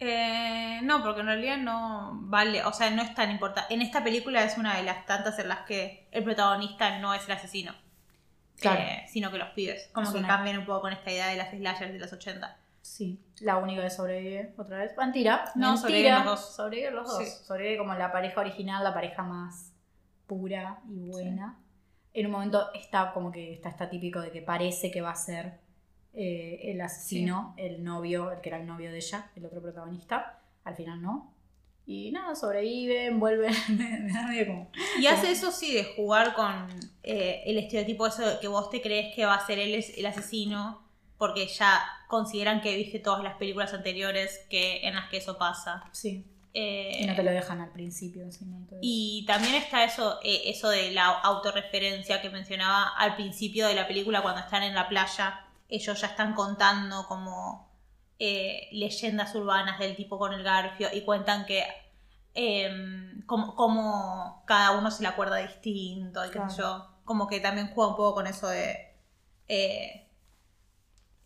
Eh, no, porque en realidad no vale, o sea, no es tan importante. En esta película es una de las tantas en las que el protagonista no es el asesino, Claro. eh, sino que los pibes. Como Es que una- cambian un poco con esta idea de las slashers de los 80. Sí, la única que sobrevive otra vez. Mentira. No, mentira. sobreviven los dos. Sobreviven los dos. Sí. Sobrevive como la pareja original, la pareja más pura y buena. En un momento está como que está, está típico de que parece que va a ser eh, el asesino, el novio, el que era el novio de ella, el otro protagonista. Al final no. Y nada, sobreviven, vuelven. como. Y hace eso sí de jugar con eh, el estereotipo eso de que vos te crees que va a ser él es- el asesino, porque ya consideran que viste todas las películas anteriores que, en las que eso pasa. Sí. Eh, Y no te lo dejan al principio encima. entonces- Y también está eso, eh, eso de la autorreferencia que mencionaba al principio de la película cuando están en la playa. Ellos ya están contando como eh, leyendas urbanas del tipo con el garfio y cuentan que em, como, como cada uno se le acuerda distinto y qué sé yo. Como que también juega un poco con eso de eh,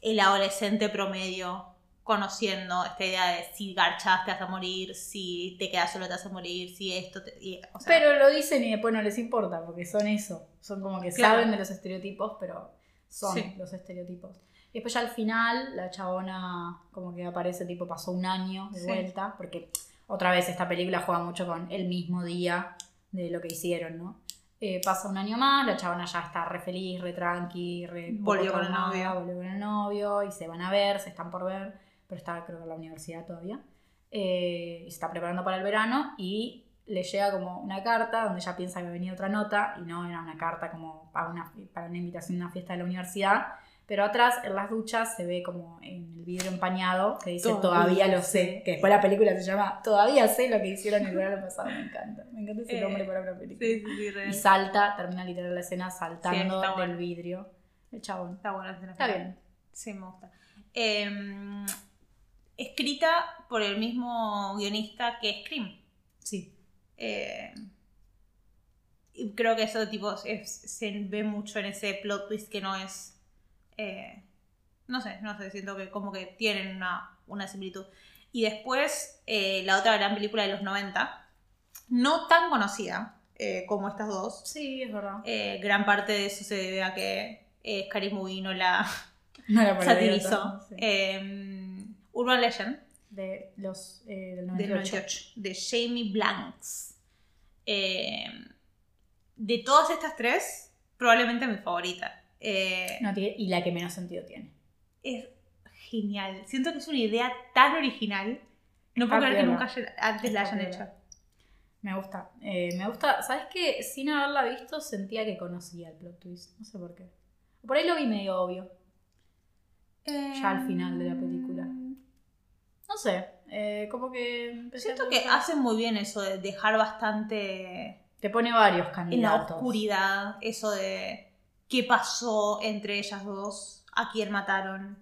el adolescente promedio conociendo esta idea de si garchas te vas a morir, si te quedas solo te vas a morir, si esto te... y, o sea, Pero lo dicen y después no les importa, porque son eso. Son como que Claro. saben de los estereotipos, pero son Sí. los estereotipos. Y después ya al final, la chabona como que aparece, tipo, pasó un año de Sí. vuelta, porque otra vez esta película juega mucho con el mismo día de lo que hicieron, ¿no? Eh, pasa un año más, la chabona ya está re feliz, re tranqui, re Volvió con el novio. volvió con el novio y se van a ver, se están por ver, pero está creo que en la universidad todavía. Eh, y se está preparando para el verano y le llega como una carta donde ella piensa que venía otra nota y no era una carta como para una, para una invitación a una fiesta de la universidad. Pero atrás, en las duchas, se ve como en el vidrio empañado que dice Todavía lo sé. Que después la película se llama Todavía sé lo que hicieron el verano pasado. Me encanta. Me encanta ese Eh, nombre para una película. sí, sí, sí. Y salta, termina literal la escena saltando bueno. del vidrio. El chabón. Está buena la escena Está bien. Sí, me gusta. Eh, escrita por el mismo guionista que Scream. Sí. Eh, creo que eso tipo es- se ve mucho en ese plot twist que no es. Eh, no sé, no sé, siento que como que tienen una, una similitud. Y después, eh, la otra gran película de los 90, no tan conocida eh, como estas dos. Sí, es verdad. Gran parte de eso se debe a que Scary Movie no la No para satirizó. sí. Eh, Urban Legend de los del del 98. 98, de Jamie Blanks. Eh, de todas estas tres, probablemente mi favorita. Eh, No y la que menos sentido tiene. Es genial. Siento que es una idea tan original. No puedo Está creer que nunca antes la hayan hecho. Me gusta. Eh, me gusta. ¿Sabes qué? Sin haberla visto, sentía que conocía el plot twist. No sé por qué. Por ahí lo vi medio obvio. Ya al final de la película. Em, No sé. eh, como que. Siento que hacen muy bien eso de dejar bastante Te pone varios en la candidatos. oscuridad, eso de qué pasó entre ellas dos, a quién mataron.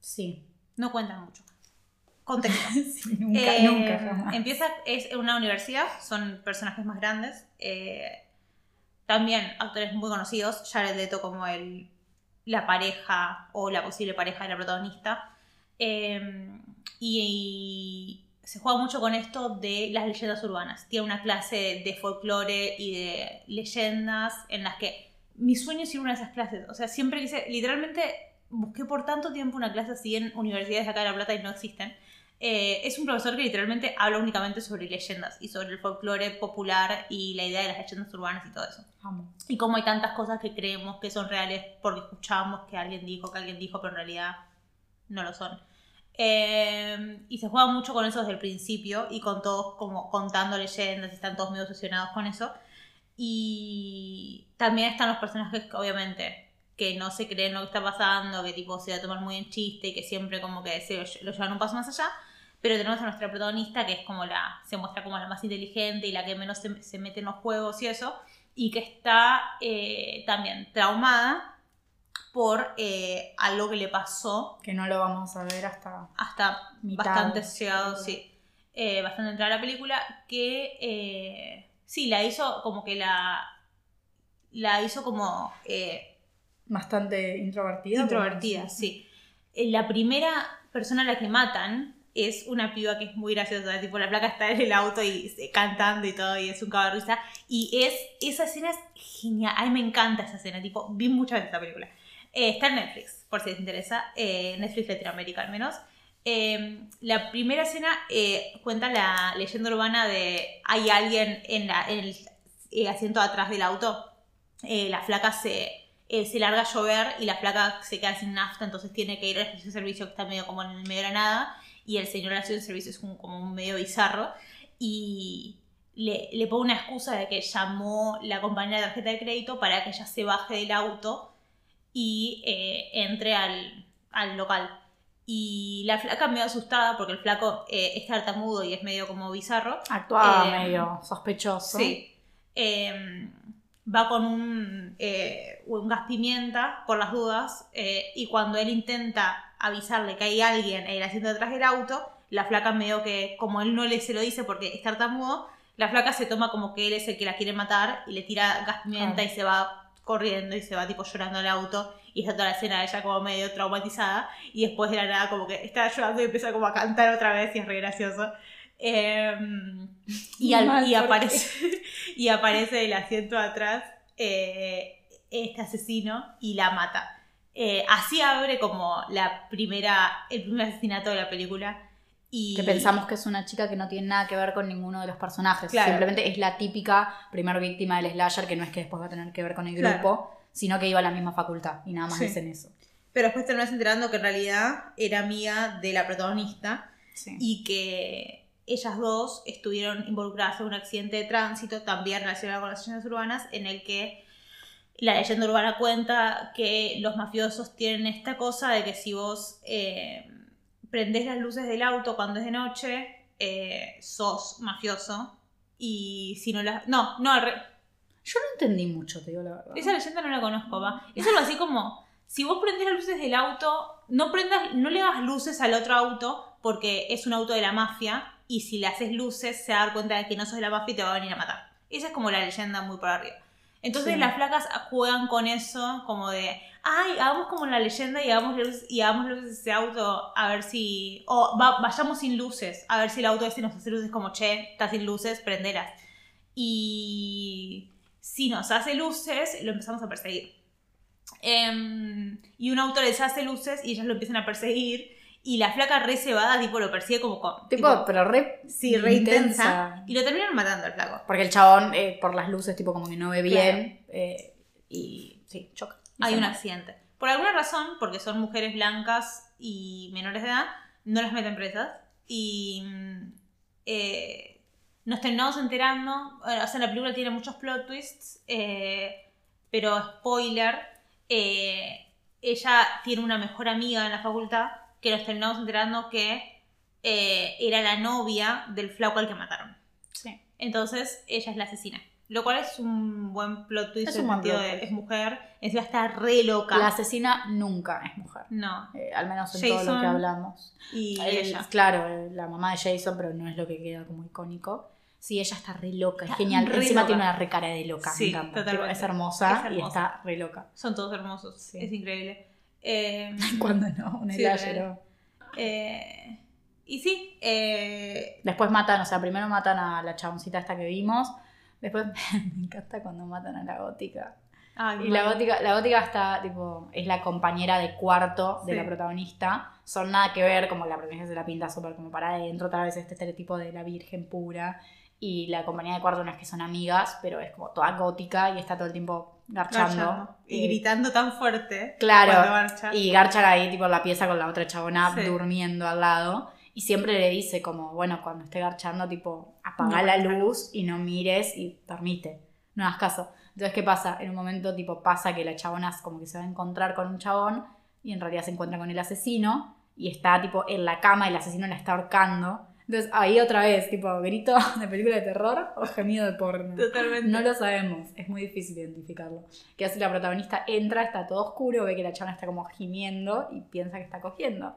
Sí. No cuentan mucho. Contexto. Sí, nunca, Eh, nunca, jamás. Empieza, es en una universidad, son personajes más grandes. eh, también actores muy conocidos, Jared Leto como el, la pareja o la posible pareja de la protagonista. eh, y, se juega mucho con esto de las leyendas urbanas. Tiene una clase de folclore y de leyendas en las que mi sueño es ir a una de esas clases. O sea, siempre quise, literalmente busqué por tanto tiempo una clase así en universidades de acá de La Plata y no existen. Eh, es un profesor que literalmente habla únicamente sobre leyendas y sobre el folclore popular y la idea de las leyendas urbanas y todo eso. Amo. Y cómo hay tantas cosas que creemos que son reales porque escuchamos que alguien dijo, que alguien dijo, pero en realidad no lo son. Eh, y se juega mucho con eso desde el principio y con todos como contando leyendas y están todos medio obsesionados con eso. Y también están los personajes obviamente que no se creen lo que está pasando, que tipo se va a tomar muy en chiste y que siempre como que se lo, llevan un paso más allá. Pero tenemos a nuestra protagonista que es como la, se muestra como la más inteligente y la que menos se, se mete en los juegos y eso. Y que está eh, también traumada por eh, algo que le pasó Que no lo vamos a ver hasta. hasta Mitad. bastante llegado, sí, eh, bastante entrada la película, que eh, sí, la hizo como que la, la hizo como eh, Bastante introvertida. introvertida, pero- sí. Eh, La primera persona a la que matan es una piba que es muy graciosa, tipo la placa está en el auto y se- cantando y todo, y es un risa. Y es, esa escena es genial, a mí me encanta esa escena, tipo, vi muchas veces esta película. Eh, está en Netflix, por si les interesa, eh, Netflix Latinoamérica al menos. Eh, la primera escena eh, cuenta la leyenda urbana de hay alguien en, la- el asiento atrás del auto. Eh, la flaca se, eh, se larga a llover y la flaca se queda sin nafta, entonces tiene que ir a la servicio que está medio como en el medio de la nada. Y el señor de la de servicio es como medio bizarro. Y le, le pone una excusa de que llamó la compañía de tarjeta de crédito para que ella se baje del auto y entre al, al local. Y la flaca medio asustada porque el flaco eh, es tartamudo y es medio como bizarro. Actuaba Eh, medio sospechoso. Sí. Eh, va con un, eh, un gas pimienta por las dudas eh, y cuando él intenta avisarle que hay alguien en el asiento detrás del auto, la flaca medio que, como él no le se lo dice porque es tartamudo, la flaca se toma como que él es el que la quiere matar y le tira gas pimienta y se va corriendo y se va tipo llorando al auto y está toda la escena de ella como medio traumatizada y después de la nada como que está llorando y empieza como a cantar otra vez y es re gracioso. Em, y, al- Mal, y aparece y aparece del asiento atrás eh, este asesino y la mata. Eh, así abre como la primera, el primer asesinato de la película. Y Que pensamos que es una chica que no tiene nada que ver con ninguno de los personajes. Claro. Simplemente es la típica primer víctima del slasher que no es que después va a tener que ver con el Claro. grupo, sino que iba a la misma facultad y nada más Sí. dicen eso. Pero después te terminas enterando que en realidad era amiga de la protagonista Sí. y que ellas dos estuvieron involucradas en un accidente de tránsito también relacionado con las leyendas urbanas en el que la leyenda urbana cuenta que los mafiosos tienen esta cosa de que si vos eh, prendés las luces del auto cuando es de noche, eh, sos mafioso. Y si no las... No, no, al re- Yo no entendí mucho, te digo la verdad. esa leyenda no la conozco, va. Es algo así como, si vos prendés las luces del auto, no prendas, no le hagas luces al otro auto porque es un auto de la mafia y si le haces luces se va a dar cuenta de que no sos de la mafia y te va a venir a matar. Esa es como la leyenda muy por arriba. Entonces Sí. las flacas juegan con eso como de, ay, hagamos como la leyenda y hagamos luces, y hagamos luces de ese auto a ver si, o va- vayamos sin luces, a ver si el auto ese nos hace luces como, che, está sin luces, prendelas. Y si nos hace luces, lo empezamos a perseguir. Em, y un auto les hace luces y ellas lo empiezan a perseguir. Y la flaca re cebada, tipo, lo persigue como con. Tipo, pero re, sí, re intensa. Y lo terminan matando al flaco. Porque el chabón, eh, por las luces, tipo como que no ve bien. eh, y sí, choca. Y Hay un muere. accidente. Por alguna razón, porque son mujeres blancas y menores de edad, no las meten presas. Y mm, eh, nos terminamos enterando. O sea, la película tiene muchos plot twists, eh, pero spoiler: eh, ella tiene una mejor amiga en la facultad que nos terminamos enterando que eh, era la novia del flaco al que mataron. Sí. Entonces, ella es la asesina. Lo cual es un buen plot twist Es en un el buen sentido de es mujer, encima está re loca. La asesina nunca es mujer. No. Eh, al menos en todo lo que hablamos. Y El- ella. Claro, la mamá de Jason, pero no es lo que queda como icónico. Sí, ella está re loca, es genial. Encima loca. tiene una re cara de loca, Sí, totalmente. Es, hermosa Es y está re loca. Son todos hermosos. Sí. Es increíble. Eh, Cuando no, un Sí, eh, y sí, eh, Después matan, o sea, primero matan a la chaboncita esta que vimos. Después me encanta cuando matan a la gótica. ay, Y la gótica, la gótica está, tipo, es la compañera de cuarto de Sí. la protagonista. Son nada que ver, como la protagonista se la pinta súper como para adentro, otra vez este estereotipo de la virgen pura. Y la compañera de cuarto no es que son amigas, pero es como toda gótica y está todo el tiempo garchando. Garchando. Y gritando tan fuerte. Claro, garcha. Y garchan ahí, tipo, en la pieza con la otra chabona Sí. durmiendo al lado. Y siempre le dice, como, bueno, cuando esté garchando, tipo, apaga No la luz y no mires y dormite. No hagas caso. Entonces, ¿qué pasa? En un momento, tipo, pasa que la chabona como que se va a encontrar con un chabón y en realidad se encuentra con el asesino y está, tipo, en la cama y el asesino la está ahorcando. Entonces, ahí otra vez, tipo, grito de película de terror o gemido de porno. Totalmente. No lo sabemos, es muy difícil identificarlo. Que hace la protagonista, entra, está todo oscuro, ve que la chavana está como gimiendo y piensa que está cogiendo.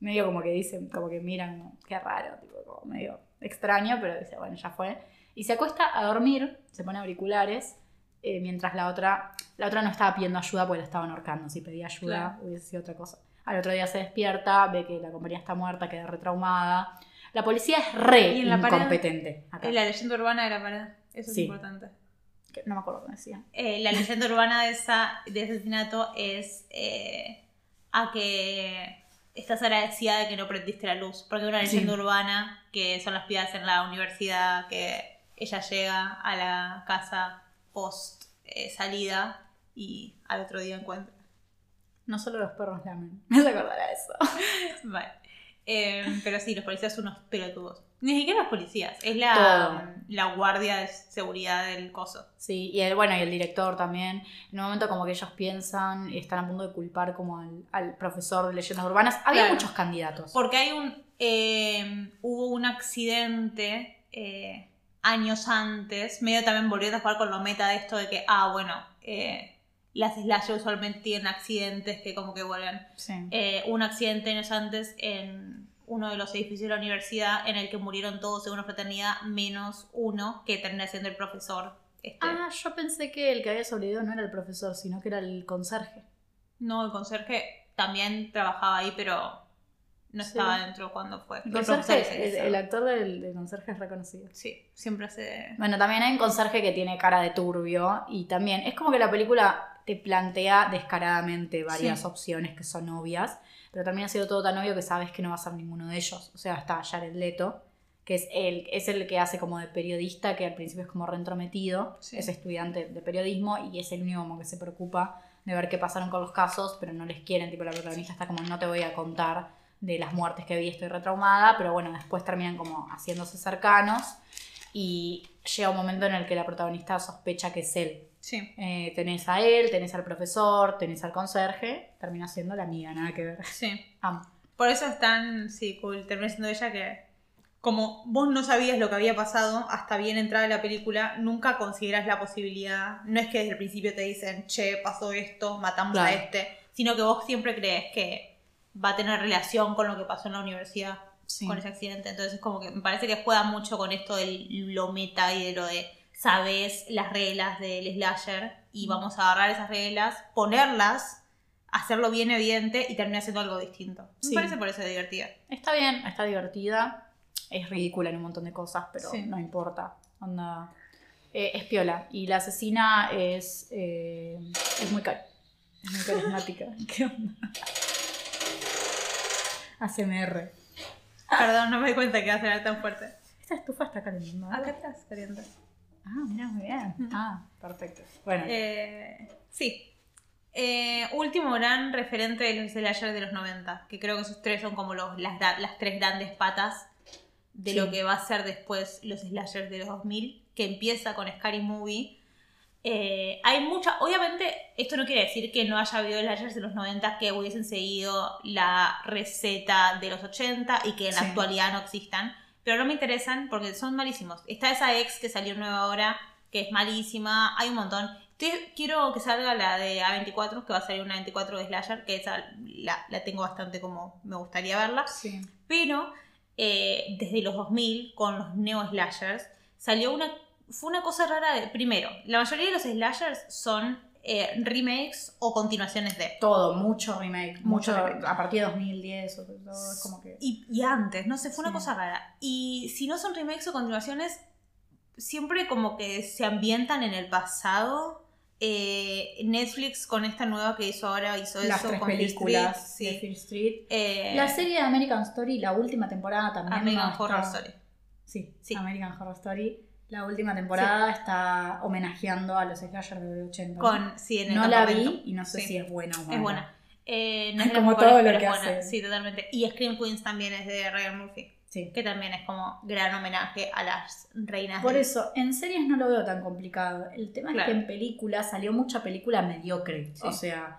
Medio como que dicen, como que miran, qué raro, tipo, como medio extraño, pero dice, bueno, ya fue. Y se acuesta a dormir, se pone auriculares, eh, mientras la otra, la otra no estaba pidiendo ayuda porque la estaban ahorcando. Si pedía ayuda hubiese sido otra cosa. Al otro día se despierta, ve que la compañía está muerta, queda retraumada. La policía es re en la incompetente. acá. Es la leyenda urbana de la pared. Eso Sí. es importante. Que No me acuerdo cómo decía. Eh, la leyenda urbana de, esa, de ese asesinato es eh, a que estás agradecida de que no prendiste la luz. Porque hay una Sí. leyenda urbana que son las pibas en la universidad que ella llega a la casa post eh, salida y al otro día encuentra. No solo los perros lamen. Me a eso. Vale. Eh, pero sí, los policías son unos pelotudos. Ni siquiera los policías, es la, la guardia de seguridad del coso. Sí, y el, bueno, y el director también. En un momento como que ellos piensan y están a punto de culpar como al, al profesor de leyendas urbanas. Había Claro. muchos candidatos. Porque hay un. eh, hubo un accidente eh, años antes, medio también volviendo a jugar con lo meta de esto de que, ah, bueno, eh, las slasher usualmente tienen accidentes que como que vuelven. Sí. Eh, un accidente años antes en uno de los edificios de la universidad en el que murieron todos en una fraternidad, menos uno que termina siendo el profesor. Este. Ah, yo pensé que el que había sobrevivido no era el profesor, sino que era el conserje. No, el conserje también trabajaba ahí, pero no Sí. estaba dentro cuando fue. El, conserje, actor del, del conserje es reconocido. Sí, siempre hace... Bueno, también hay un conserje que tiene cara de turbio y también es como que la película te plantea descaradamente varias Sí. opciones que son obvias, pero también ha sido todo tan obvio que sabes que no va a ser ninguno de ellos. O sea, está Jared Leto, que es el, es el que hace como de periodista, que al principio es como reentrometido, Sí. es estudiante de periodismo y es el único como que se preocupa de ver qué pasaron con los casos, pero no les quieren, tipo la protagonista está como no te voy a contar de las muertes que vi, estoy retraumada, pero bueno, después terminan como haciéndose cercanos y llega un momento en el que la protagonista sospecha que es él. Sí, Eh, tenés a él, tenés al profesor, tenés al conserje, termina siendo la amiga, nada que ver. sí. Amo. Por eso es tan, sí, cool, termina siendo ella que como vos no sabías lo que había pasado hasta bien entrada la película, nunca consideras la posibilidad, no es que desde el principio te dicen, che, pasó esto, matamos a este, sino que vos siempre crees que va a tener relación con lo que pasó en la universidad, Sí. con ese accidente. Entonces como que me parece que juega mucho con esto de lo meta y de lo de sabes las reglas del slasher y vamos a agarrar esas reglas, ponerlas, hacerlo bien evidente y terminar siendo algo distinto. Sí. Me parece por eso divertida. Está bien, está divertida, es ridícula en un montón de cosas, pero Sí. no importa. Onda, eh, es piola. Y la asesina es, eh, es muy, es muy carismática. ¿Qué onda? ACMR. Perdón, no me di cuenta que iba a sonar tan fuerte. Esta estufa está calentando. Acá atrás, caliente. Ah, mira, muy bien. Ah, perfecto. Bueno, Eh, sí. Eh, último gran referente de los slashers de los 90, que creo que esos tres son como los, las, tres grandes patas de Sí. lo que va a ser después los slashers de los 2000, que empieza con Scary Movie. Eh, hay mucha, obviamente esto no quiere decir que no haya habido slashers de los 90 que hubiesen seguido la receta de los 80 y que en la actualidad no existan, pero no me interesan porque son malísimos. Está esa ex que salió nueva ahora, que es malísima, hay un montón. Quiero que salga la de A24, que va a salir una 24 de Slasher, que esa la, la tengo bastante como me gustaría verla. sí. Pero eh, desde los 2000, con los neo slashers, salió una. Fue una cosa rara de. Primero, la mayoría de los slashers son eh, remakes o continuaciones de. Todo, mucho remake. Mucho Mucho, remake. a partir de 2010 o todo, es como que... Y, y antes, no sé, fue una cosa rara. Y si no son remakes o continuaciones, siempre como que se ambientan en el pasado. Eh, Netflix con esta nueva que hizo ahora hizo Las eso tres con películas Street, de sí. Fear Street. Eh, La serie de American Story, la última temporada también. American Horror Story. Sí, Sí. American Horror Story. La última temporada está homenajeando a los slashers de los 80. ¿no? Con, sí, en el no la vi y no sé Sí. si es buena o mala. Es buena. Eh, no Es es de las como mejores, todo lo que es buena. hace. Sí, totalmente. Y Scream Queens también es de Ryan Murphy, Sí. que también es como gran homenaje a las reinas. Por del- eso, en series no lo veo tan complicado. El tema Claro. es que en películas salió mucha película mediocre. Sí. O sea,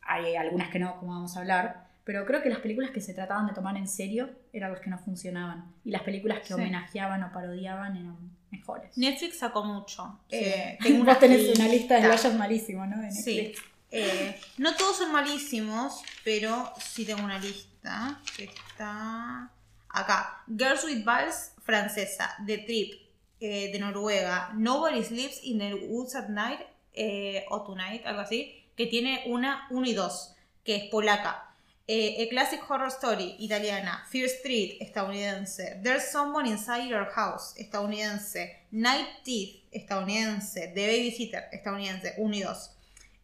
hay algunas que no, como vamos a hablar. Pero creo que las películas que se trataban de tomar en serio eran las que no funcionaban. Y las películas que Sí. homenajeaban o parodiaban eran mejores. Netflix sacó mucho. Eh, Sí. tengo Vos tenés una lista de slayers malísimos, ¿no? De Sí. Netflix. Eh, no todos son malísimos, pero sí tengo una lista que está acá. Girls with Balls, francesa. The Trip, eh, de Noruega. Nobody Sleeps in the Woods at Night, eh, o Tonight, algo así, que tiene una, uno y dos, que es polaca. Eh, a Classic Horror Story, italiana. Fear Street, estadounidense. There's Someone Inside Your House, estadounidense. Night Teeth, estadounidense. The Babysitter, estadounidense, 1 y 2.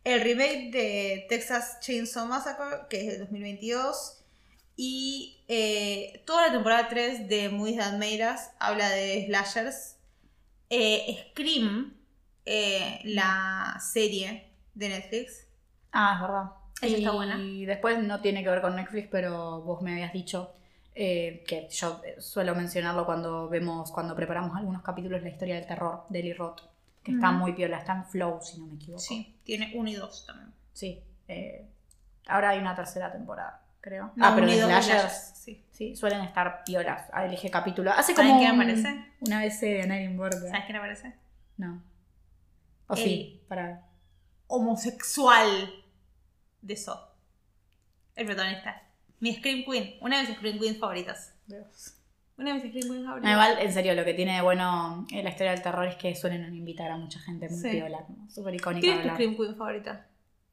El remake de Texas Chainsaw Massacre, que es del 2022. Y eh, toda la temporada 3 de Movies That Made Us habla de slashers. Eh, Scream, la serie de Netflix. Ah, es verdad. Y está buena. después no tiene que ver con Netflix, pero vos me habías dicho eh, que yo eh, suelo mencionarlo cuando vemos, cuando preparamos algunos capítulos de la historia del terror de Eli Roth, que está muy piola, está en Flow, si no me equivoco. Sí, tiene 1 y 2 también. Sí. eh, ahora hay una tercera temporada, creo. No, ah, pero uno dos de slashers, sí. sí, suelen estar piolas. Ah, elige capítulo. Hace ¿Saben como quién un- aparece? una vez de nadie importa. ¿Sabes quién aparece? No. O El- sí, para. Homosexual de eso. El protagonista. Mi Scream Queen, una de mis Scream Queens favoritas. Una de mis Scream Queens No, favoritas. igual, en serio, lo que tiene de bueno en la historia del terror es que suelen invitar a mucha gente muy Sí. piola, ¿no? súper icónica. ¿Quién es tu. Scream Queen favorita?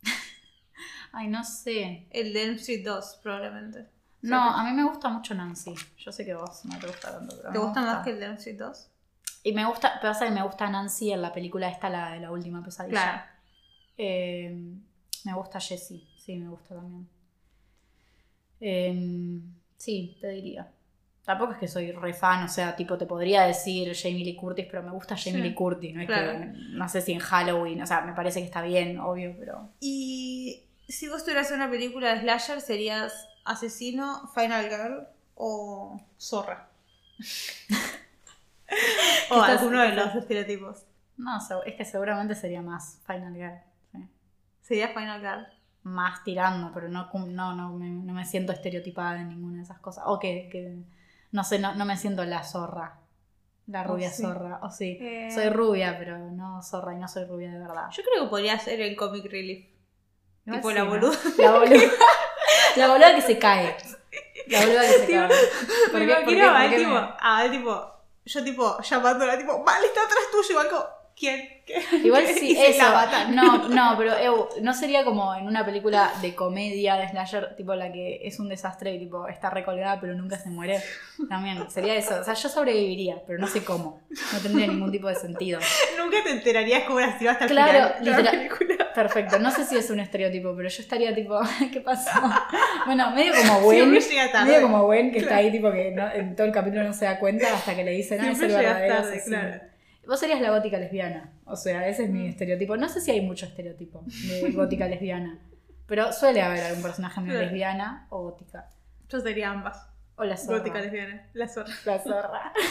Ay, no sé. El de Elm Street 2, probablemente. No, a mí me gusta mucho Nancy. Yo sé que vos no te gusta tanto, pero ¿Te gusta más que el de Elm Street 2? Y me gusta, pasa que me gusta Nancy en la película esta, la de la última pesadilla. Claro. Eh, me gusta Jessie, sí, me gusta también. Eh, sí, te diría. Tampoco es que soy re fan, o sea, tipo, te podría decir Jamie Lee Curtis, pero me gusta Jamie Sí, Lee Curtis, no es claro. que, no sé si en Halloween, o sea, me parece que está bien, obvio, pero... Y si vos tuvieras una película de slasher, ¿serías Asesino, Final Girl o Zorra? o alguno de los estereotipos. No, es que seguramente sería más Final Girl. Sí. ¿Sería Final Girl? Más tirando, pero no, no, no, me, no me siento estereotipada en ninguna de esas cosas. O que, que no sé, no, no me siento la zorra. La Oh, rubia sí. zorra, o sí. Eh. Soy rubia, pero no zorra y no soy rubia de verdad. Yo creo que podría ser el Comic Relief. Igual tipo la ¿no? boluda. La boluda. La boluda que se cae. La boluda que se Tipo, cae. ¿Por Me qué- por qué- imagino a por Val, qué tipo, me- a Val, tipo, yo tipo llamándola, tipo, vale, está atrás tuyo, como, ¿quién? Igual Y sí, eso. la. No, no, pero eu, no sería como en una película de comedia de slasher, tipo la que es un desastre y tipo está recolgada pero nunca se muere. También sería eso. O sea, yo sobreviviría, pero no sé cómo. No tendría ningún tipo de sentido. Nunca te enterarías cómo era hasta el Claro, final de la película. Perfecto. No sé si es un estereotipo, pero yo estaría tipo, ¿qué pasó? Bueno, medio como Gwen. Tarde. Medio como Gwen que está Claro. ahí tipo que no- en todo el capítulo no se da cuenta hasta que le dicen, ah, es el verdadero tarde, asesino". claro. Vos serías la gótica lesbiana. O sea, ese es mi Mm. estereotipo. No sé si hay mucho estereotipo de gótica lesbiana. Pero suele haber algún personaje medio lesbiana o gótica. Yo sería ambas. O la zorra. Gótica lesbiana. La zorra. La zorra.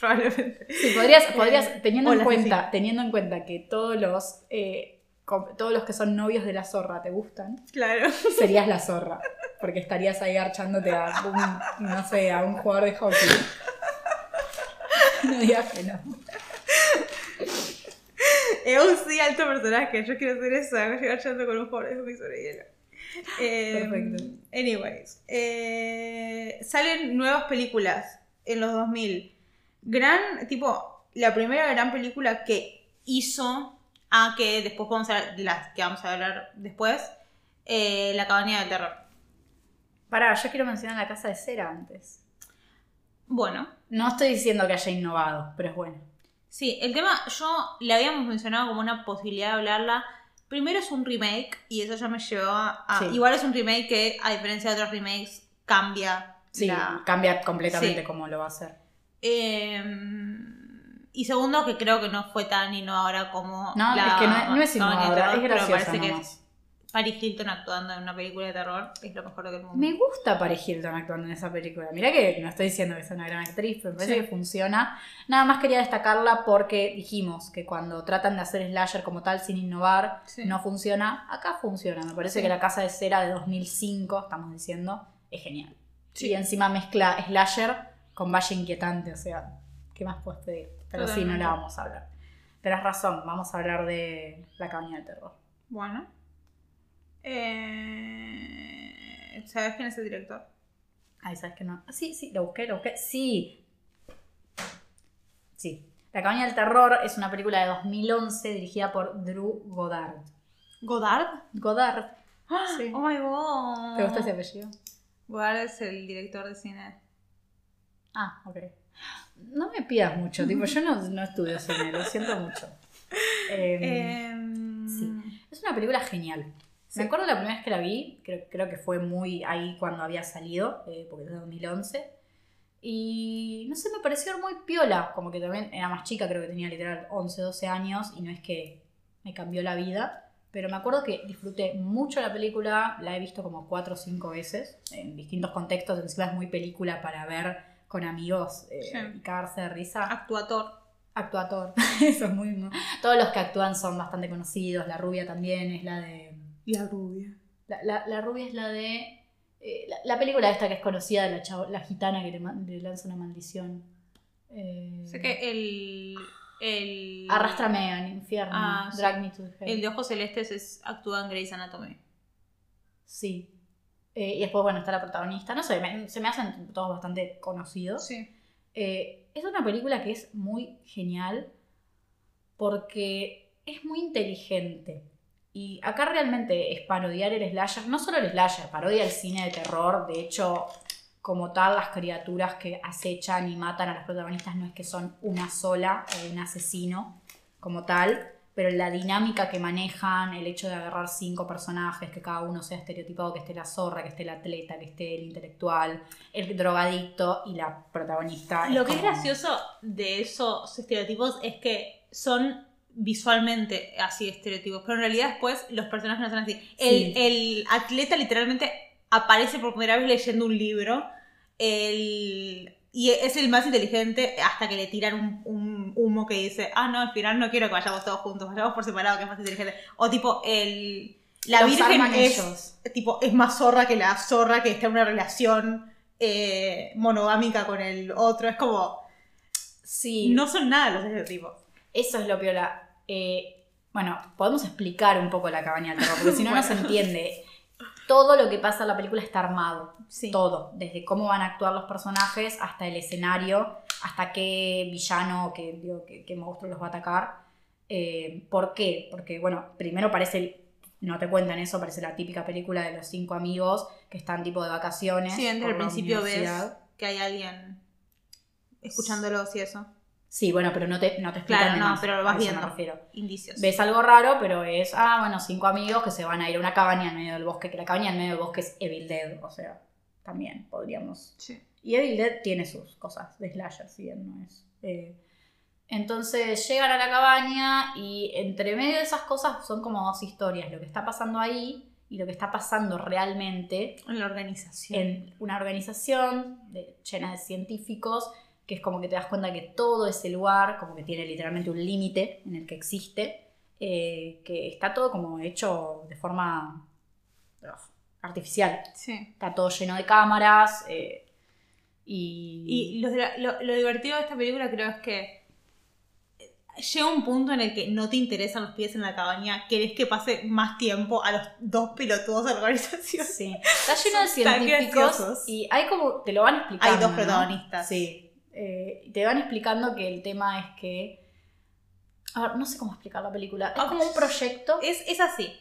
Probablemente. Sí, podrías, podrías teniendo o en cuenta, asesina. teniendo en cuenta que todos los eh, todos los que son novios de la zorra te gustan, Claro. serías la zorra. Porque estarías ahí archándote a un, no sé, a un jugador de hockey. No digas que no. Es un sí alto personaje. Yo quiero hacer eso. Hago llegar echando con un pobre de sobre hielo. Eh, Perfecto. Anyways. eh, salen nuevas películas en los 2000. Gran, tipo, la primera gran película que hizo a que después vamos a hablar de las que vamos a hablar después. eh, la cabaña del terror. Pará, yo quiero mencionar la casa de cera antes. Bueno, No estoy diciendo que haya innovado, pero es bueno. Sí, el tema, yo le habíamos mencionado como una posibilidad de hablarla. Primero es un remake y eso ya me llevó a... Sí. Igual es un remake que, a diferencia de otros remakes, cambia. Sí, la- cambia completamente Sí. cómo lo va a hacer. Eh, y segundo, que creo que no fue tan innovadora como No, la es que no, no es innovadora, es pero graciosa parece que nomás. Paris Hilton actuando en una película de terror es lo mejor del mundo. Me gusta Paris Hilton actuando en esa película. Mirá que no estoy diciendo que sea una gran actriz, pero me parece Sí. que funciona. Nada más quería destacarla porque dijimos que cuando tratan de hacer slasher como tal sin innovar, Sí. no funciona. Acá funciona. Me parece Sí. que la casa de cera de 2005, estamos diciendo, es genial. Sí. Y encima mezcla slasher con Valle Inquietante, o sea, ¿qué más puedes pedir? Pero sí, no Totalmente. la vamos a hablar. Tenés razón, vamos a hablar de La Cabaña del Terror. Bueno. Eh, ¿Sabes quién es el director? Ay, ¿sabes qué no? Ah, Sí, sí, lo busqué, lo busqué. Sí. Sí. La Cabaña del Terror es una película de 2011 dirigida por Drew Goddard. ¿Godard? Goddard. Sí. Oh my god. ¿Te gusta ese apellido? Godard es el director de cine. Ah, ok. No me pidas mucho, tipo, yo no, no estudio cine, lo siento mucho. Em, Em, sí. Es una película genial. Me acuerdo la primera vez que la vi, creo, creo que fue muy ahí cuando había salido, eh, porque es de 2011. Y no sé, me pareció muy piola, como que también era más chica, creo que tenía literal 11, 12 años, y no es que me cambió la vida. Pero me acuerdo que disfruté mucho la película, la he visto como 4 o 5 veces, en distintos contextos, encima es muy película para ver con amigos eh, Sí. y cagarse de risa. Actuator. Actuator, eso es muy... muy- Todos los que actúan son bastante conocidos, la rubia también es la de... La rubia. La, la- la rubia es la de. eh, la, la película esta que es conocida de la, chavo- la gitana que le, le lanza una maldición. Eh, Sé que el. el Arrástrame al infierno. Ah, sí. Drag me to hell. El de ojos celestes es, actúa en Grey's Anatomy. Sí. Eh, y después, bueno, está la protagonista. No sé, me- se me hacen todos bastante conocidos. Sí. Eh, es una película que es muy genial porque es muy inteligente. Y acá realmente es parodiar el slasher, no solo el slasher, parodia el cine de terror. De hecho, como tal, las criaturas que acechan y matan a los protagonistas no es que son una sola o un asesino como tal, pero la dinámica que manejan, el hecho de agarrar cinco personajes, que cada uno sea estereotipado, que esté la zorra, que esté el atleta, que esté el intelectual, el drogadicto y la protagonista. Lo que es gracioso de esos estereotipos es que son visualmente así estereotipos, pero en realidad después los personajes no son así. El, Sí. el atleta literalmente aparece por primera vez leyendo un libro el- y es el más inteligente hasta que le tiran un, un humo que dice, ah, no, al final no quiero que vayamos todos juntos, vayamos por separado, que es más inteligente. O tipo, el... La Los Virgen es, ellos. tipo, es más zorra que la zorra que está en una relación eh, monogámica con el otro. Es como, Sí, no son nada los estereotipos. eso es lo piola. Eh, bueno, podemos explicar un poco la cabaña del terror, porque si no, no se Bueno. entiende. Todo lo que pasa en la película está armado. Sí. Todo. Desde cómo van a actuar los personajes hasta el escenario, hasta qué villano, qué, digo, qué, qué monstruo los va a atacar. Eh, ¿Por qué? Porque, bueno, primero parece, el- no te cuentan eso, parece la típica película de los cinco amigos que están tipo de vacaciones. Sí, desde el principio ves que hay alguien escuchándolos y eso. Sí, bueno, pero no te, no te explican Claro, de no, más, pero lo a vas me viendo. refiero. Indicios. Ves algo raro, pero es, ah, bueno, cinco amigos que se van a ir a una cabaña en medio del bosque, que la cabaña en medio del bosque es Evil Dead, o sea, también podríamos... Sí. Y Evil Dead tiene sus cosas de slasher, si bien no es... eh. Entonces llegan a la cabaña y entre medio de esas cosas son como dos historias, lo que está pasando ahí y lo que está pasando realmente En la organización. en una organización de- llena de científicos, que es como que te das cuenta que todo ese lugar, como que tiene literalmente un límite en el que existe, eh, que está todo como hecho de forma artificial. Sí. Está todo lleno de cámaras eh, y... Y lo, lo- lo divertido de esta película creo es que llega un punto en el que no te interesan los pies en la cabaña, querés que pase más tiempo a los dos pelotudos de la organización. Sí, está lleno de científicos y hay como, te lo van explicando. Hay dos ¿no? protagonistas. Sí, eh, te van explicando que el tema es que... A ver, no sé cómo explicar la película. Es Ah, como un proyecto. Es, es así.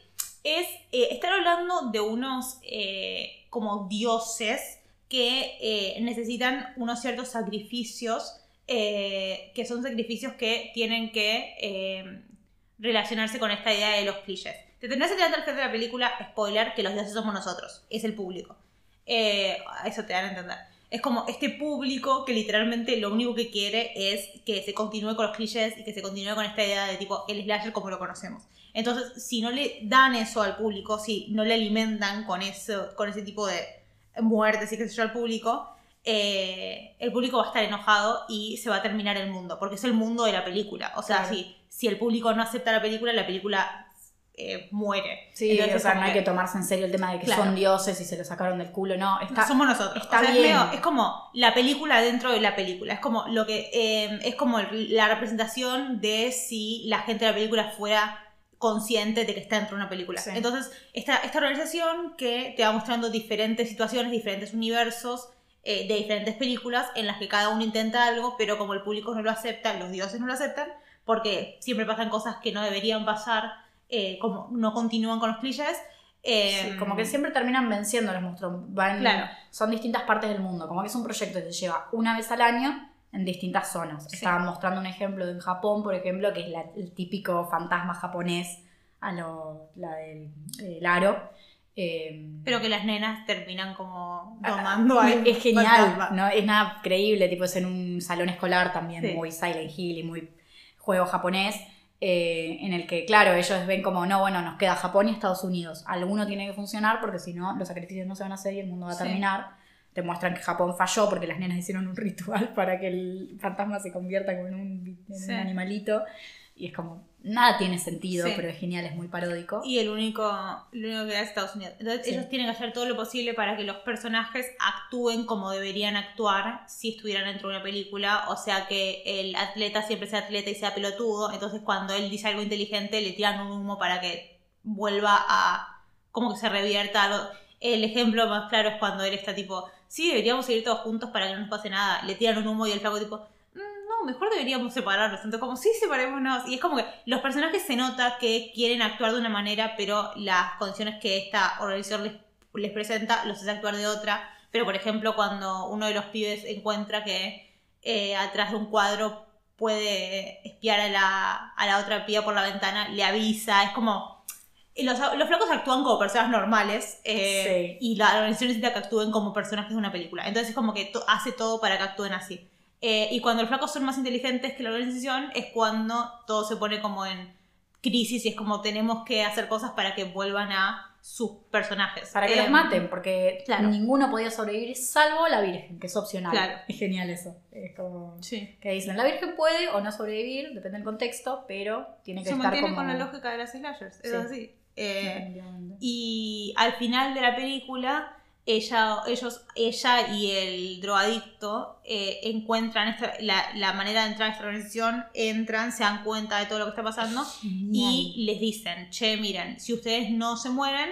Es, eh, están hablando de unos eh, como dioses que necesitan unos ciertos sacrificios, que son sacrificios que tienen que relacionarse con esta idea de los clichés. Te tendrás que tirar al de la película, spoiler, que los dioses somos nosotros, es el público. Eh, eso te dan a entender. Es como este público que literalmente lo único que quiere es que se continúe con los clichés y que se continúe con esta idea de tipo el slasher como lo conocemos. Entonces, si no le dan eso al público, si no le alimentan con, eso, con ese tipo de muertes y qué sé yo al público, eh, el público va a estar enojado y se va a terminar el mundo, porque es el mundo de la película. O sea, Claro. si, si el público no acepta la película, la película eh, muere. Sí, Entonces, o sea, no hay que tomarse en serio el tema de que Claro. son dioses y se lo sacaron del culo, no. Está, somos nosotros. está O sea, es, bien. medio- es como la película dentro de la película. Es como lo que eh, es como la representación de si la gente de la película fuera consciente de que está dentro de una película. Sí. Entonces, esta, esta organización que te va mostrando diferentes situaciones, diferentes universos eh, de diferentes películas en las que cada uno intenta algo, pero como el público no lo acepta, los dioses no lo aceptan, porque siempre pasan cosas que no deberían pasar, eh, como no continúan con los clichés. eh, Sí, como que siempre terminan venciendo los monstruos. Van, Claro. Son distintas partes del mundo. Como que es un proyecto que se lleva una vez al año en distintas zonas. Sí. Estaban mostrando un ejemplo de en Japón, por ejemplo, que es la- el típico fantasma japonés a lo, la del el aro. Eh, Pero que las nenas terminan como Ah, domando a es genial, ¿no? Es nada creíble, tipo es en un salón escolar también Sí. muy Silent Hill y muy juego japonés, eh, en el que, claro, ellos ven como, no, bueno, nos queda Japón y Estados Unidos. Alguno tiene que funcionar porque si no, los sacrificios no se van a hacer y el mundo va a Sí. terminar. Te muestran que Japón falló porque las nenas hicieron un ritual para que el fantasma se convierta como en un, bi- en Sí. un animalito. Y es como, nada tiene sentido, Sí. pero es genial, es muy paródico. Y el único, lo único que da es Estados Unidos. Entonces Sí. ellos tienen que hacer todo lo posible para que los personajes actúen como deberían actuar si estuvieran dentro de una película. O sea que el atleta siempre sea atleta y sea pelotudo. Entonces cuando él dice algo inteligente le tiran un humo para que vuelva a como que se revierta. El ejemplo más claro es cuando él está tipo, sí, deberíamos seguir todos juntos para que no nos pase nada. Le tiran un humo y el flaco tipo, "Mm, no, mejor deberíamos separarnos. Entonces como, sí, separémonos. Y es como que los personajes se nota que quieren actuar de una manera, pero las condiciones que esta organización les, les presenta los hace actuar de otra. Pero por ejemplo, cuando uno de los pibes encuentra que eh, atrás de un cuadro puede espiar a la, a la otra piba por la ventana, le avisa, es como... Los, los flacos actúan como personas normales eh, y la organización necesita que actúen como personajes de una película. Entonces es como que to- hace todo para que actúen así. Eh, y cuando los flacos son más inteligentes que la organización es cuando todo se pone como en crisis y es como tenemos que hacer cosas para que vuelvan a sus personajes. Para que los Em, maten, porque claro. ninguno podía sobrevivir salvo la Virgen, que es opcional. Claro. Es genial eso. Es como Sí. que dicen, la Virgen puede o no sobrevivir, depende del contexto, pero tiene que Se estar mantiene como... con la lógica de las slashers, es Sí. así. Eh. Y al final de la película, ella, ellos, ella y el drogadicto eh, encuentran esta- la, la manera de entrar a esta organización, entran, se dan cuenta de todo lo que está pasando y les dicen, che, miren, si ustedes no se mueren,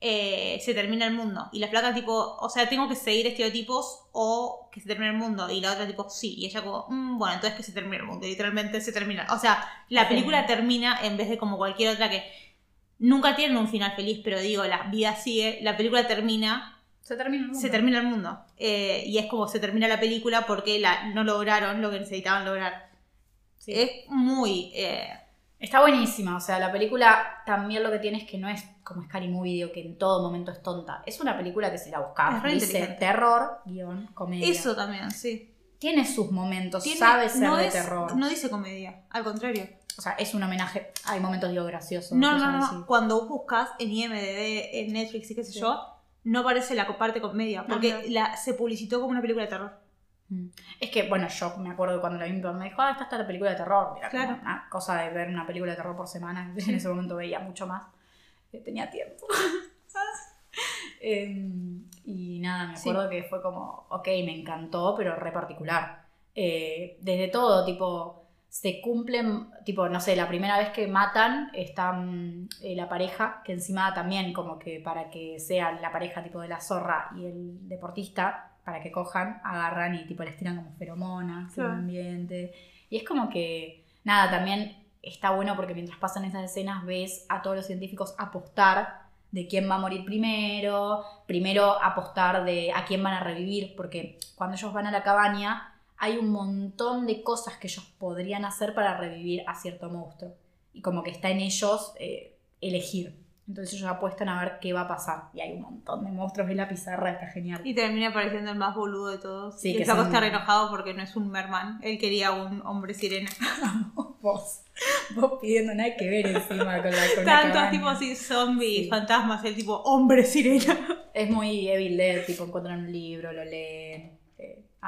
eh, se termina el mundo. Y la flaca tipo, o sea, tengo que seguir estereotipos o que se termine el mundo. Y la otra tipo, sí. Y ella como, "Mm, bueno, entonces que se termine el mundo. Y literalmente se termina. O sea, la película termina en vez de como cualquier otra que nunca tienen un final feliz, pero digo, la vida sigue. La película termina Se termina el mundo. se termina el mundo. Eh, y es como se termina la película porque la, no lograron lo que necesitaban lograr. Sí. Es muy... eh, Está buenísima, o sea, la película también lo que tiene es que no es como Scary Movie, digo, que en todo momento es tonta. Es una película que si la re dice terror, guion, comedia. eso también, sí. Tiene sus momentos, Tiene- sabe ser no de es- terror. No dice comedia, al contrario. O sea, es un homenaje. Hay momentos, digo, graciosos. No, no, no, así. Cuando buscas en IMDB, en Netflix y qué sé Sí. yo, no aparece la parte comedia, porque Ajá. la, se publicitó como una película de terror. Mm. Es que, bueno, yo me acuerdo cuando la vi, me dijo, ah, esta está la película de terror. Como Claro. una cosa de ver una película de terror por semana. Sí. En ese momento veía mucho más. Eh, Tenía tiempo. Em, y nada, me Sí. acuerdo que fue como, ok, me encantó, pero re particular. Eh, desde todo, tipo, se cumplen, tipo, no sé, la primera vez que matan está mm, eh, la pareja, que encima también como que para que sea la pareja tipo de la zorra y el deportista, para que cojan, agarran y tipo les tiran como feromonas en el ambiente. Y es como que, nada, también está bueno porque mientras pasan esas escenas ves a todos los científicos apostar de quién va a morir primero, primero apostar de a quién van a revivir, porque cuando ellos van a la cabaña hay un montón de cosas que ellos podrían hacer para revivir a cierto monstruo. Y como que está en ellos eh, elegir. Entonces ellos apuestan a ver qué va a pasar. Y hay un montón de monstruos en la pizarra, está genial. Y termina apareciendo el más boludo de todos. Sí, y que el son- está enojado porque no es un merman. Él quería un hombre sirena. vos, vos pidiendo nada que ver encima con la, con Tantos tipos así, zombies, Sí. fantasmas, el tipo hombre sirena. Es muy Evil Dead, tipo encuentran un libro, lo leen,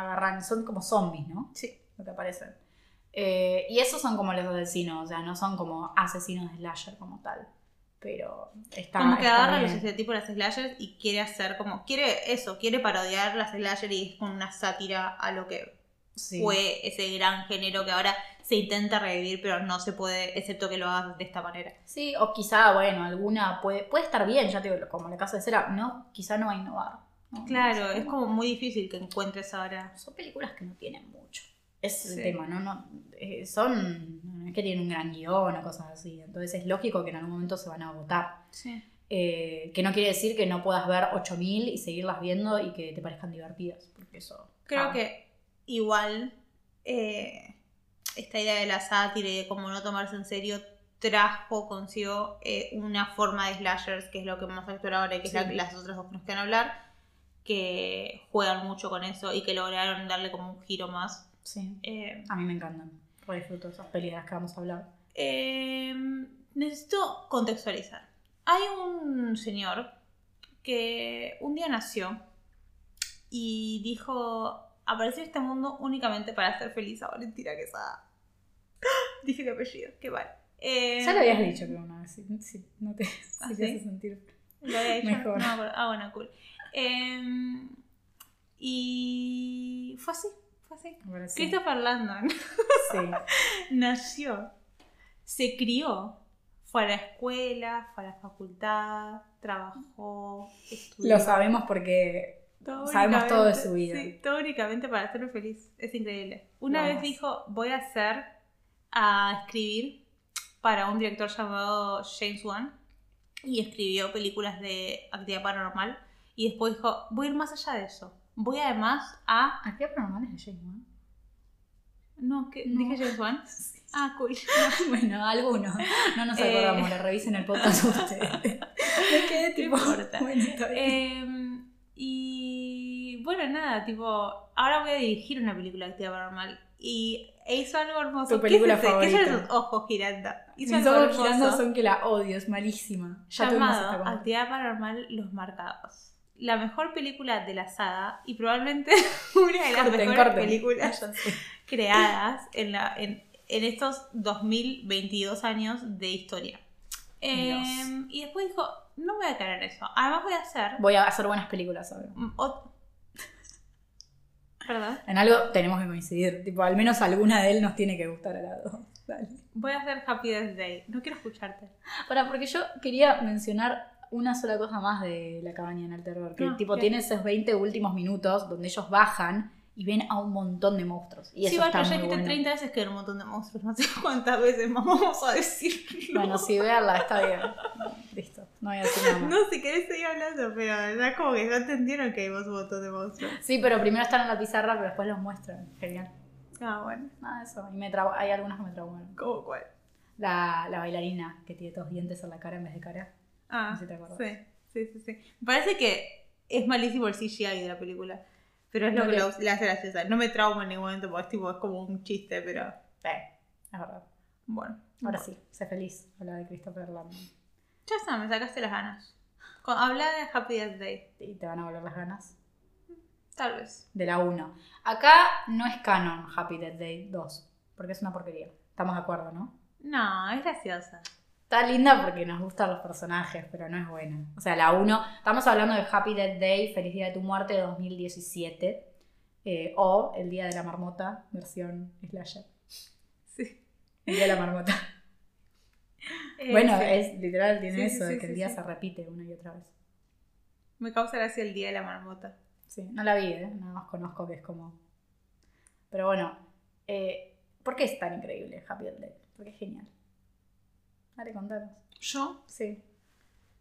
agarran, son como zombies, ¿no? Sí. Lo que aparecen. Eh, y esos son como los asesinos, o sea, no son como asesinos de slasher como tal. Pero está. como que está agarra los bien. estereotipos de las slashers y quiere hacer como. Quiere eso, quiere parodiar las slashers y es como una sátira a lo que Sí. fue ese gran género que ahora se intenta revivir, pero no se puede, excepto que lo hagas de esta manera. Sí, o quizá, bueno, alguna puede, puede estar bien, ya te digo, como la casa de cera, no, quizá no va a innovar. ¿No? Claro, No sé, es como muy difícil que encuentres ahora. Son películas que no tienen mucho. Es el Sí. tema, ¿no? no eh, son. Es que tienen un gran guion o cosas así. Entonces es lógico que en algún momento se van a agotar. Sí. Eh, que no quiere decir que no puedas ver 8000 y seguirlas viendo y que te parezcan divertidas. Porque eso. Creo ah, que igual eh, esta idea de la sátira y de cómo no tomarse en serio trajo consigo eh, una forma de slashers, que es lo que vamos a actuar ahora y que es la Sí. que las otras dos que nos quedan hablar, que juegan mucho con eso y que lograron darle como un giro más. Sí. Eh, A mí me encantan. Re disfruto esas pelis de las que vamos a hablar. eh, necesito contextualizar. Hay un señor que un día nació y dijo, apareció en este mundo únicamente para ser feliz a Valentina Quesada. Dije qué apellido, qué vale. Eh, Ya lo habías dicho, pero una vez. Si, si no te, si ¿Ah, te sí? hace sentir. Lo había dicho. Mejor. No, ah, bueno, cool. Eh, y fue así, fue así. Sí. Christopher Landon Sí. nació, se crió, fue a la escuela, fue a la facultad, trabajó, estudió. Lo sabemos porque sabemos todo de su vida. Sí, todo únicamente para hacerme feliz. Es increíble. Una vez dijo, voy a hacer, a escribir para un director llamado James Wan. Y escribió películas de actividad paranormal. Y después dijo, voy a ir más allá de eso. Voy además a... ¿Actividad paranormal es de James Wan? No, ¿qué? No. ¿Dije James Wan? Ah, cool. Bueno, algunos. No nos Eh. acordamos, le revisen el podcast ustedes. Me quedé tipo. importa. Bueno. Eh, y bueno, nada, tipo, ahora voy a dirigir una película de actividad paranormal. Y e hizo algo hermoso. Tu película ¿Qué es? ¿Qué favorita? son esos ojos girando? Hizo Mis ojos girando son que la odio, es malísima. Ya llamado. Actividad Paranormal Los Marcados. La mejor película de la saga y probablemente una de las Corten, mejores corten. películas creadas en, la, en, en estos 2022 años de historia. Eh, Dios. y después dijo, no voy a caer en eso. Además voy a hacer... Voy a hacer buenas películas ahora. mm, ¿Perdón? En algo tenemos que coincidir. Tipo, al menos alguna de él nos tiene que gustar a las dos. Dale. Voy a hacer Happy Death Day. No quiero escucharte. Ahora, porque yo quería mencionar una sola cosa más de La cabaña en el terror. Que Ah, tipo tiene esos 20 últimos minutos donde ellos bajan y ven a un montón de monstruos. Y eso sí, igual, está ya dijiste bueno. 30 veces que era un montón de monstruos. No sé cuántas veces más vamos a decirlo. Bueno, sí, véanla, está bien. Listo, no voy a decir nada más. No, si querés seguir hablando, pero ya como que ya entendieron que vimos un montón de monstruos. Sí, pero primero están en la pizarra, pero después los muestran. Genial. Ah, bueno. Nada, eso. Y me trau- hay algunas que me traumaron. ¿Cómo cuál? La, la bailarina que tiene dos dientes en la cara en vez de cara. Ah, No sé si te acuerdas. sí, sí, sí, sí. Me parece que es malísimo el CGI de la película. Pero es lo No que le- lo- le hace graciosa. No me trauma en ningún momento porque es, tipo, es como un chiste, pero Eh, es verdad. bueno. Ahora sí, sé feliz. Habla de Christopher Landon. Ya está, me sacaste las ganas. Con- habla de Happy Death Day. Y te van a volver las ganas. Tal vez. De la 1. Acá no es canon Happy Death Day 2. Porque es una porquería. Estamos de acuerdo, ¿no? No, es graciosa. Está linda porque nos gustan los personajes, pero no es buena. O sea, la 1, estamos hablando de Happy Death Day, Feliz Día de tu Muerte de 2017. eh, o El Día de la Marmota, versión slasher. Sí. El Día de la Marmota. Eh, bueno, sí. es literal, tiene Sí, sí, eso, de que el día se repite una y otra vez. Me causa gracia el día de la marmota. Sí, no la vi, ¿eh? nada más conozco que es como... Pero bueno, eh, ¿por qué es tan increíble Happy Death Day? Porque es genial. Dale, contanos. ¿Yo? Sí.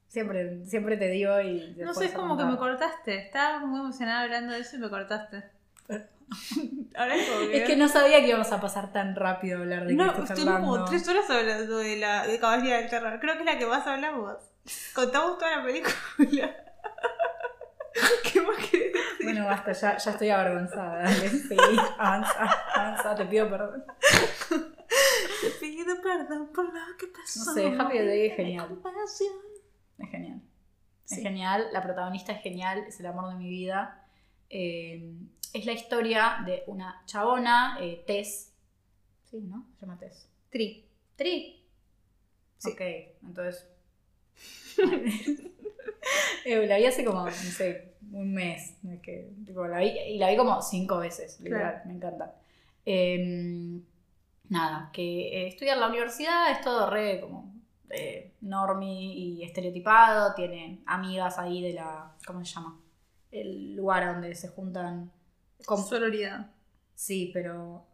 Siempre, siempre te digo y... No sé, es como que me cortaste. Estaba muy emocionada hablando de eso y me cortaste. Ahora es como que... Es que no sabía que íbamos a pasar tan rápido a hablar de No, estuvimos como tres horas hablando de la de Caballería del Terror. Creo que es la que más hablamos. Contamos toda la película. ¿Qué más querés decir? Bueno, basta, ya, ya estoy avergonzada. Dale, sí, avanza, avanza, te pido perdón. Te pido perdón por lo que pasó. No sé, Happy Day es genial. Es genial. Es Sí. genial, la protagonista es genial, es el amor de mi vida. Eh, es la historia de una chabona, eh, Tess. Sí, ¿no? Se llama Tess. Tri. Tri. Sí. Ok, entonces. Eh, la vi hace como, no sé, un mes. que, tipo, la vi, y la vi como cinco veces, literal, Claro. me encanta. Nada, que eh, estudia en la universidad, es todo re como eh, normie y estereotipado, tiene amigas ahí de la, ¿cómo se llama? El lugar donde se juntan. com- Sororidad. sí, pero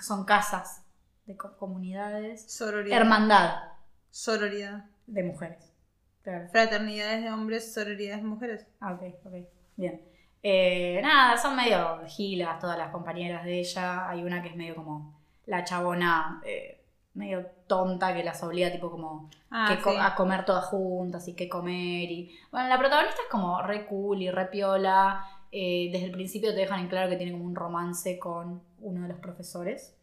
son casas de co- comunidades. Sororidad. Hermandad Sororidad. de mujeres. Claro. Fraternidades de hombres, sororidades de mujeres. Ah, ok, ok. Bien. Eh, nada, son medio gilas todas las compañeras de ella. Hay una que es medio como la chabona, eh, medio tonta, que las obliga tipo como Ah, que co- a comer todas juntas y qué comer. Y... Bueno, la protagonista es como re cool y re piola. Eh, desde el principio te dejan en claro que tiene como un romance con uno de los profesores.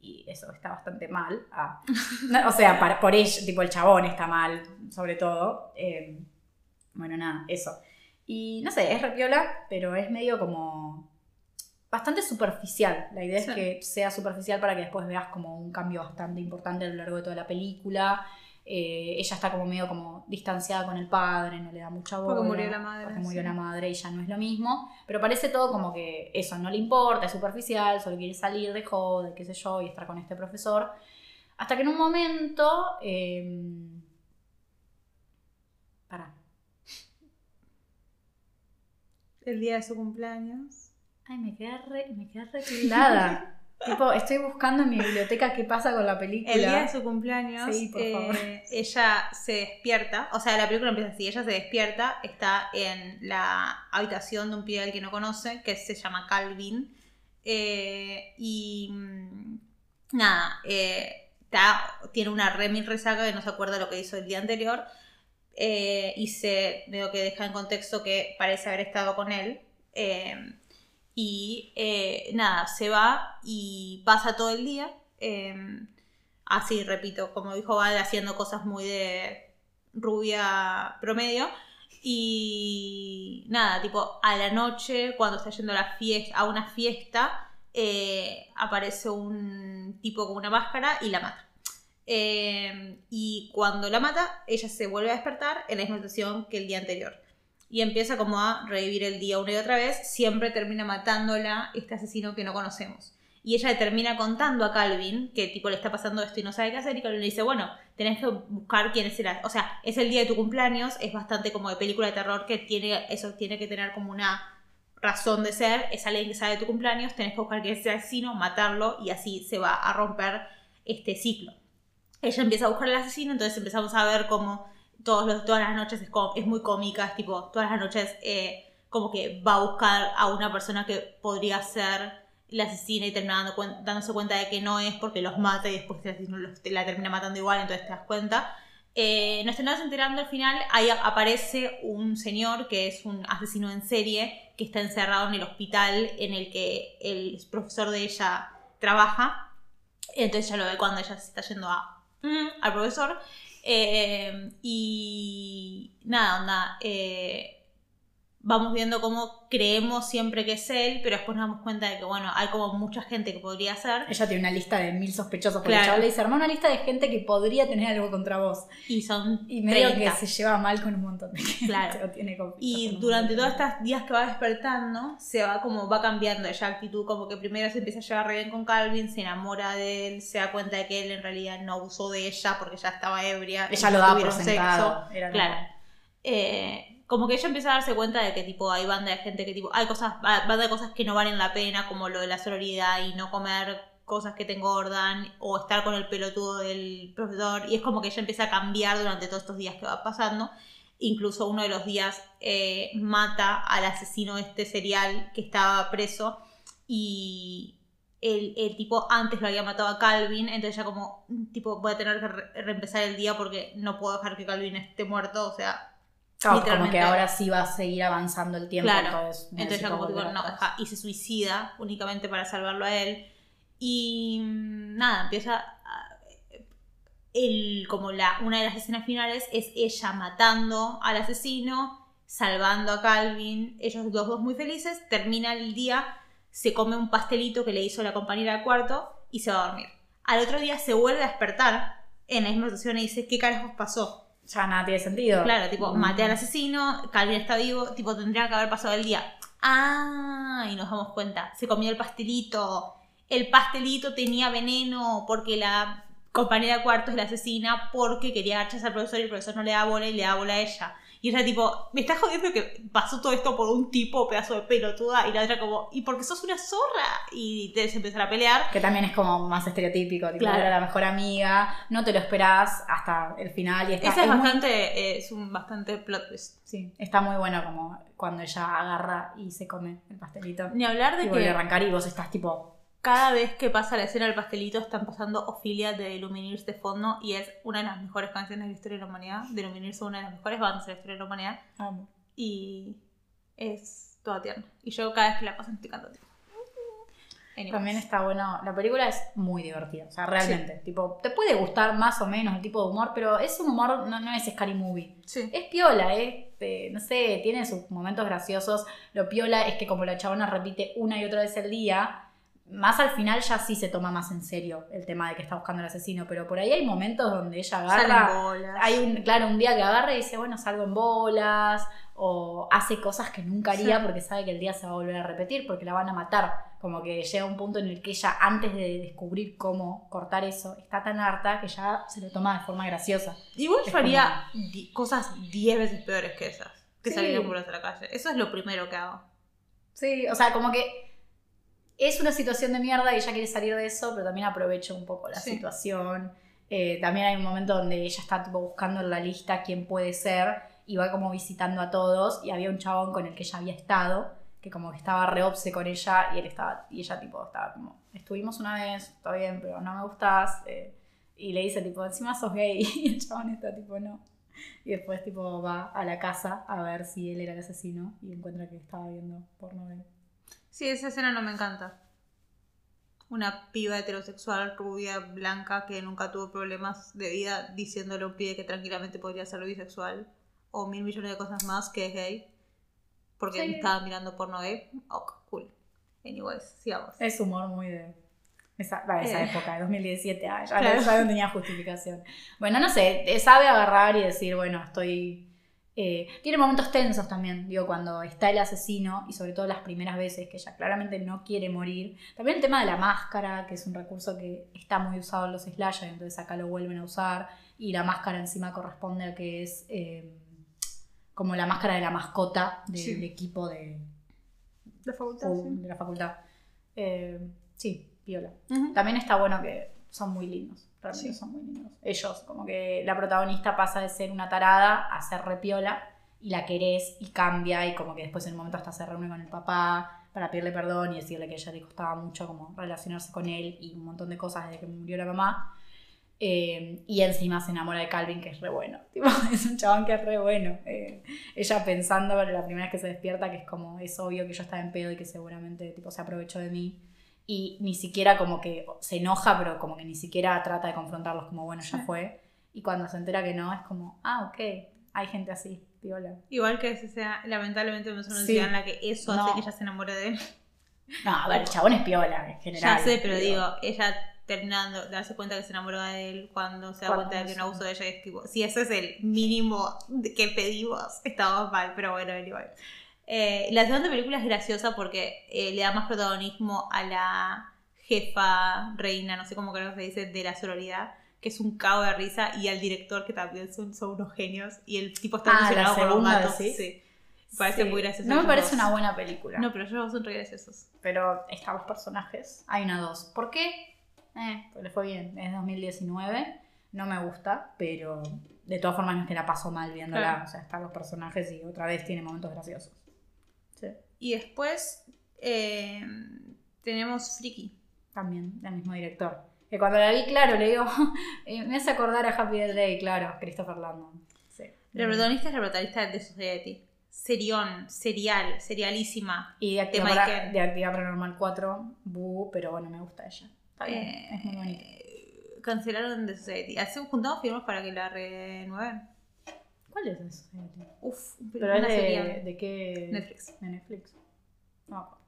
Y eso está bastante mal. Ah. No, o sea, para- por ella, tipo el chabón está mal, sobre todo. Eh, bueno, nada, eso. Y no sé, es re piola, pero es medio como bastante superficial. La idea Sí. es que sea superficial para que después veas como un cambio bastante importante a lo largo de toda la película. Eh, ella está como medio como distanciada con el padre, no le da mucha bola. Porque murió la madre, Porque murió sí. la madre y ya no es lo mismo. Pero parece todo como que eso, no le importa, es superficial, solo quiere salir de jode, qué sé yo, y estar con este profesor. Hasta que en un momento... Eh... Pará. el día de su cumpleaños. Ay, me quedé re, me quedé re tildada. tipo, estoy buscando en mi biblioteca qué pasa con la película. El día de su cumpleaños, Sí, por eh, favor. ella se despierta, o sea, la película empieza así, ella se despierta, está en la habitación de un pibe al que no conoce, que se llama Calvin, eh, y mm, nada, eh, está- tiene una remil resaca que no se acuerda lo que hizo el día anterior, eh, y se, veo que deja en contexto que parece haber estado con él, eh, y eh, nada, se va y pasa todo el día. eh, así, repito, como dijo Val, haciendo cosas muy de rubia promedio. Y nada, tipo, a la noche, cuando está yendo a, la fiesta, a una fiesta, eh, aparece un tipo con una máscara y la mata. Eh, y cuando la mata, ella se vuelve a despertar en la misma situación que el día anterior. Y empieza como a revivir el día una y otra vez. Siempre termina matándola este asesino que no conocemos. Y ella le termina contando a Calvin que tipo le está pasando esto y no sabe qué hacer. Y Calvin le dice, bueno, tenés que buscar quién es el... O sea, es el día de tu cumpleaños. Es bastante como de película de terror que tiene eso tiene que tener como una razón de ser. Es alguien que sabe de tu cumpleaños. Tenés que buscar quién es el asesino, matarlo y así se va a romper este ciclo ella empieza a buscar al asesino, entonces empezamos a ver como todos los, todas las noches es, como- es muy cómica, es tipo, todas las noches eh, como que va a buscar a una persona que podría ser la asesina y termina dándose cuenta de que no es porque los mata y después el asesino los- la termina matando igual, entonces te das cuenta. Eh, nos terminamos enterando al final, ahí aparece un señor que es un asesino en serie que está encerrado en el hospital en el que el profesor de ella trabaja. Entonces ya lo ve cuando ella se está yendo a, mm, al profesor. Eh, y nada, onda. eh, vamos viendo cómo creemos siempre que es él, pero después nos damos cuenta de que, bueno, hay como mucha gente que podría ser. Ella tiene una lista de mil sospechosos. Porque Claro. el chaval le dice, armá una lista de gente que podría tener algo contra vos. Y son Y medio 30. que se lleva mal con un montón de gente. Claro. tiene Y durante todos estos días que va despertando, se va como va cambiando ella actitud, como que primero se empieza a llevar re bien con Calvin, se enamora de él, se da cuenta de que él en realidad no abusó de ella porque ya estaba ebria. Ella lo daba por sentado. Era Claro. Eh, como que ella empieza a darse cuenta de que tipo hay banda de gente que tipo hay cosas, ba- banda de cosas que no valen la pena, como lo de la sororidad y no comer cosas que te engordan o estar con el pelotudo del profesor y es como que ella empieza a cambiar durante todos estos días que va pasando. Incluso uno de los días eh, mata al asesino este serial que estaba preso y el, el tipo antes lo había matado a Calvin, entonces ya como, tipo, voy a tener que re- reempezar el día porque no puedo dejar que Calvin esté muerto, o sea, Claro, como que ahora sí va a seguir avanzando el tiempo. Claro. entonces, entonces necesito como digo, no, y se suicida únicamente para salvarlo a él. Y mm, nada, empieza a- el, como la, una de las escenas finales es ella matando al asesino, salvando a Calvin, ellos los dos muy felices, termina el día, se come un pastelito que le hizo la compañera de cuarto y se va a dormir. Al otro día se vuelve a despertar en la misma situación y dice, ¿qué carajos pasó? Ya nada tiene sentido. Claro, tipo, Mm. maté al asesino, Calvin está vivo, tipo, tendría que haber pasado el día. Ah, y nos damos cuenta, se comió el pastelito. El pastelito tenía veneno porque la compañera de cuarto es la asesina porque quería agacharse al profesor y el profesor no le da bola y le da bola a ella. Y ella tipo, me estás jodiendo que pasó todo esto por un tipo, pedazo de pelotuda, y la otra como, ¿y porque sos una zorra? Y te empezar a pelear. Que también es como más estereotípico, tipo, Claro. era la mejor amiga, no te lo esperás hasta el final y está, Ese es, bastante, eh, es un bastante plot twist. sí, está muy bueno como cuando ella agarra y se come el pastelito Ni hablar y de a que arrancar y vos estás tipo, cada vez que pasa la escena del pastelito están pasando Ophelia de Lumineers de fondo y es una de las mejores canciones de la historia de la humanidad. De Lumineers son una de las mejores bandas de la historia de la humanidad amo. y es toda tierna. Y yo cada vez que la paso estoy cantando. Anyways. También está bueno, la película es muy divertida, o sea, realmente, tipo, te puede gustar más o menos el tipo de humor, pero es un humor, no, no es scary movie. Sí. Es piola, ¿eh? Eh, no sé, tiene sus momentos graciosos. Lo piola es que como la chabona repite una y otra vez el día, más al final ya sí se toma más en serio el tema de que está buscando al asesino, pero por ahí hay momentos donde ella agarra... bolas. Hay un, claro, un día que agarra y dice, bueno, salgo en bolas, o hace cosas que nunca haría Sí. porque sabe que el día se va a volver a repetir, porque la van a matar. Como que llega un punto en el que ella, antes de descubrir cómo cortar eso, está tan harta que ya se lo toma de forma graciosa. Igual yo haría cosas 10 veces peores que esas. Que Sí. salir en bolas a la calle. Eso es lo primero que hago. Sí, o sea, como que es una situación de mierda y ella quiere salir de eso, pero también aprovecha un poco la Sí. situación. Eh, también hay un momento donde ella está tipo buscando en la lista quién puede ser y va como visitando a todos y había un chabón con el que ella había estado, que como que estaba re obse con ella y él estaba, y ella tipo estaba como, estuvimos una vez, está bien, pero no me gustas. eh, y le dice tipo, encima sos gay y el chabón está tipo, no. Y después tipo va a la casa a ver si él era el asesino y encuentra que estaba viendo porno. Sí, esa escena no me encanta. Una piba heterosexual, rubia, blanca, que nunca tuvo problemas de vida, diciéndole a un pibe que tranquilamente podría ser bisexual o mil millones de cosas más que es gay. Porque Sí. estaba mirando porno gay. Ok, cool. Anyways, sigamos. Es humor muy de esa, va, de esa Eh. época, de 2017, ah, ya, Claro. ya no tenía justificación. Bueno, no sé, sabe agarrar y decir, bueno, estoy... eh, tiene momentos tensos también, digo, cuando está el asesino y sobre todo las primeras veces que ella claramente no quiere morir. También el tema de la máscara, que es un recurso que está muy usado en los slasher, entonces acá lo vuelven a usar y la máscara encima corresponde a que es eh, como la máscara de la mascota del Sí. equipo de, La facultad, de la facultad. Eh, sí, viola. También está bueno que son muy lindos. Realmente Sí. son muy lindos. Ellos, como que la protagonista pasa de ser una tarada a ser repiola y la querés y cambia y como que después en un momento hasta se reúne con el papá para pedirle perdón y decirle que a ella le costaba mucho como relacionarse con él y un montón de cosas desde que murió la mamá. Eh, y encima se enamora de Calvin, que es re bueno. Tipo, es un chabón que es re bueno. Eh, ella pensando la primera vez que se despierta que es como, es obvio que yo estaba en pedo y que seguramente tipo, se aprovechó de mí. Y ni siquiera como que se enoja, pero como que ni siquiera trata de confrontarlos como, bueno, ya fue. Y cuando se entera que no, es como, ah, ok, hay gente así, viola. Igual que ese sea, lamentablemente, una Sí. en la que eso No. hace que ella se enamore de él. No, a ver, el chabón es piola en general. Ya sé, pero digo. digo, ella terminando darse cuenta que se enamoró de él cuando se da cuenta de que sí. no abusó de ella, es tipo, si ese es el mínimo que pedimos, estamos mal, pero bueno, anyway. Eh, la segunda película es graciosa porque eh, le da más protagonismo a la jefa, reina, no sé cómo creo que se dice, de la sororidad, que es un cago de risa, y al director, que también son, son unos genios, y el tipo está Ah, la obsesionado con los gatos. Sí. Me parece Sí. muy gracioso. No me parece dos. una buena película. No, pero ellos son re graciosos. pero están los personajes. Hay una dos. ¿Por qué? Eh, pues le fue bien. Es 2019. No me gusta, pero de todas formas no es que la paso mal viéndola. Claro. O sea, están los personajes y otra vez tiene momentos graciosos. Y después eh, tenemos Friki. También, del mismo director. Que cuando la vi, claro, le digo, me hace acordar a Happy Death Day, claro, Christopher Landon. Sí. La protagonista es la protagonista de Society. Serión, serial, serialísima. Y de actividad, de para- Michael. de Actividad Paranormal 4, Bu, pero bueno, me gusta ella. Está bien, Eh, es muy bonita. cancelaron The Society. Hace juntamos firmas para que la renueven. ¿Cuál es eso? Uf, Pero es una de, serie. de qué? Netflix. De Netflix. No.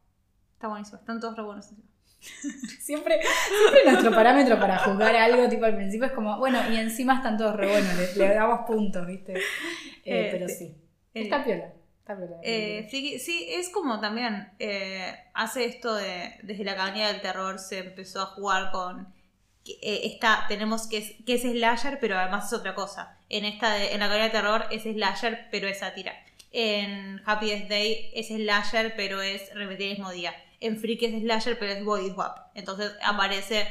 Está buenísimo. Están todos re buenos. encima. Siempre, siempre nuestro parámetro para juzgar algo, tipo al principio es como, bueno, y encima están todos re buenos, le, le damos puntos, ¿viste? Eh, Eh, pero sí. Eh, Está piola. Está piola. Friki, sí, es como también hace esto de desde la cabaña del terror se empezó a jugar con eh, esta tenemos que que es slasher pero además es otra cosa. En esta de- en la cabaña del terror es slasher pero es sátira. En Happy Death Day es slasher pero es repetir el mismo día. En Freaky es slasher pero es body swap. Entonces aparece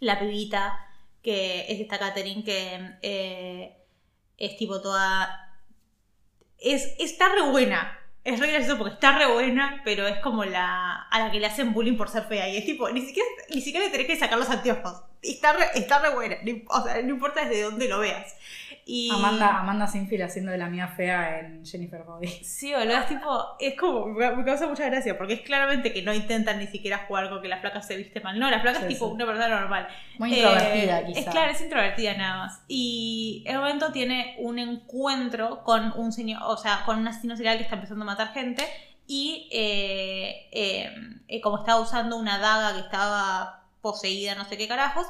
la pibita que es esta Catherine que eh, es tipo toda es, está re buena. Es re gracioso porque está re buena, pero es como la a la que le hacen bullying por ser fea. Y es tipo, ni siquiera, ni siquiera le tenés que sacar los anteojos. Y Está re, está re buena. O sea, no importa desde dónde lo veas. Y, Amanda, Amanda Sinfield haciendo de la amiga fea en Jennifer Body. Sí, boludo, es tipo, es como, me causa mucha gracia, porque es claramente que no intentan ni siquiera jugar con que la flaca se viste mal. No, la flaca Sí, es tipo sí. una persona normal. Muy Eh, introvertida, quizá. Es claro, es introvertida nada más. Y un momento tiene un encuentro con un señor, o sea, con un asesino serial que está empezando a matar gente. Y eh, eh, como estaba usando una daga que estaba poseída, no sé qué carajos,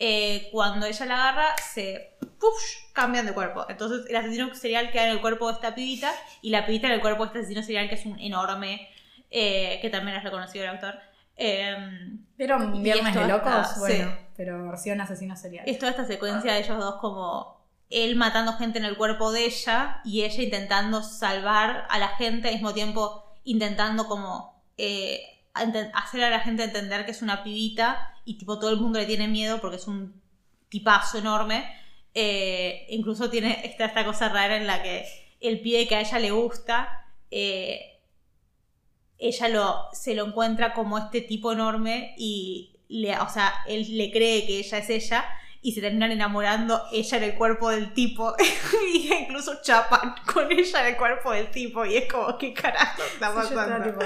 eh, cuando ella la agarra, se ¡puf! cambian de cuerpo. Entonces el asesino serial queda en el cuerpo de esta pibita y la pibita en el cuerpo de este asesino serial que es un enorme, eh, que también es reconocido el actor. Em, ¿Vieron Y Viernes de Locos? hasta- bueno, sí. pero versión asesino serial. es toda esta secuencia de ellos dos como él matando gente en el cuerpo de ella y ella intentando salvar a la gente al mismo tiempo intentando como eh, hacer a la gente entender que es una pibita y tipo todo el mundo le tiene miedo porque es un tipazo enorme. Eh, incluso tiene esta, esta cosa rara en la que el pibe que a ella le gusta, eh, ella lo, se lo encuentra como este tipo enorme y le, o sea, él le cree que ella es ella y se terminan enamorando ella en el cuerpo del tipo y incluso chapan con ella en el cuerpo del tipo y es como, ¿qué carajo está Sí, pasando? tipo,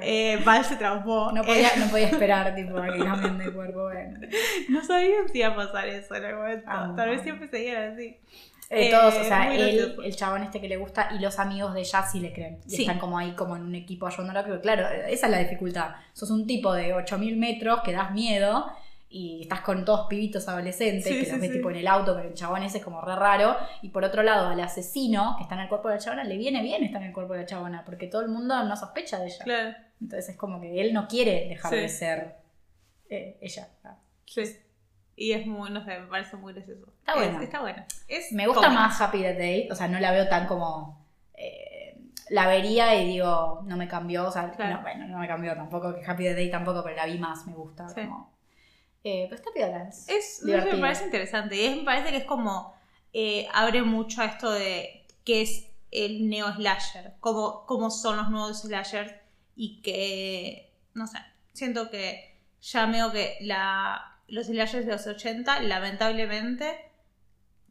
Eh, Val se traumó. no, Eh, podía, no podía esperar tipo, a que cambien de cuerpo. bueno. no sabían si iba a pasar eso en el momento. Ah, Tal vez siempre seguían así. Eh, Eh, todos, o sea, él, el chabón este que le gusta y los amigos de ella sí le creen. Y Sí. están como ahí, como en un equipo ayudándola. Pero claro, esa es la dificultad. Sos un tipo de 8000 metros que das miedo y estás con todos pibitos adolescentes Sí, que sí, los ves sí. tipo en el auto, pero el chabón ese es como re raro. Y por otro lado, al asesino que está en el cuerpo de la chabona le viene bien estar en el cuerpo de la chabona porque todo el mundo no sospecha de ella. Claro. Entonces es como que él no quiere dejar de ser eh, ella. Sí. Y es muy, no sé, me parece muy gracioso. Está Es- bueno. está bueno. Es Me gusta más Happy Death Day, o sea, no la veo tan como. eh, la vería y digo, no me cambió, o sea, Claro. no, bueno, no me cambió tampoco, que Happy Death Day tampoco, pero la vi más, me gusta. Como, eh, pero está piola. es- Es, me parece interesante. Y es- me parece que es como. eh, abre mucho a esto de qué es el neo slasher. Cómo, cómo son los nuevos slashers. Y que. No sé. Siento que ya veo que la, los slashers de los 80, lamentablemente,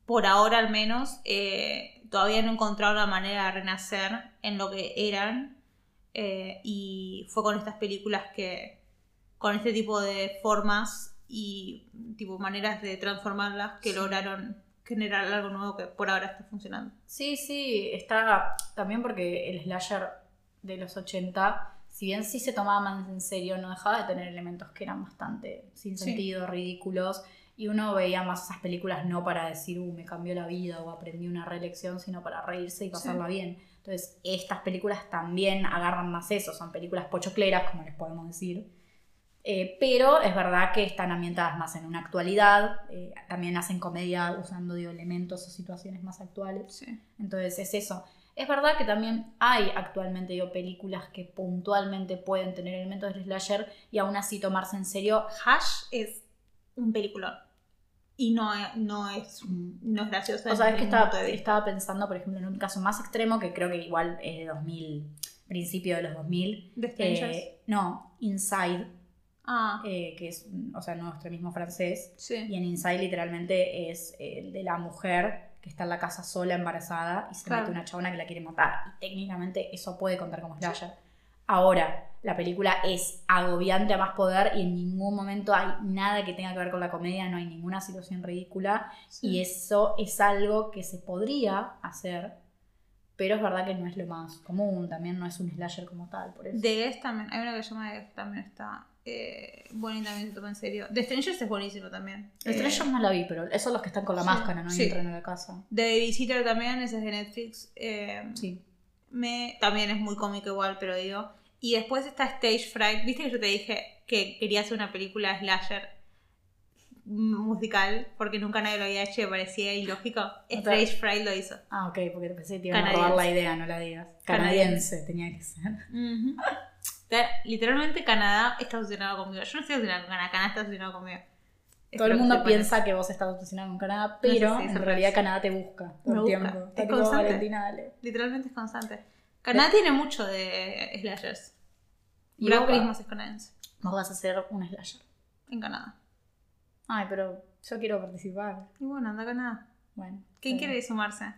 por ahora al menos, eh, todavía no encontraron la manera de renacer en lo que eran. Eh, y fue con estas películas que, con este tipo de formas y tipo maneras de transformarlas que Sí. lograron generar algo nuevo que por ahora está funcionando. Sí, sí, está también porque el slasher de los 80, si bien sí se tomaba más en serio, no dejaba de tener elementos que eran bastante sin Sí. sentido, ridículos, y uno veía más esas películas no para decir, uh, me cambió la vida o aprendí una reelección, sino para reírse y pasarla bien. Entonces, estas películas también agarran más eso, son películas pochocleras, como les podemos decir. Eh, pero es verdad que están ambientadas más en una actualidad, eh, también hacen comedia usando digo, elementos o situaciones más actuales. Sí. Entonces es eso. Es verdad que también hay actualmente digo, películas que puntualmente pueden tener elementos de slasher y aún así tomarse en serio. Hash es un peliculón. Y no es, no es, no es gracioso. O sea, es que estaba, estaba pensando, por ejemplo, en un caso más extremo que creo que igual es de 2000, principio de los 2000. ¿De? Eh, no, Inside, ah, eh, que es, o sea, nuevo extremismo francés. sí. Y en Inside literalmente es el de la mujer que está en la casa sola, embarazada, y se Claro. mete una chabona que la quiere matar. Y técnicamente eso puede contar como slasher. Ahora, la película es agobiante a más poder y en ningún momento hay nada que tenga que ver con la comedia, no hay ninguna situación ridícula. sí. Y eso es algo que se podría hacer, pero es verdad que no es lo más común, también no es un slasher como tal, por eso. The Guest también, hay una que se llama The Guest también está eh, y también se toma en serio. The Strangers es buenísimo también. Eh, Strangers no la vi, pero esos son los que están con la sí, máscara, no sí. entran a la casa. The Visitor también, ese es de Netflix. eh, Sí. me, también es muy cómico igual, pero digo. Y después está Stage Fright. Viste que yo te dije que quería hacer una película slasher musical porque nunca nadie lo había hecho y parecía ilógico. Stage Fright lo hizo. Ah, ok, porque pensé que te iban a robar la idea, no la digas. Canadiense, tenía que ser. Ujú. Te- Literalmente Canadá está obsesionado conmigo. Yo no estoy obsesionado con Canadá, Canadá está obsesionado conmigo. Todo el que mundo piensa que vos estás obsesionado con Canadá, pero en realidad es. Canadá te busca todo el busca. tiempo. Está Es tipo, constante. Valentina, dale. Literalmente es constante. Canadá tiene mucho de slashers. Y Black Christmas es canadiense. vos vas a hacer un slasher. En Canadá. Ay, pero yo quiero participar. Y bueno, anda Canadá. Bueno. ¿Quién está quiere sumarse?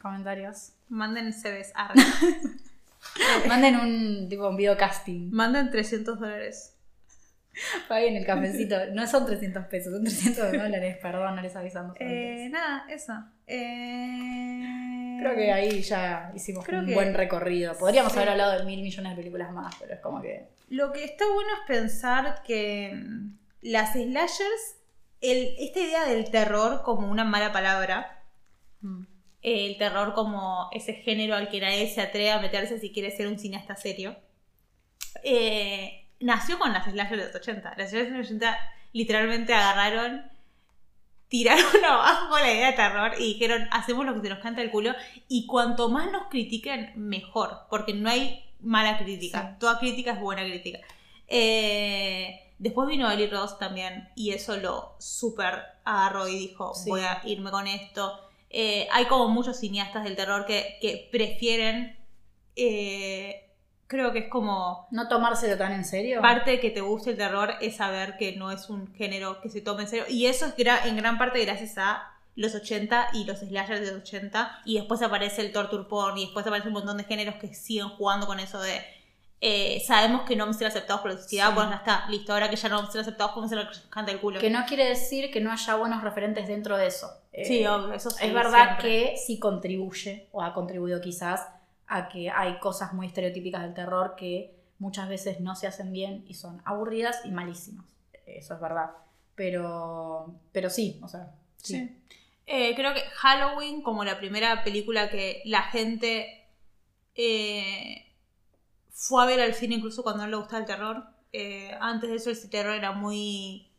Comentarios. Manden CVs. Manden un tipo un video casting. Manden 300 dólares. Paguen el cafecito. No son 300 pesos, son 300 dólares. Perdón, no les avisamos Eh, antes. nada, eso. Eh... Creo que ahí ya hicimos Creo un buen recorrido. Podríamos Sí. haber hablado de mil millones de películas más, pero es como que. Lo que está bueno es pensar que mm, las slashers, el, esta idea del terror como una mala palabra, mm, el terror como ese género al que nadie se atreve a meterse si quiere ser un cineasta serio, eh, nació con las slashers de los 80. Las de los 80 literalmente agarraron, tiraron abajo la idea de terror y dijeron, hacemos lo que se nos canta el culo y cuanto más nos critiquen, mejor, porque no hay mala crítica. Sí. Toda crítica es buena crítica. Eh, después vino Eli Ross también y eso lo súper agarró y dijo, Sí. voy a irme con esto. Eh, hay como muchos cineastas del terror que, que prefieren, eh, creo que es como No tomárselo tan en serio. parte de que te guste el terror es saber que no es un género que se tome en serio. Y eso es gra- en gran parte gracias a los 80 y los slashers de los 80. Y después aparece el torture porn y después aparece un montón de géneros que siguen jugando con eso de... eh, sabemos que no vamos a ser aceptados por la sociedad, Sí. bueno, ya está, listo, ahora que ya no vamos a ser aceptados, lo que nos canta el culo. Que no quiere decir que no haya buenos referentes dentro de eso. Eh, Sí, obvio, eso sí, Es verdad siempre. que sí contribuye, o ha contribuido quizás, a que hay cosas muy estereotípicas del terror que muchas veces no se hacen bien y son aburridas y malísimas. Eso es verdad. Pero, pero sí, o sea, sí. Sí. Eh, creo que Halloween, como la primera película que la gente eh, fue a ver al cine incluso cuando no le gustaba el terror. Eh, antes de eso el terror era muy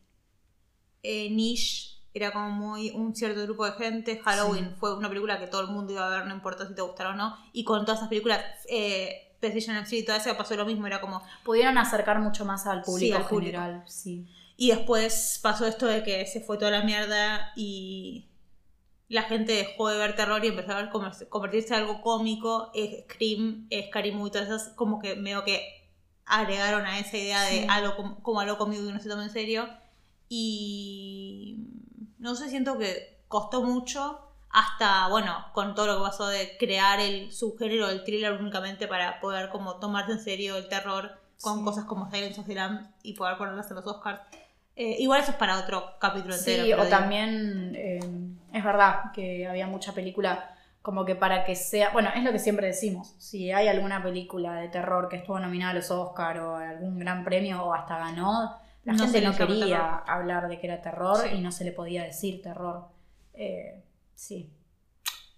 eh, niche, era como muy un cierto grupo de gente. Halloween Sí. fue una película que todo el mundo iba a ver, no importa si te gustara o no. Y con todas esas películas, eh, Precision Street y todo eso pasó lo mismo, era como Pudieron acercar mucho más al público al en público. general, sí. Y después pasó esto de que se fue toda la mierda y la gente dejó de ver terror y empezó a ver convertirse en algo cómico. Scream, Scary Movie, todas esas como que medio que agregaron a esa idea de Sí. algo com- como algo cómico que no se toma en serio. Y no sé, siento que costó mucho hasta, bueno, con todo lo que pasó de crear el subgénero del thriller únicamente para poder como tomarse en serio el terror con Sí. cosas como Silence of the Lambs y poder ponerlas en los Oscars. Eh, igual eso es para otro capítulo Sí, entero. pero o digo, también eh, es verdad que había mucha película como que para que sea, bueno, es lo que siempre decimos, si hay alguna película de terror que estuvo nominada a los Oscar o a algún gran premio o hasta ganó, la No gente no quería hablar de que era terror Sí. y no se le podía decir terror. Eh, sí.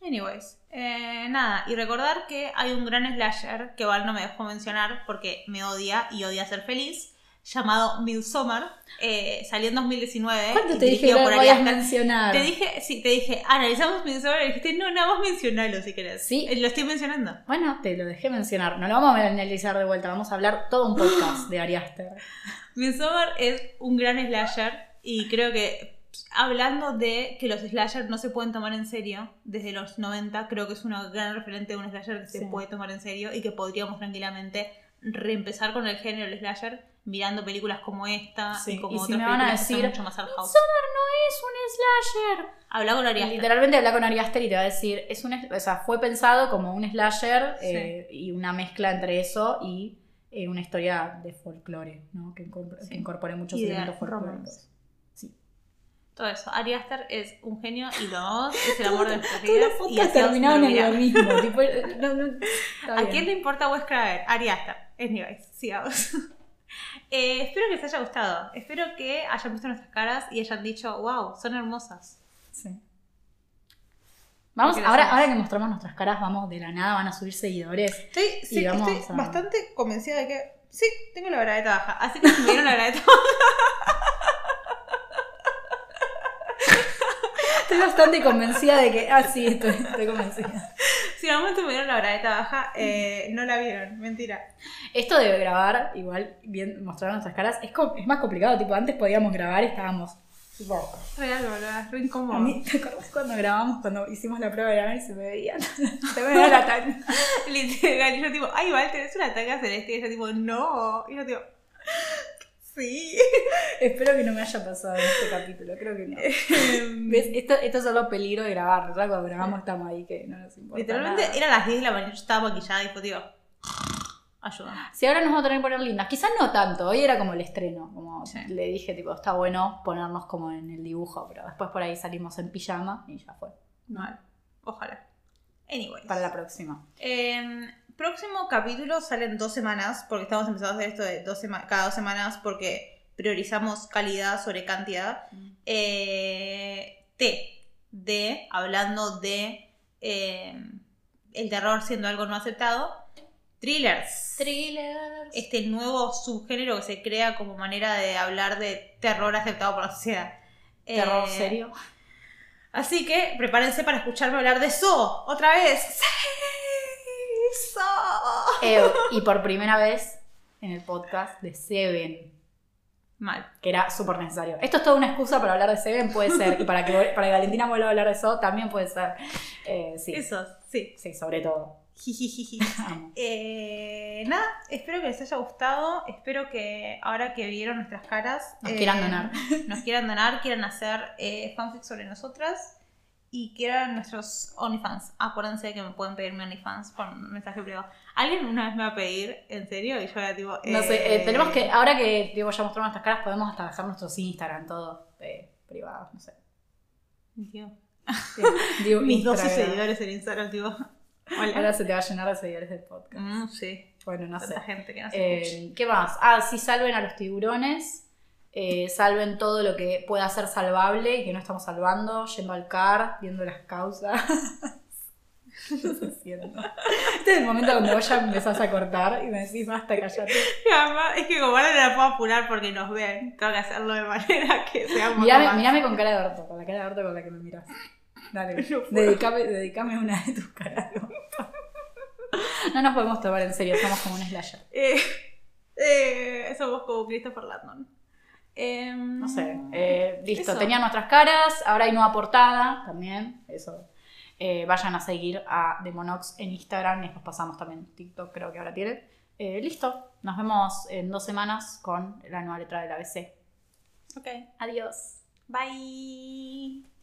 Anyways, eh, nada, y recordar que hay un gran slasher que Val no me dejó mencionar porque me odia y odia ser feliz, llamado Midsommar. Eh, salió en 2019. ¿Cuánto te dije que por voy a mencionar? Te dije, sí, te dije, analizamos Midsommar y dijiste, no, nada más mencionalo si querés. Sí. Eh, Lo estoy mencionando. Bueno, te lo dejé mencionar. No lo vamos a analizar de vuelta, vamos a hablar todo un podcast de Ari Aster. Midsommar es un gran slasher y creo que hablando de que los slashers no se pueden tomar en serio desde los 90, creo que es una gran referente de un slasher que Sí. se puede tomar en serio y que podríamos tranquilamente reempezar con el género del slasher mirando películas como esta Sí, y como y si otras me van a que decir, mucho más. Midsommar no es un slasher. Habla con Ari Aster. Literalmente habla con Ari Aster y te va a decir, es un, o sea, fue pensado como un slasher Sí. eh, y una mezcla entre eso y eh, una historia de folclore, ¿no? Que, incorpore, Sí. que incorpore muchos Y elementos folclóricos. Sí. Todo eso. Ari Aster es un genio y amamos, es el amor de nuestras Todos vidas. los y podcasts así os terminaron en lo mismo. tipo, eh, no, no, está ¿A bien. quién le importa Wes Craven? Ari Aster. Anyways, sigamos. Eh, espero que les haya gustado. Espero que hayan visto nuestras caras y hayan dicho, wow, son hermosas. Sí. Vamos, ahora, ahora que mostramos nuestras caras, vamos de la nada, van a subir seguidores. Estoy, sí, vamos estoy a- bastante convencida de que sí, tengo la bragueta baja. Así que si me dieron la bragueta baja, Estoy bastante convencida de que. Ah, sí, estoy, estoy convencida. si momento me dieron la bragueta baja, eh, no la vieron. Mentira. Esto de grabar, igual, bien mostrar nuestras caras, es, es más complicado. Tipo, antes podíamos grabar y estábamos. Tipo, Real, boludo, es re incómodo. a mí, ¿te acordás cuando grabamos, cuando hicimos la prueba de grabar y se me veían? se me veía la tanga. Literal, y yo tipo, ay, Val, tenés una tanga celeste. Y ella tipo, no. Y yo tipo, sí. Espero que no me haya pasado en este capítulo, creo que no. Em, ¿Ves? Esto, esto es solo peligro de grabar, ¿verdad? Cuando grabamos estamos ahí que no nos importa. Literalmente nada. eran las 10 de la mañana, yo estaba maquillada y fue tipo, ayuda. Si ahora nos vamos a tener que poner lindas, quizás no tanto, hoy era como el estreno, como Sí. le dije, tipo, está bueno ponernos como en el dibujo, pero después por ahí salimos en pijama y ya fue. Mal. Ojalá. Anyways. Para la próxima. Em, próximo capítulo sale en dos semanas, porque estamos empezando a hacer esto de dos cada dos semanas porque priorizamos calidad sobre cantidad. Eh, T, de, hablando de em, el terror siendo algo no aceptado. Thrillers. Thrillers. Este nuevo subgénero que se crea como manera de hablar de terror aceptado por la sociedad. Terror Eh, serio. Así que prepárense para escucharme hablar de eso otra vez. ¡Sí! Eh, y por primera vez en el podcast de Seven, Mal. que era súper necesario. Esto es toda una excusa para hablar de Seven, puede ser. Y para que, para que Valentina vuelva a hablar de eso, también puede ser. Eh, sí, Eso, sí. sí, sobre todo. Eh, nada, espero que les haya gustado. Espero que ahora que vieron nuestras caras. Nos eh, quieran donar. Nos quieran donar, quieran hacer eh, fanfics sobre nosotras. Y quieran nuestros OnlyFans. Acuérdense que me pueden pedir mi OnlyFans por mensaje privado. Alguien una vez me va a pedir, en serio, y yo era tipo. No sé, eh, eh, tenemos que, ahora que digo, ya mostramos nuestras caras, podemos hasta dejar nuestros Instagram, todo eh, privados, no sé. Dios. Digo, Mis 12 Instagram. seguidores en Instagram, tipo. Hola. Ahora se te va a llenar de seguidores del podcast. Mm, sí. Bueno, no sé. Tanta gente que no. Eh, ¿Qué más? Ah, sí, salven a los tiburones. Eh, salven todo lo que pueda ser salvable y que no estamos salvando. Yendo al CAR, viendo las causas. Este es el momento donde vos ya empezás a cortar y me decís, basta, callate. Además, es que como ahora no la puedo apurar porque nos ven, tengo que hacerlo de manera que sea un Mirame, más- mirame con cara de orto, con la cara de orto con la que me miras. Dale, dedicame, dedicame una de tus caras de orto. No nos podemos tomar en serio, somos como un slasher. Eh, eh, somos como Christopher Landon. Em, No sé. eh, listo, Eso. tenían nuestras caras, ahora hay nueva portada también. Eso. Eh, vayan a seguir a Demonox en Instagram, y después pasamos también TikTok, creo que ahora tiene. Eh, listo, nos vemos en dos semanas con la nueva letra del ABC. Ok. Adiós. Bye.